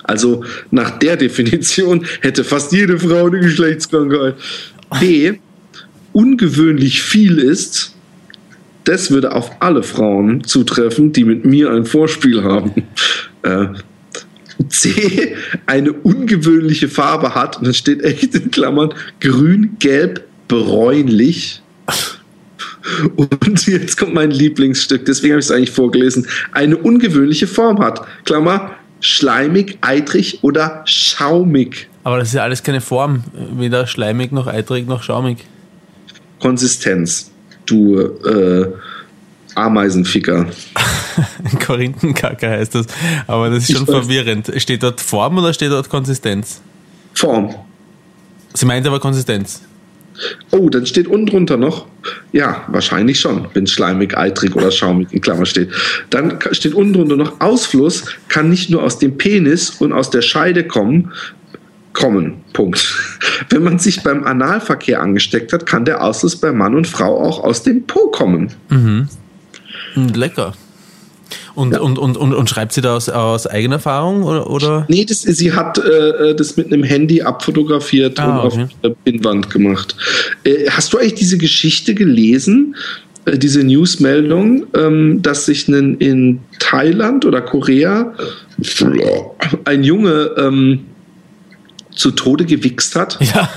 Also nach der Definition hätte fast jede Frau eine Geschlechtskrankheit. B. ungewöhnlich viel ist. Das würde auf alle Frauen zutreffen, die mit mir ein Vorspiel haben. Äh, C eine ungewöhnliche Farbe hat, und das steht echt in Klammern, grün, gelb, bräunlich. Und jetzt kommt mein Lieblingsstück, deswegen habe ich es eigentlich vorgelesen. Eine ungewöhnliche Form hat, Klammer, schleimig, eitrig oder schaumig. Aber das ist ja alles keine Form. Weder schleimig, noch eitrig, noch schaumig. Konsistenz, du äh, Ameisenficker. Korinthenkacker heißt das. Aber das ist schon verwirrend. Steht dort Form oder steht dort Konsistenz? Form. Sie meint aber Konsistenz. Oh, dann steht unten drunter noch, ja, wahrscheinlich schon, wenn schleimig, eitrig oder schaumig in Klammer steht. Dann steht unten drunter noch, Ausfluss kann nicht nur aus dem Penis und aus der Scheide kommen, kommen. Punkt. Wenn man sich beim Analverkehr angesteckt hat, kann der Ausfluss bei Mann und Frau auch aus dem Po kommen. Mhm. Lecker. Und, ja. und, und, und, und, schreibt sie da aus, aus eigener Erfahrung? Oder, oder? Nee, das, sie hat äh, das mit einem Handy abfotografiert ah, und okay. auf der Pinnwand gemacht. Äh, hast du eigentlich diese Geschichte gelesen? Äh, diese Newsmeldung, ähm, dass sich ein, in Thailand oder Korea ein Junge ähm, zu Tode gewichst hat. Ja.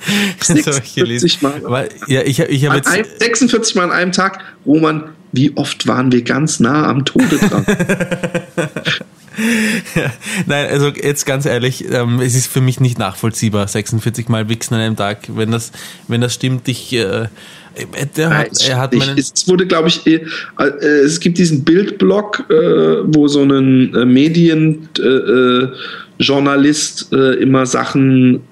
46 Mal. Weil, ja, ich, ich jetzt 46 Mal an einem Tag. Roman, wie oft waren wir ganz nah am Tode dran? ja, nein, also jetzt ganz ehrlich, ähm, es ist für mich nicht nachvollziehbar, 46 Mal wichsen an einem Tag. Wenn das, wenn das stimmt, ich. Äh, der hat, er hat meinen es wurde, glaube ich, äh, äh, es gibt diesen Bildblock, äh, wo so ein äh, Medienjournalist äh, äh, immer Sachen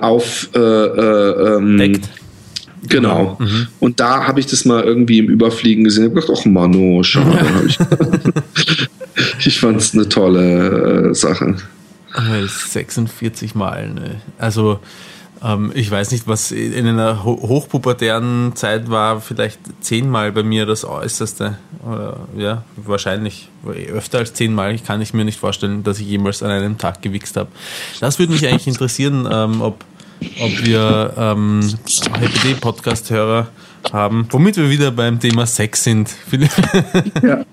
auf ähm, Deckt. Genau. Mhm. Und da habe ich das mal irgendwie im Überfliegen gesehen. Ich habe gedacht, ach Mano, schade. ich ich fand es eine tolle Sache. 46 Mal. Ne? Also ähm, ich weiß nicht, was in einer hochpubertären Zeit war, vielleicht zehnmal bei mir das Äußerste. Oder, ja, wahrscheinlich öfter als zehnmal. Ich kann ich mir nicht vorstellen, dass ich jemals an einem Tag gewichst habe. Das würde mich eigentlich interessieren, ähm, ob, ob wir ähm, HPD-Podcast-Hörer haben, womit wir wieder beim Thema Sex sind. ja.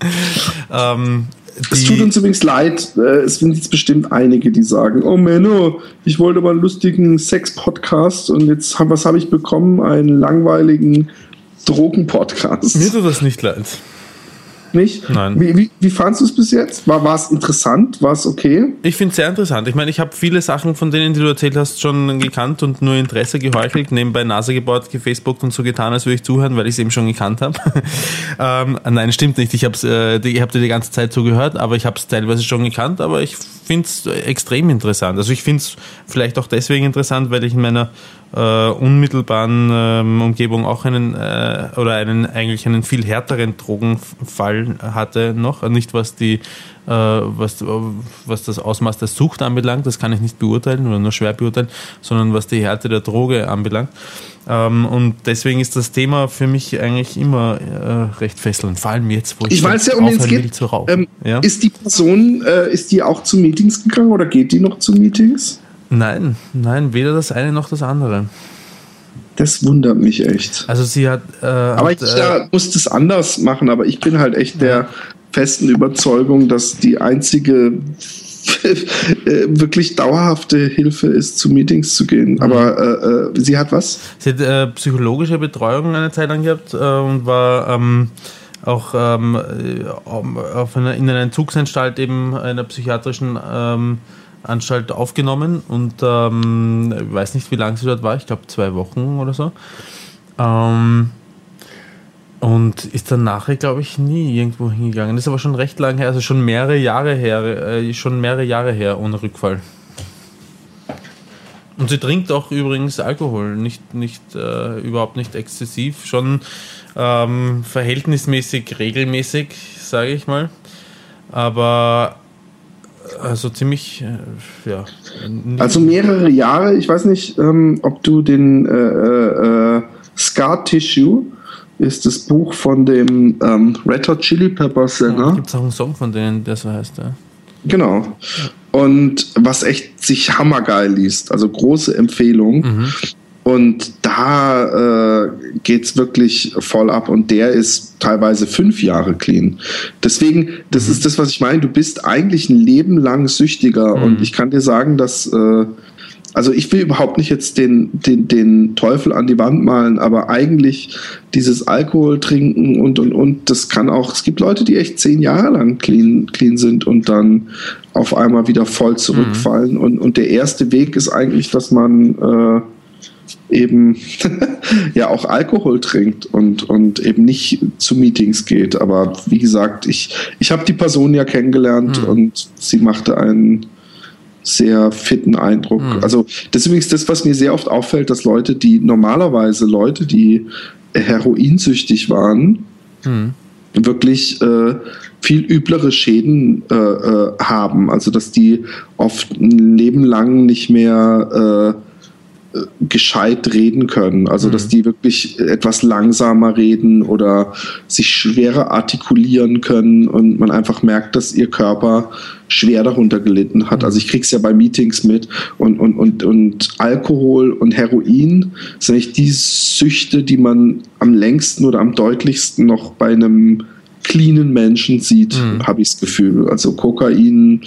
ähm, es tut uns übrigens leid, äh, es sind jetzt bestimmt einige, die sagen, oh Menno, ich wollte mal einen lustigen Sex-Podcast und jetzt, was habe ich bekommen? Einen langweiligen Drogen-Podcast. Mir tut das nicht leid. Nicht? Nein. Wie, wie, wie fandest du es bis jetzt? War, war es interessant? War es okay? Ich finde es sehr interessant. Ich meine, ich habe viele Sachen, von denen, die du erzählt hast, schon gekannt und nur Interesse geheuchelt, nebenbei Nase gebaut, gefacebookt und so getan, als würde ich zuhören, weil ich es eben schon gekannt habe. ähm, nein, stimmt nicht. Ich habe äh, hab dir die ganze Zeit zugehört, aber ich habe es teilweise schon gekannt, aber ich finde es extrem interessant. Also ich finde es vielleicht auch deswegen interessant, weil ich in meiner äh, unmittelbaren ähm, Umgebung auch einen äh, oder einen eigentlich einen viel härteren Drogenfall hatte noch. Nicht was die äh, was, was das Ausmaß der Sucht anbelangt, das kann ich nicht beurteilen oder nur schwer beurteilen, sondern was die Härte der Droge anbelangt. Ähm, und deswegen ist das Thema für mich eigentlich immer äh, recht fesselnd, vor allem jetzt, wo ich, ich weiß ja, um es geht. Zu rauchen. Ähm, ja? Ist die Person, äh, ist die auch zu Meetings gegangen oder geht die noch zu Meetings? Nein, nein, weder das eine noch das andere. Das wundert mich echt. Also sie hat. Äh, aber hat, ich äh, muss das anders machen, aber ich bin halt echt der festen Überzeugung, dass die einzige äh, wirklich dauerhafte Hilfe ist, zu Meetings zu gehen. Mhm. Aber äh, äh, sie hat was? Sie hat äh, psychologische Betreuung eine Zeit lang gehabt und war ähm, auch ähm, auf einer, in einer Entzugsanstalt eben einer psychiatrischen ähm, Anstalt aufgenommen und ähm, ich weiß nicht, wie lange sie dort war, ich glaube zwei Wochen oder so. Ähm, und ist dann nachher, glaube ich, nie irgendwo hingegangen. Das ist aber schon recht lange her, also schon mehrere Jahre her, äh, schon mehrere Jahre her ohne Rückfall. Und sie trinkt auch übrigens Alkohol, nicht, nicht äh, überhaupt nicht exzessiv, schon ähm, verhältnismäßig regelmäßig, sage ich mal. Aber also ziemlich, äh, ja. Also mehrere Jahre. Ich weiß nicht, ähm, ob du den äh, äh, Scar Tissue ist das Buch von dem ähm, Red Hot Chili Peppers Sänger. Ja, Gibt es auch einen Song von denen, der so heißt, ja. Genau. Und was echt sich hammergeil liest. Also große Empfehlung. Mhm. Und da äh, geht es wirklich voll ab und der ist teilweise fünf Jahre clean. Deswegen, das mhm. ist das, was ich meine. Du bist eigentlich ein Leben lang süchtiger mhm. und ich kann dir sagen, dass äh, also ich will überhaupt nicht jetzt den, den, den Teufel an die Wand malen, aber eigentlich dieses Alkohol trinken und und und, das kann auch, es gibt Leute, die echt zehn Jahre lang clean, clean sind und dann auf einmal wieder voll zurückfallen. Mhm. Und, und der erste Weg ist eigentlich, dass man äh, eben ja auch Alkohol trinkt und, und eben nicht zu Meetings geht. Aber wie gesagt, ich, ich habe die Person ja kennengelernt mhm. und sie machte einen sehr fitten Eindruck. Mhm. Also das ist übrigens das, was mir sehr oft auffällt, dass Leute, die normalerweise Leute, die heroinsüchtig waren, mhm. wirklich äh, viel üblere Schäden äh, äh, haben. Also dass die oft ein Leben lang nicht mehr äh, gescheit reden können. Also, dass mhm. die wirklich etwas langsamer reden oder sich schwerer artikulieren können und man einfach merkt, dass ihr Körper schwer darunter gelitten hat. Also ich kriege es ja bei Meetings mit und, und, und, und Alkohol und Heroin sind eigentlich die Süchte, die man am längsten oder am deutlichsten noch bei einem cleanen Menschen sieht, mhm. habe ich das Gefühl. Also Kokain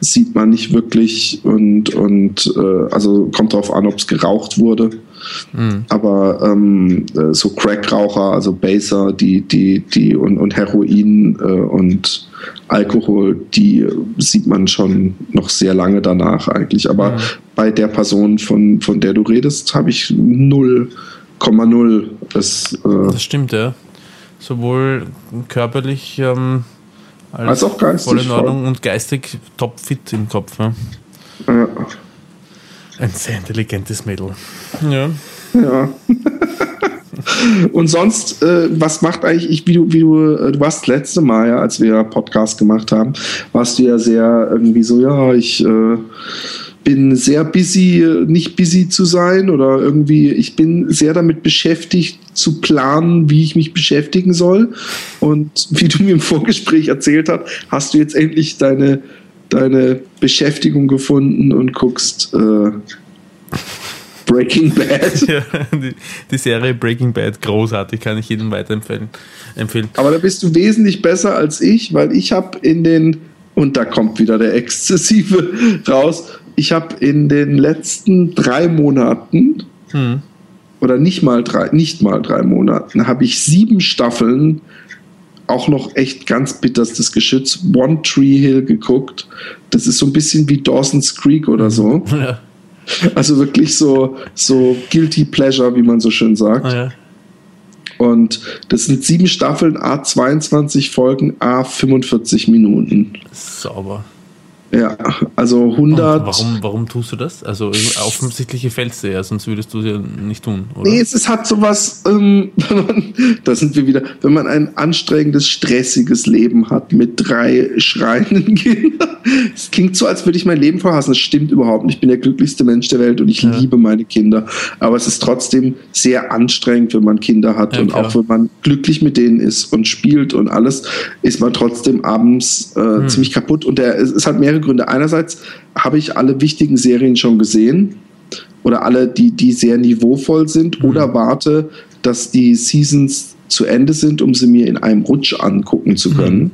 sieht man nicht wirklich und, und äh, also kommt darauf an, ob es geraucht wurde. Mhm. Aber ähm, äh, so Crackraucher, also Baser, die, die, die und, und Heroin äh, und Alkohol, die sieht man schon noch sehr lange danach eigentlich. Aber mhm. bei der Person, von, von der du redest, habe ich 0,0. Das, äh, das stimmt, ja sowohl körperlich ähm, als, als, auch geistig voll in Ordnung voll. und geistig topfit im Kopf. Ja. ja. Ein sehr intelligentes Mädel. Ja. Ja. und sonst, äh, was macht eigentlich, ich, wie du, wie du, äh, du warst das letzte Mal, ja, als wir Podcast gemacht haben, warst du ja sehr irgendwie so, ja, ich äh, bin sehr busy, nicht busy zu sein oder irgendwie, ich bin sehr damit beschäftigt zu planen, wie ich mich beschäftigen soll. Und wie du mir im Vorgespräch erzählt hast, hast du jetzt endlich deine, deine Beschäftigung gefunden und guckst äh, Breaking Bad. Ja, die, die, Serie Breaking Bad, großartig, kann ich jedem weiterempfehlen. Empfehlen. Aber da bist du wesentlich besser als ich, weil ich habe in den, und da kommt wieder der Exzessive raus, ich habe in den letzten drei Monaten hm. oder nicht mal drei, nicht mal drei Monaten, habe ich sieben Staffeln auch noch echt ganz bitterstes Geschütz, One Tree Hill geguckt. Das ist so ein bisschen wie Dawson's Creek oder so. Ja. Also wirklich so, so Guilty Pleasure, wie man so schön sagt. Ah, ja. Und das sind sieben Staffeln, A 22 Folgen, A 45 Minuten. Sauber. Ja, also 100. warum, warum tust du das? Also offensichtlich gefällt es dir ja, sonst würdest du es ja nicht tun, oder? Nee, es, es hat sowas, ähm, da sind wir wieder, wenn man ein anstrengendes, stressiges Leben hat mit drei schreienden Kindern. Es klingt so, als würde ich mein Leben verhassen. Das stimmt überhaupt nicht. Ich bin der glücklichste Mensch der Welt und ich ja. liebe meine Kinder. Aber es ist trotzdem sehr anstrengend, wenn man Kinder hat. Ja, und klar. auch wenn man glücklich mit denen ist und spielt und alles, ist man trotzdem abends äh, hm. ziemlich kaputt. Und der, es, es hat mehrere Gründe. Einerseits habe ich alle wichtigen Serien schon gesehen oder alle, die, die sehr niveauvoll sind mhm. oder warte, dass die Seasons zu Ende sind, um sie mir in einem Rutsch angucken zu können. Mhm.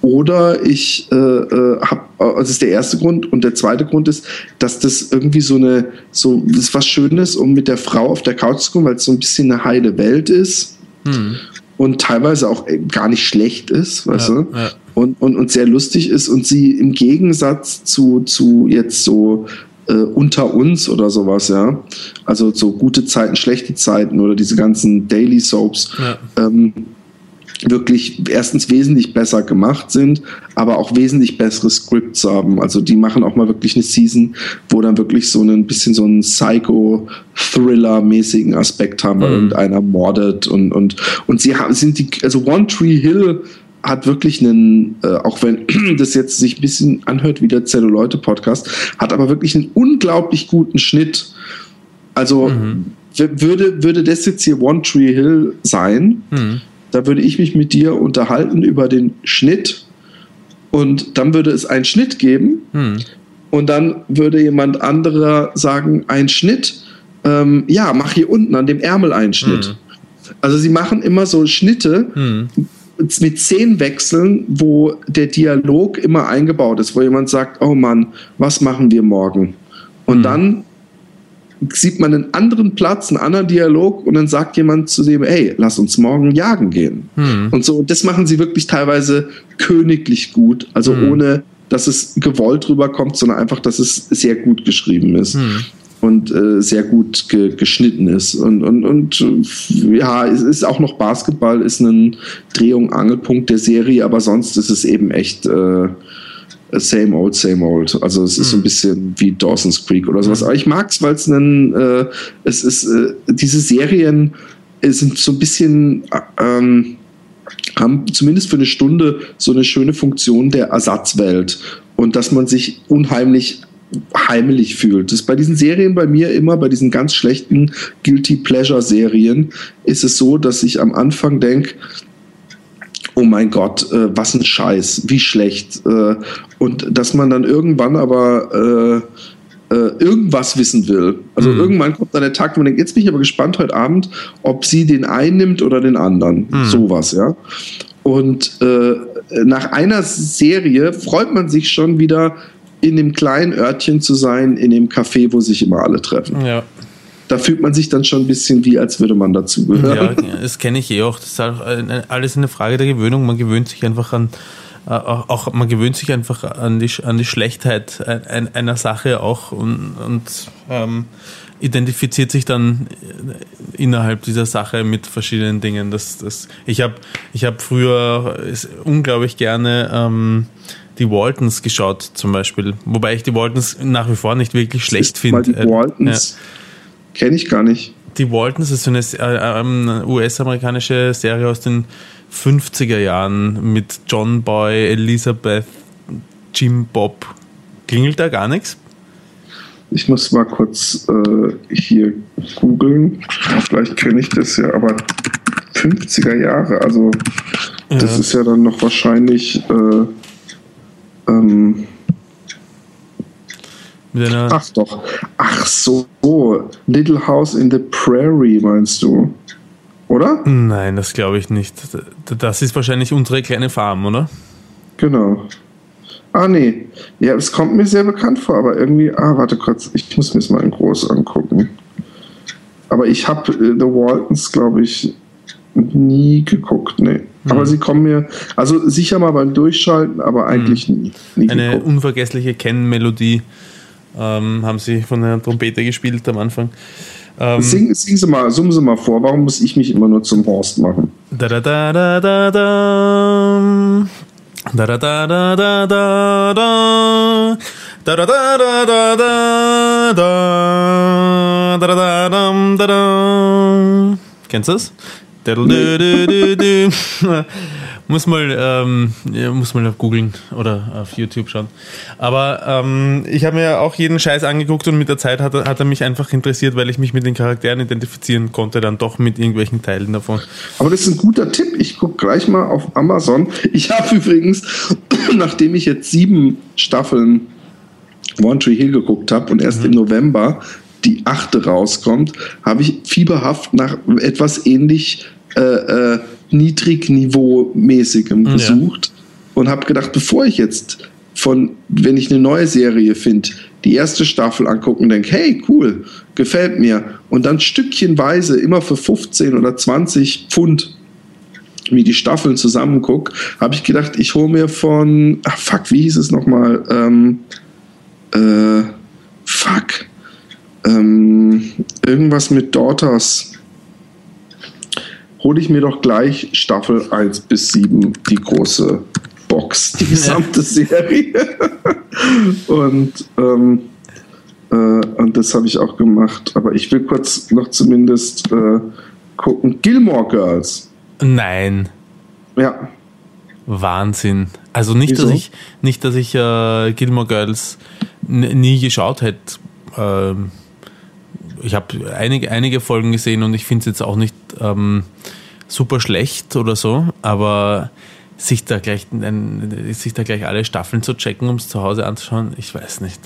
Oder ich äh, äh habe, das ist der erste Grund. Und der zweite Grund ist, dass das irgendwie so eine, so, das ist was Schönes, um mit der Frau auf der Couch zu kommen, weil es so ein bisschen eine heile Welt ist. Mhm und teilweise auch äh, gar nicht schlecht ist, weißt ja, du? Ja. Und, und, und sehr lustig ist und sie im Gegensatz zu, zu jetzt so äh, unter uns oder sowas, ja. Also so gute Zeiten, schlechte Zeiten oder diese ganzen Daily Soaps, ja. ähm, wirklich erstens wesentlich besser gemacht sind, aber auch wesentlich bessere Scripts haben. Also die machen auch mal wirklich eine Season, wo dann wirklich so ein bisschen so einen Psycho-Thriller-mäßigen Aspekt haben, weil mhm. irgendeiner mordet und, und, und sie haben, sind die, also One Tree Hill hat wirklich einen, äh, auch wenn das jetzt sich ein bisschen anhört wie der Zelluleute-Podcast, hat aber wirklich einen unglaublich guten Schnitt. Also mhm. würde, würde das jetzt hier One Tree Hill sein, mhm da würde ich mich mit dir unterhalten über den Schnitt und dann würde es einen Schnitt geben hm. und dann würde jemand anderer sagen, ein Schnitt, ähm, ja, mach hier unten an dem Ärmel einen Schnitt. Hm. Also sie machen immer so Schnitte hm. Mit zehn Wechseln, wo der Dialog immer eingebaut ist, wo jemand sagt, oh Mann, was machen wir morgen? Und hm. dann sieht man einen anderen Platz, einen anderen Dialog und dann sagt jemand zu dem, hey, lass uns morgen jagen gehen. Hm. Und so, das machen sie wirklich teilweise königlich gut, also hm. ohne, dass es gewollt rüberkommt, sondern einfach, dass es sehr gut geschrieben ist. Und äh, sehr gut ge geschnitten ist. Und, und, und ja, es ist auch noch Basketball, ist ein Drehung, Angelpunkt der Serie, aber sonst ist es eben echt äh, same old, same old. Also es ist mhm. so ein bisschen wie Dawson's Creek oder sowas. Aber ich mag es, weil es ein, äh, es ist, äh, diese Serien sind so ein bisschen, ähm, haben zumindest für eine Stunde so eine schöne Funktion der Ersatzwelt und dass man sich unheimlich heimelig fühlt. Das ist bei diesen Serien bei mir immer, bei diesen ganz schlechten Guilty Pleasure Serien, ist es so, dass ich am Anfang denke, oh mein Gott, äh, was ein Scheiß, wie schlecht. Äh, und dass man dann irgendwann aber äh, äh irgendwas wissen will. Also mhm. irgendwann kommt dann der Tag, wo man denkt, jetzt bin ich aber gespannt heute Abend, ob sie den einen nimmt oder den anderen. Mhm. Sowas, ja. Und äh, nach einer Serie freut man sich schon wieder, in dem kleinen Örtchen zu sein, in dem Café, wo sich immer alle treffen. Ja. Da fühlt man sich dann schon ein bisschen wie, als würde man dazugehören. Ja, das kenne ich eh auch. Das ist alles eine Frage der Gewöhnung. Man gewöhnt sich einfach an, äh, auch, man gewöhnt sich einfach an die, an die Schlechtheit einer Sache auch und, und ähm, identifiziert sich dann innerhalb dieser Sache mit verschiedenen Dingen. Das, das, ich habe ich hab früher unglaublich gerne ähm, die Waltons geschaut, zum Beispiel. Wobei ich die Waltons nach wie vor nicht wirklich schlecht finde. Die äh, Waltons ja. kenne ich gar nicht. Die Waltons ist so eine äh, ähm, US-amerikanische Serie aus den 50er Jahren mit John Boy, Elizabeth, Jim Bob. Klingelt da gar nichts? Ich muss mal kurz äh, hier googeln. Vielleicht kenne ich das ja, aber 50er Jahre, also ja. das ist ja dann noch wahrscheinlich. Äh, ähm, Ach doch. Ach so. Little House in the Prairie meinst du? Oder? Nein, das glaube ich nicht. Das ist wahrscheinlich unsere kleine Farm, oder? Genau. Ah, nee. Ja, es kommt mir sehr bekannt vor, aber irgendwie. Ah, warte kurz. Ich muss mir das mal in groß angucken. Aber ich habe äh, The Waltons, glaube ich, nie geguckt. Nee. Mhm. Aber sie kommen mir, also sicher mal beim Durchschalten, aber eigentlich mhm. nie, nie. Eine geguckt. unvergessliche Ken-Melodie ähm, haben sie von der Trompete gespielt am Anfang. Ähm, sing, sing sie mal, summen sie mal vor. Warum muss ich mich immer nur zum Horst machen? Da da da da da. Da da da da da da da. Da da da da da da da. Da da da da da da. Kennst du das? Muss mal, ähm, muss mal googeln oder auf YouTube schauen. Aber ähm, ich habe mir auch jeden Scheiß angeguckt und mit der Zeit hat er, hat er mich einfach interessiert, weil ich mich mit den Charakteren identifizieren konnte, dann doch mit irgendwelchen Teilen davon. Aber das ist ein guter Tipp. Ich gucke gleich mal auf Amazon. Ich habe übrigens, nachdem ich jetzt sieben Staffeln One Tree Hill geguckt habe und erst mhm. im November die achte rauskommt, habe ich fieberhaft nach etwas ähnlich äh, äh, Niedrigniveau-mäßigem gesucht ja. und habe gedacht, bevor ich jetzt von, wenn ich eine neue Serie finde, die erste Staffel angucken und denke, hey, cool, gefällt mir. Und dann stückchenweise immer für 15 oder 20 Pfund wie die Staffeln zusammen gucke, habe ich gedacht, ich hole mir von, ach fuck, wie hieß es nochmal? Ähm, äh, fuck. Ähm, irgendwas mit Daughters hole ich mir doch gleich Staffel 1 bis 7, die große Box, die gesamte Serie. und, ähm, äh, und das habe ich auch gemacht. Aber ich will kurz noch zumindest äh, gucken. Gilmore Girls. Nein. Ja. Wahnsinn. Also nicht, Wieso? dass ich nicht, dass ich äh, Gilmore Girls nie geschaut hätte. Ähm, ich habe einige, einige Folgen gesehen und ich finde es jetzt auch nicht ähm, super schlecht oder so, aber sich da gleich, sich da gleich alle Staffeln zu checken, um es zu Hause anzuschauen, ich weiß nicht.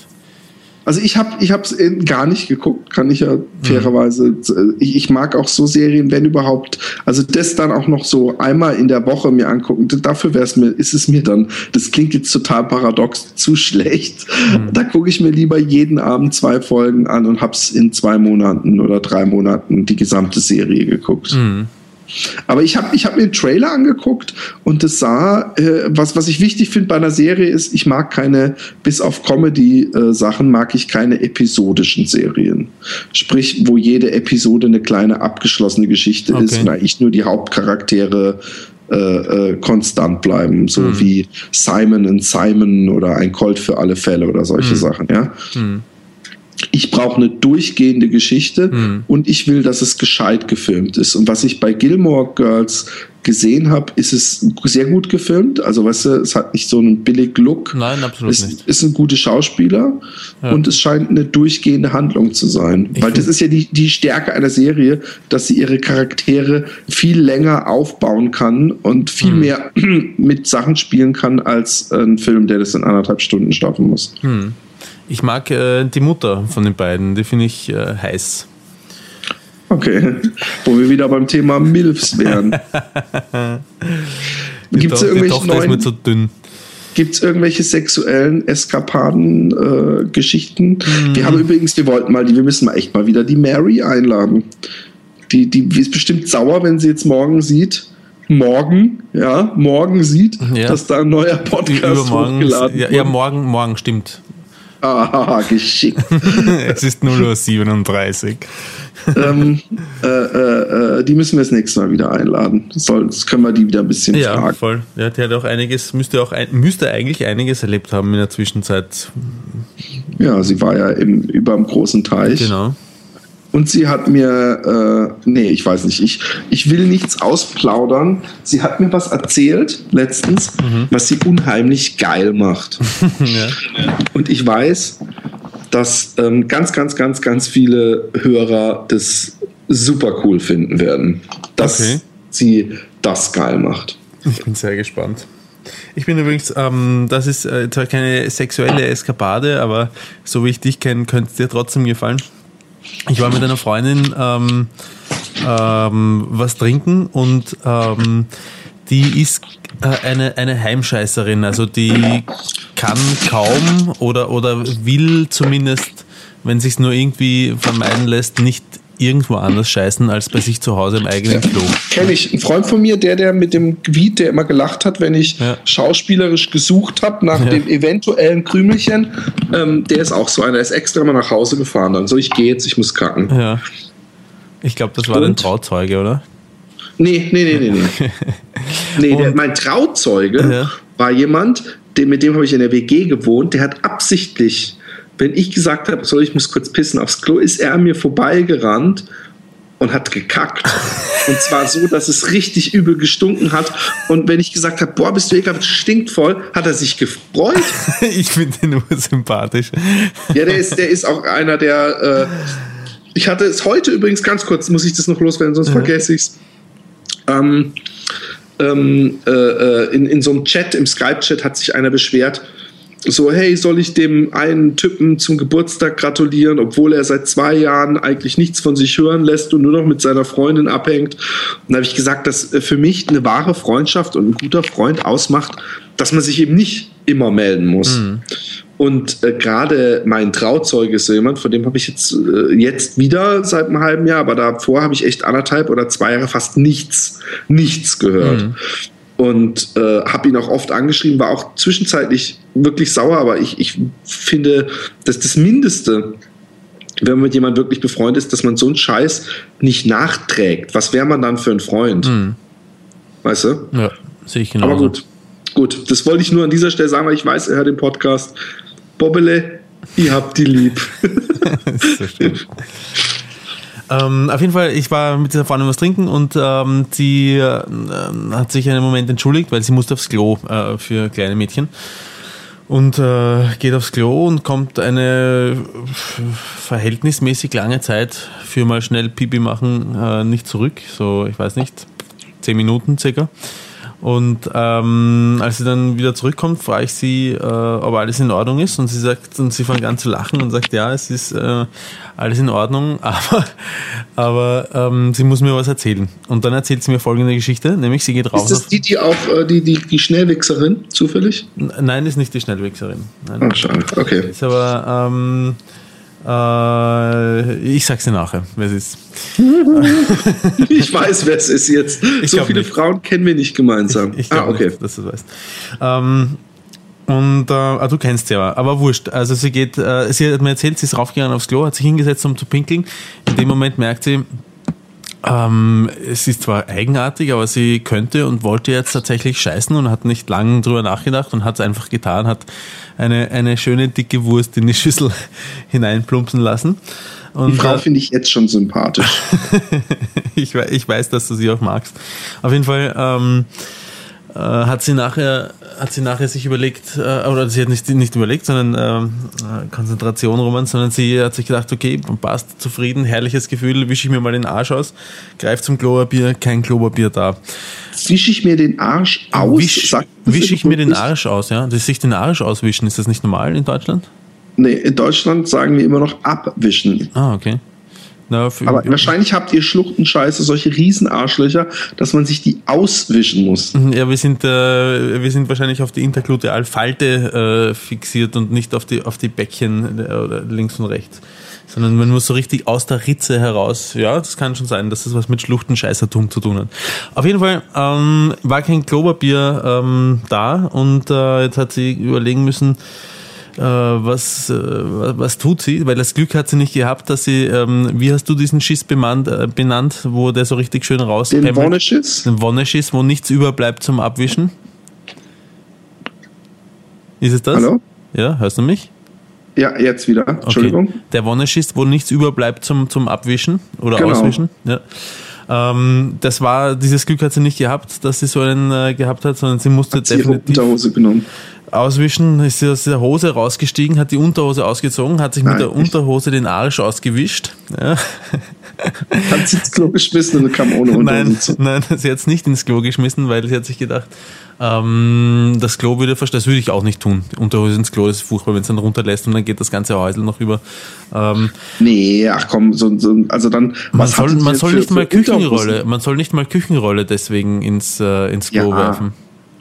Also ich habe ich es gar nicht geguckt, kann ich ja fairerweise. Ich, ich, mag auch so Serien, wenn überhaupt. Also das dann auch noch so einmal in der Woche mir angucken. Dafür wäre es mir, ist es mir dann. Das klingt jetzt total paradox, zu schlecht. Mhm. Da gucke ich mir lieber jeden Abend zwei Folgen an und hab's in zwei Monaten oder drei Monaten die gesamte Serie geguckt. Mhm. Aber ich habe ich hab mir den Trailer angeguckt und das sah, äh, was, was ich wichtig finde bei einer Serie ist, ich mag keine, bis auf Comedy-Sachen, mag ich keine episodischen Serien. Sprich, wo jede Episode eine kleine abgeschlossene Geschichte okay. ist und eigentlich nur die Hauptcharaktere äh, äh, konstant bleiben, so mhm. wie Simon und Simon oder ein Colt für alle Fälle oder solche mhm. Sachen, ja. Mhm ich brauche eine durchgehende Geschichte mhm. und ich will, dass es gescheit gefilmt ist. Und was ich bei Gilmore Girls gesehen habe, ist es sehr gut gefilmt. Also, weißt du, es hat nicht so einen billig Look. Nein, absolut es nicht. ist ein guter Schauspieler ja. und es scheint eine durchgehende Handlung zu sein. Ich Weil das ist ja die, die Stärke einer Serie, dass sie ihre Charaktere viel länger aufbauen kann und viel hm. mehr mit Sachen spielen kann als ein Film, der das in anderthalb Stunden schaffen muss. Hm. Ich mag äh, die Mutter von den beiden, die finde ich äh, heiß. Okay, wo wir wieder beim Thema Milfs wären. Gibt es irgendwelche neuen, ist mir zu dünn. Gibt es irgendwelche sexuellen Eskapaden, äh, Geschichten? Hm. Wir haben übrigens, wir wollten mal, wir müssen mal echt mal wieder die Mary einladen. Die, die ist bestimmt sauer, wenn sie jetzt morgen sieht, morgen, ja, morgen sieht, ja. dass da ein neuer Podcast hochgeladen ja, wird. Ja, morgen, morgen stimmt. Ah, geschickt. es ist 0.37 Uhr. ähm, äh, äh, äh, die müssen wir das nächste Mal wieder einladen. Soll, das können wir die wieder ein bisschen ja, fragen. Ja, voll. Ja, die hat auch einiges, müsste auch ein, müsste eigentlich einiges erlebt haben in der Zwischenzeit. Ja, sie war ja im, über dem großen Teich. Genau. Und sie hat mir, äh, nee, ich weiß nicht, ich, ich will nichts ausplaudern. Sie hat mir was erzählt letztens, mhm. was sie unheimlich geil macht. ja. Und ich weiß, dass ähm, ganz, ganz, ganz, ganz viele Hörer das super cool finden werden, dass okay. sie das geil macht. Ich bin sehr gespannt. Ich bin übrigens, ähm, das ist äh, zwar keine sexuelle Eskapade, aber so wie ich dich kenne, könnte es dir trotzdem gefallen. Ich war mit einer Freundin ähm, ähm, was trinken und ähm, die ist äh, eine, eine Heimscheißerin. Also die kann kaum oder, oder will zumindest, wenn sich nur irgendwie vermeiden lässt, nicht irgendwo anders scheißen als bei sich zu Hause im eigenen ja. Klo. Kenne ich. Ein Freund von mir, der, der mit dem Gebiet, der immer gelacht hat, wenn ich ja. schauspielerisch gesucht habe nach ja. dem eventuellen Krümelchen, ähm, der ist auch so einer. Der ist extra mal nach Hause gefahren. Dann so, ich gehe jetzt, ich muss kacken. Ja. Ich glaube, das war Und? dein Trauzeuge, oder? Nee, nee, nee, nee, nee. nee der, mein Trauzeuge war jemand, den, mit dem habe ich in der WG gewohnt, der hat absichtlich wenn ich gesagt habe, soll ich muss kurz pissen aufs Klo, ist er an mir vorbeigerannt und hat gekackt. Und zwar so, dass es richtig übel gestunken hat. Und wenn ich gesagt habe, boah, bist du ekelhaft, stinkt voll, hat er sich gefreut. ich finde ihn nur sympathisch. Ja, der ist, der ist auch einer, der. Äh, ich hatte es heute übrigens ganz kurz, muss ich das noch loswerden, sonst mhm. vergesse ich es. Ähm, ähm, äh, äh, in, in so einem Chat, im Skype-Chat, hat sich einer beschwert, so, hey, soll ich dem einen Typen zum Geburtstag gratulieren, obwohl er seit zwei Jahren eigentlich nichts von sich hören lässt und nur noch mit seiner Freundin abhängt. Und da habe ich gesagt, dass äh, für mich eine wahre Freundschaft und ein guter Freund ausmacht, dass man sich eben nicht immer melden muss. Mhm. Und äh, gerade mein Trauzeuge ist so jemand, von dem habe ich jetzt, äh, jetzt wieder seit einem halben Jahr, aber davor habe ich echt anderthalb oder zwei Jahre fast nichts, nichts gehört. Mhm und äh, habe ihn auch oft angeschrieben, war auch zwischenzeitlich wirklich sauer, aber ich, ich finde, dass das Mindeste, wenn man mit jemandem wirklich befreundet ist, dass man so einen Scheiß nicht nachträgt. Was wäre man dann für ein Freund? Mhm. Weißt du? Ja, sehe ich genau. Aber gut, gut, das wollte ich nur an dieser Stelle sagen, weil ich weiß, er hört den Podcast. Bobbele, ihr habt die lieb. das ist so schön. Ähm, auf jeden Fall, ich war mit dieser Freundin was trinken und ähm, sie äh, hat sich einen Moment entschuldigt, weil sie musste aufs Klo äh, für kleine Mädchen. Und äh, geht aufs Klo und kommt eine verhältnismäßig lange Zeit für mal schnell Pipi machen äh, nicht zurück. So, ich weiß nicht, zehn Minuten circa. Und ähm, als sie dann wieder zurückkommt, frage ich sie, äh, ob alles in Ordnung ist. Und sie sagt, und sie fängt an zu lachen und sagt, ja, es ist äh, alles in Ordnung, aber, aber ähm, sie muss mir was erzählen. Und dann erzählt sie mir folgende Geschichte, nämlich sie geht raus. Ist das die, die auch äh, die, die, die Schnellwichserin, zufällig? Nein, ist nicht die Schnellwichserin. Nein. Ach, schade, okay. Ist aber ähm, äh, ich sag's dir nachher, wer es ist. ich weiß, wer es ist jetzt. Ich so viele nicht. Frauen kennen wir nicht gemeinsam. Ich, ich ah, okay. Nicht, dass du weißt. Ähm, und äh, ah, du kennst sie aber, aber wurscht. Also sie geht, äh, sie hat mir erzählt, sie ist raufgegangen aufs Klo, hat sich hingesetzt, um zu pinkeln. In dem Moment merkt sie, ähm, es ist zwar eigenartig, aber sie könnte und wollte jetzt tatsächlich scheißen und hat nicht lange drüber nachgedacht und hat es einfach getan, hat eine, eine schöne dicke Wurst in die Schüssel hineinplumpsen lassen. Und, die Frau finde ich jetzt schon sympathisch. ich, ich weiß, dass du sie auch magst. Auf jeden Fall ähm, äh, hat sie nachher hat sie nachher sich überlegt, äh, oder sie hat nicht, nicht überlegt, sondern äh, Konzentration Roman, sondern sie hat sich gedacht, okay, passt, zufrieden, herrliches Gefühl, wische ich mir mal den Arsch aus, greift zum Klopapier, kein Klopapier da. Wische ich mir den Arsch aus? Wisch, wische ich mir den Arsch aus, ja. Das sich den Arsch auswischen, ist das nicht normal in Deutschland? Nee, in Deutschland sagen wir immer noch abwischen. Ah, okay. Na, Aber wahrscheinlich habt ihr Schluchtenscheiße solche Riesenarschlöcher, dass man sich die auswischen muss. Mhm, ja, wir sind, äh, wir sind wahrscheinlich auf die Interglutealfalte äh, fixiert und nicht auf die, auf die Bäckchen äh, links und rechts. Sondern man muss so richtig aus der Ritze heraus. Ja, das kann schon sein, dass das was mit Schluchtenscheißertum zu tun hat. Auf jeden Fall ähm, war kein Klopapier ähm, da und äh, jetzt hat sie überlegen müssen, was, äh, was tut sie? Weil das Glück hat sie nicht gehabt, dass sie, ähm, wie hast du diesen Schiss benannt, äh, benannt wo der so richtig schön raus Den Wonneschiss? Den Wonneschiss, wo nichts überbleibt zum Abwischen. Ist es das? Hallo? Ja, hörst du mich? Ja, jetzt wieder. Entschuldigung. Okay. Der Wonneschiss, wo nichts überbleibt zum, zum Abwischen oder genau. Auswischen. Ja. Ähm, das war, dieses Glück hat sie nicht gehabt, dass sie so einen äh, gehabt hat, sondern sie musste hat definitiv. ihre Unterhose genommen auswischen, ist sie aus der Hose rausgestiegen, hat die Unterhose ausgezogen, hat sich Nein, mit der Unterhose den Arsch ausgewischt. Ja. Hat sie ins Klo geschmissen und kam ohne Unterhose nein, zu. Nein, sie hat es nicht ins Klo geschmissen, weil sie hat sich gedacht, ähm, das Klo würde verstehen, das würde ich auch nicht tun. Die Unterhose ins Klo ist furchtbar, wenn es dann runterlässt und dann geht das ganze Häusel noch über. Ähm, nee, ach komm, so, so, also dann, man soll, man soll nicht mal Küchenrolle, man soll nicht mal Küchenrolle deswegen ins, äh, ins Klo ja. werfen.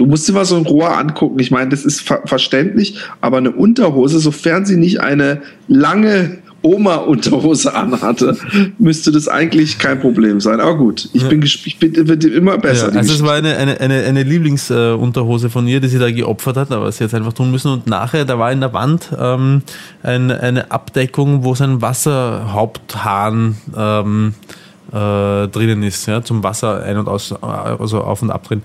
Du musst dir mal so ein Rohr angucken. Ich meine, das ist ver verständlich, aber eine Unterhose, sofern sie nicht eine lange Oma-Unterhose anhatte, müsste das eigentlich kein Problem sein. Aber gut, ich bin, ich bin wird immer besser. Ja, also es war eine, eine, eine, eine Lieblingsunterhose von ihr, die sie da geopfert hat, aber sie hat einfach tun müssen. Und nachher, da war in der Wand ähm, ein, eine Abdeckung, wo sein Wasserhaupthahn ähm, äh, drinnen ist, ja, zum Wasser ein- und aus, also auf und ab drin.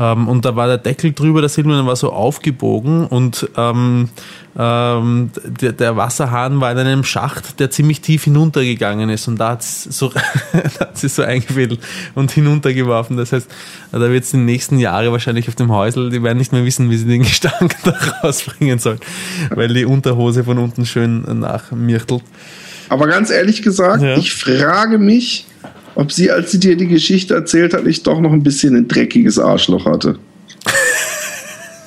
Ähm, und da war der Deckel drüber, der Silbernen war so aufgebogen und ähm, ähm, der, der, Wasserhahn war in einem Schacht, der ziemlich tief hinuntergegangen ist und da hat es so, so eingefädelt und hinuntergeworfen. Das heißt, da wird es die nächsten Jahre wahrscheinlich auf dem Häusl, die werden nicht mehr wissen, wie sie den Gestank da rausbringen sollen, weil die Unterhose von unten schön nachmirtelt. Aber ganz ehrlich gesagt, ja. ich frage mich, ob sie, als sie dir die Geschichte erzählt hat, nicht doch noch ein bisschen ein dreckiges Arschloch hatte.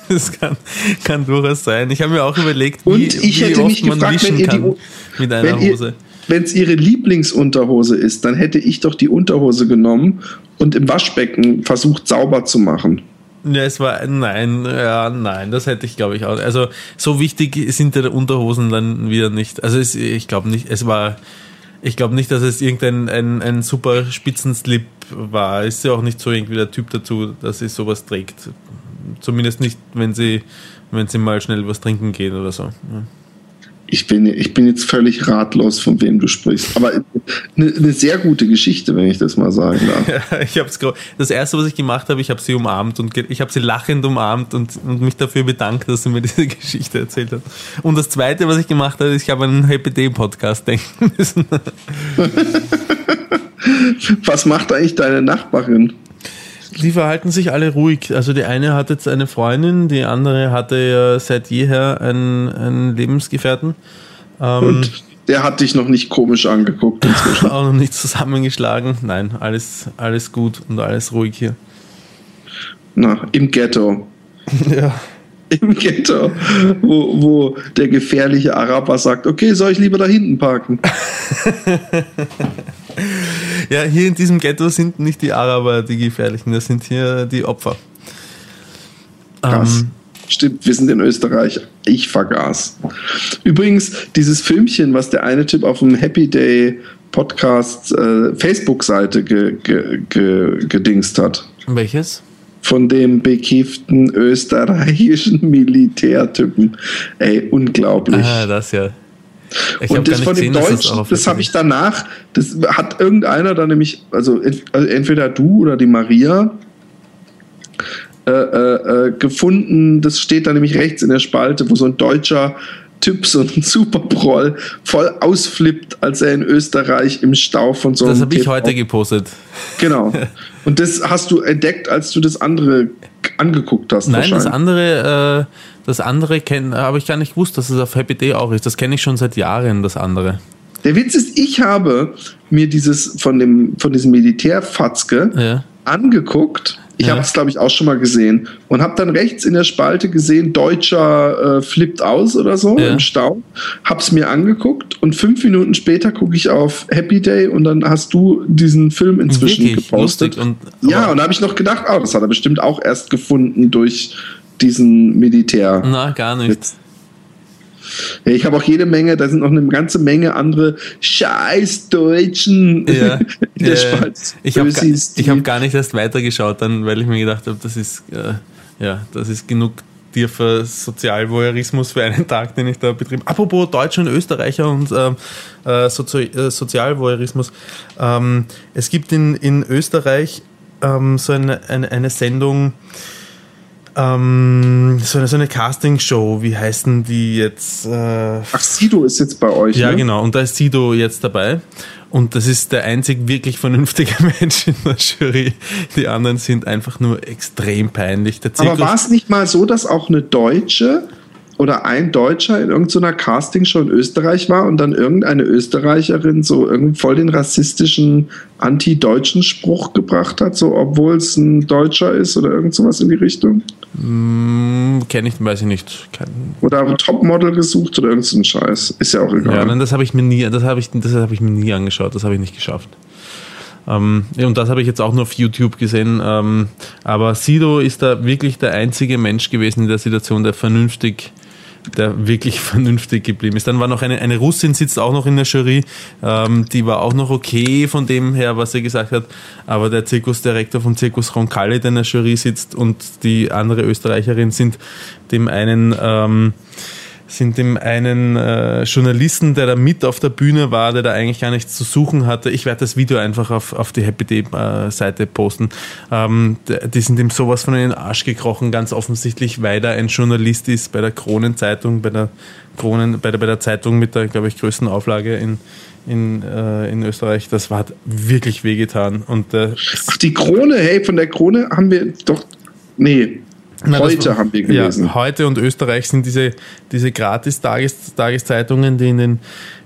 Das kann, kann durchaus sein. Ich habe mir auch überlegt, wie, Und ich wie hätte mich gefragt, wenn ihr die, mit einer wenn Hose. Wenn es ihre Lieblingsunterhose ist, dann hätte ich doch die Unterhose genommen und im Waschbecken versucht sauber zu machen. Ja, es war, nein, ja, nein, das hätte ich glaube ich auch. Also, so wichtig sind die Unterhosen dann wieder nicht. Also, es, ich glaube nicht, es war, ich glaube nicht, dass es irgendein ein, ein super Spitzenslip war. Ist ja auch nicht so irgendwie der Typ dazu, dass sie sowas trägt. Zumindest nicht, wenn sie, wenn sie mal schnell was trinken geht oder so. Ja ich bin, ich bin jetzt völlig ratlos, von wem du sprichst. Aber eine, eine sehr gute Geschichte, wenn ich das mal sagen darf. Ja, ich hab's, das erste, was ich gemacht habe, ich habe sie umarmt und ich habe sie lachend umarmt und, und mich dafür bedankt, dass sie mir diese Geschichte erzählt hat. Und das zweite, was ich gemacht habe, ist, ich habe einen Happy Day Podcast denken müssen. was macht eigentlich deine Nachbarin? Die verhalten sich alle ruhig. Also die eine hat jetzt eine Freundin, die andere hatte ja seit jeher einen, einen Lebensgefährten. Ähm, Und der hat dich noch nicht komisch angeguckt inzwischen. auch noch nicht zusammengeschlagen. Nein, alles, alles gut und alles ruhig hier. Na, im Ghetto. ja. Im Ghetto, wo, wo der gefährliche Araber sagt, okay, soll ich lieber da hinten parken? Ja, hier in diesem Ghetto sind nicht die Araber die Gefährlichen, das sind hier die Opfer. Krass. Ähm, Stimmt, wir sind in Österreich. Ich vergaß. Übrigens, dieses Filmchen, was der eine Typ auf dem Happy Day Podcast äh, Facebook-Seite ge, ge, ge, gedingst hat. Welches? Von dem bekieften österreichischen Militärtypen. Ey, unglaublich. Ah, das ja. Ich und das von dem Deutschen, das, habe ich danach, das hat irgendeiner dann nämlich, also, also entweder du oder die Maria, äh, äh, äh, gefunden. Das steht da nämlich rechts in der Spalte, wo so ein deutscher Typ, so ein Superproll, voll ausflippt, als er in Österreich im Stau von so einem. Das habe ich heute gepostet. Genau. Und das hast du entdeckt, als du das andere angeguckt hast. Nein, das andere, äh, das andere habe ich gar nicht gewusst, dass es auf Happy Day auch ist. Das kenne ich schon seit Jahren, das andere. Der Witz ist, ich habe mir dieses von dem von diesem Militärfatzke ja. angeguckt ich ja. habe es, glaube ich, auch schon mal gesehen und habe dann rechts in der Spalte gesehen, Deutscher äh, flippt aus oder so ja. im Stau. Hab's mir angeguckt und fünf Minuten später gucke ich auf Happy Day und dann hast du diesen Film inzwischen Wirklich? gepostet. Und, ja, und da habe ich noch gedacht, oh, das hat er bestimmt auch erst gefunden durch diesen Militär. Na, gar nicht. Jetzt. Ich habe auch jede Menge, da sind noch eine ganze Menge andere scheiß Deutschen ja, in der ja, Ich habe gar, hab gar nicht erst weitergeschaut, dann, weil ich mir gedacht habe, das ist, äh, ja, das ist genug tiefer Sozialvoyeurismus für einen Tag, den ich da betrieben Apropos Deutsche und Österreicher und ähm, äh, Sozi äh, Sozialvoyeurismus. Ähm, es gibt in, in Österreich ähm, so eine, eine, eine Sendung, ähm, so eine, so eine Castingshow, wie heißen die jetzt? Äh, Ach, Sido ist jetzt bei euch. Ja, ne? genau. Und da ist Sido jetzt dabei. Und das ist der einzig wirklich vernünftige Mensch in der Jury. Die anderen sind einfach nur extrem peinlich. Aber war es nicht mal so, dass auch eine Deutsche oder ein Deutscher in irgendeiner Castingshow in Österreich war und dann irgendeine Österreicherin so irgendwie voll den rassistischen anti-deutschen Spruch gebracht hat, so obwohl es ein Deutscher ist oder irgend sowas in die Richtung? Mm, Kenne ich, weiß ich nicht. Kein oder Topmodel gesucht oder irgendein Scheiß. Ist ja auch egal. Ja, nein, das habe ich mir nie, das habe ich, das habe ich mir nie angeschaut, das habe ich nicht geschafft. Ähm, und das habe ich jetzt auch nur auf YouTube gesehen. Ähm, aber Sido ist da wirklich der einzige Mensch gewesen in der Situation, der vernünftig der wirklich vernünftig geblieben ist. Dann war noch eine, eine Russin, sitzt auch noch in der Jury, ähm, die war auch noch okay von dem her, was sie gesagt hat, aber der Zirkusdirektor vom Zirkus Roncalli, der in der Jury sitzt und die andere Österreicherin sind dem einen ähm, sind dem einen äh, Journalisten, der da mit auf der Bühne war, der da eigentlich gar nichts zu suchen hatte. Ich werde das Video einfach auf, auf die Happy Day-Seite äh, posten. Ähm, die sind ihm sowas von in den Arsch gekrochen, ganz offensichtlich, weil er ein Journalist ist bei der Kronenzeitung, bei der Kronen, bei der, bei der Zeitung mit der, glaube ich, größten Auflage in, in, äh, in Österreich. Das war, hat wirklich wehgetan. Und, äh, Ach, die Krone, hey, von der Krone haben wir doch. Nee, na, heute war, haben wir gelesen. Ja, heute und Österreich sind diese, diese Gratis-Tageszeitungen, die in den,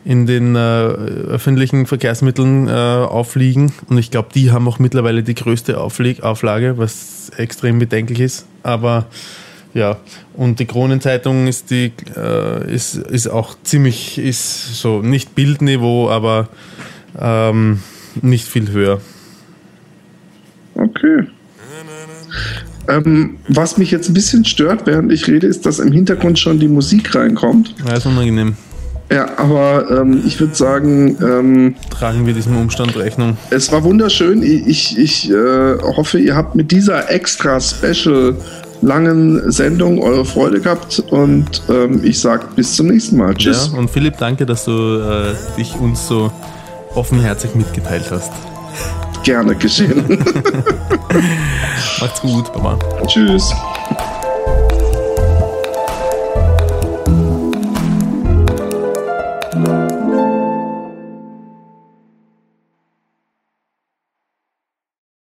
in den äh, öffentlichen Verkehrsmitteln äh, aufliegen. Und ich glaube, die haben auch mittlerweile die größte Aufleg Auflage, was extrem bedenklich ist. Aber ja, und die Kronenzeitung ist die äh, ist, ist auch ziemlich, ist so nicht Bildniveau, aber ähm, nicht viel höher. Okay. Ähm, was mich jetzt ein bisschen stört, während ich rede, ist, dass im Hintergrund schon die Musik reinkommt. Ja, ist unangenehm. Ja, aber ähm, ich würde sagen. Ähm, Tragen wir diesem Umstand Rechnung. Es war wunderschön. Ich, ich äh, hoffe, ihr habt mit dieser extra special langen Sendung eure Freude gehabt und ähm, ich sage bis zum nächsten Mal. Tschüss. Ja, und Philipp, danke, dass du äh, dich uns so offenherzig mitgeteilt hast. Gerne geschehen. Macht's gut, Baba. Tschüss.